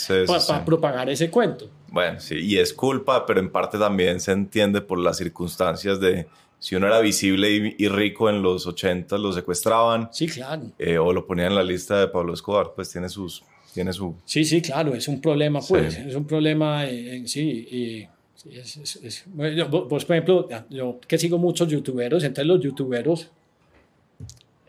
para propagar ese cuento. Bueno, sí, y es culpa, pero en parte también se entiende por las circunstancias de si uno era visible y, y rico en los 80, lo secuestraban. Sí, claro. eh, o lo ponían en la lista de Pablo Escobar, pues tiene sus... Tiene su... Sí, sí, claro, es un problema, pues, Sí. es un problema eh, en sí. Y, sí, es- es- es- bueno, vos, por ejemplo, yo que sigo muchos youtuberos, entonces los youtuberos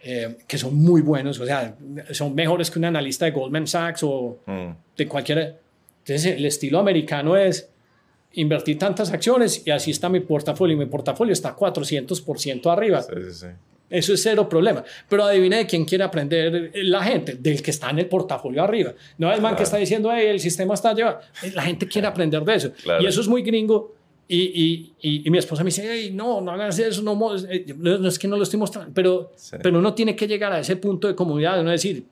eh, que son muy buenos, o sea, son mejores que un analista de Goldman Sachs o Mm, de cualquier... Entonces, el estilo americano es invertir tantas acciones y así está mi portafolio. y Mi portafolio está 400% arriba. sí, sí, sí. Eso es cero problema. Pero adivine de quién quiere aprender la gente, del que está en el portafolio arriba. No es el man que Claro. está diciendo, "Ey, el sistema está llevado. La gente quiere aprender de eso. Claro. Y eso es muy gringo. Y, y, y, y mi esposa me dice, "Ey, no, no hagas eso, no, eh, no, no es que no lo estoy mostrando. Pero, Sí. pero uno tiene que llegar a ese punto de comunidad, de no decir,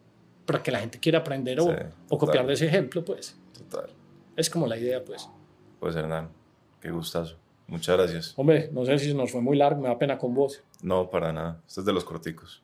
para que la gente quiera aprender o, Sí, o copiar de ese ejemplo, pues. Total. Es como la idea, pues. Pues Hernán, qué gustazo. Muchas gracias. Hombre, no sé si nos fue muy largo, me da pena con vos. No, para nada. Este es de los corticos.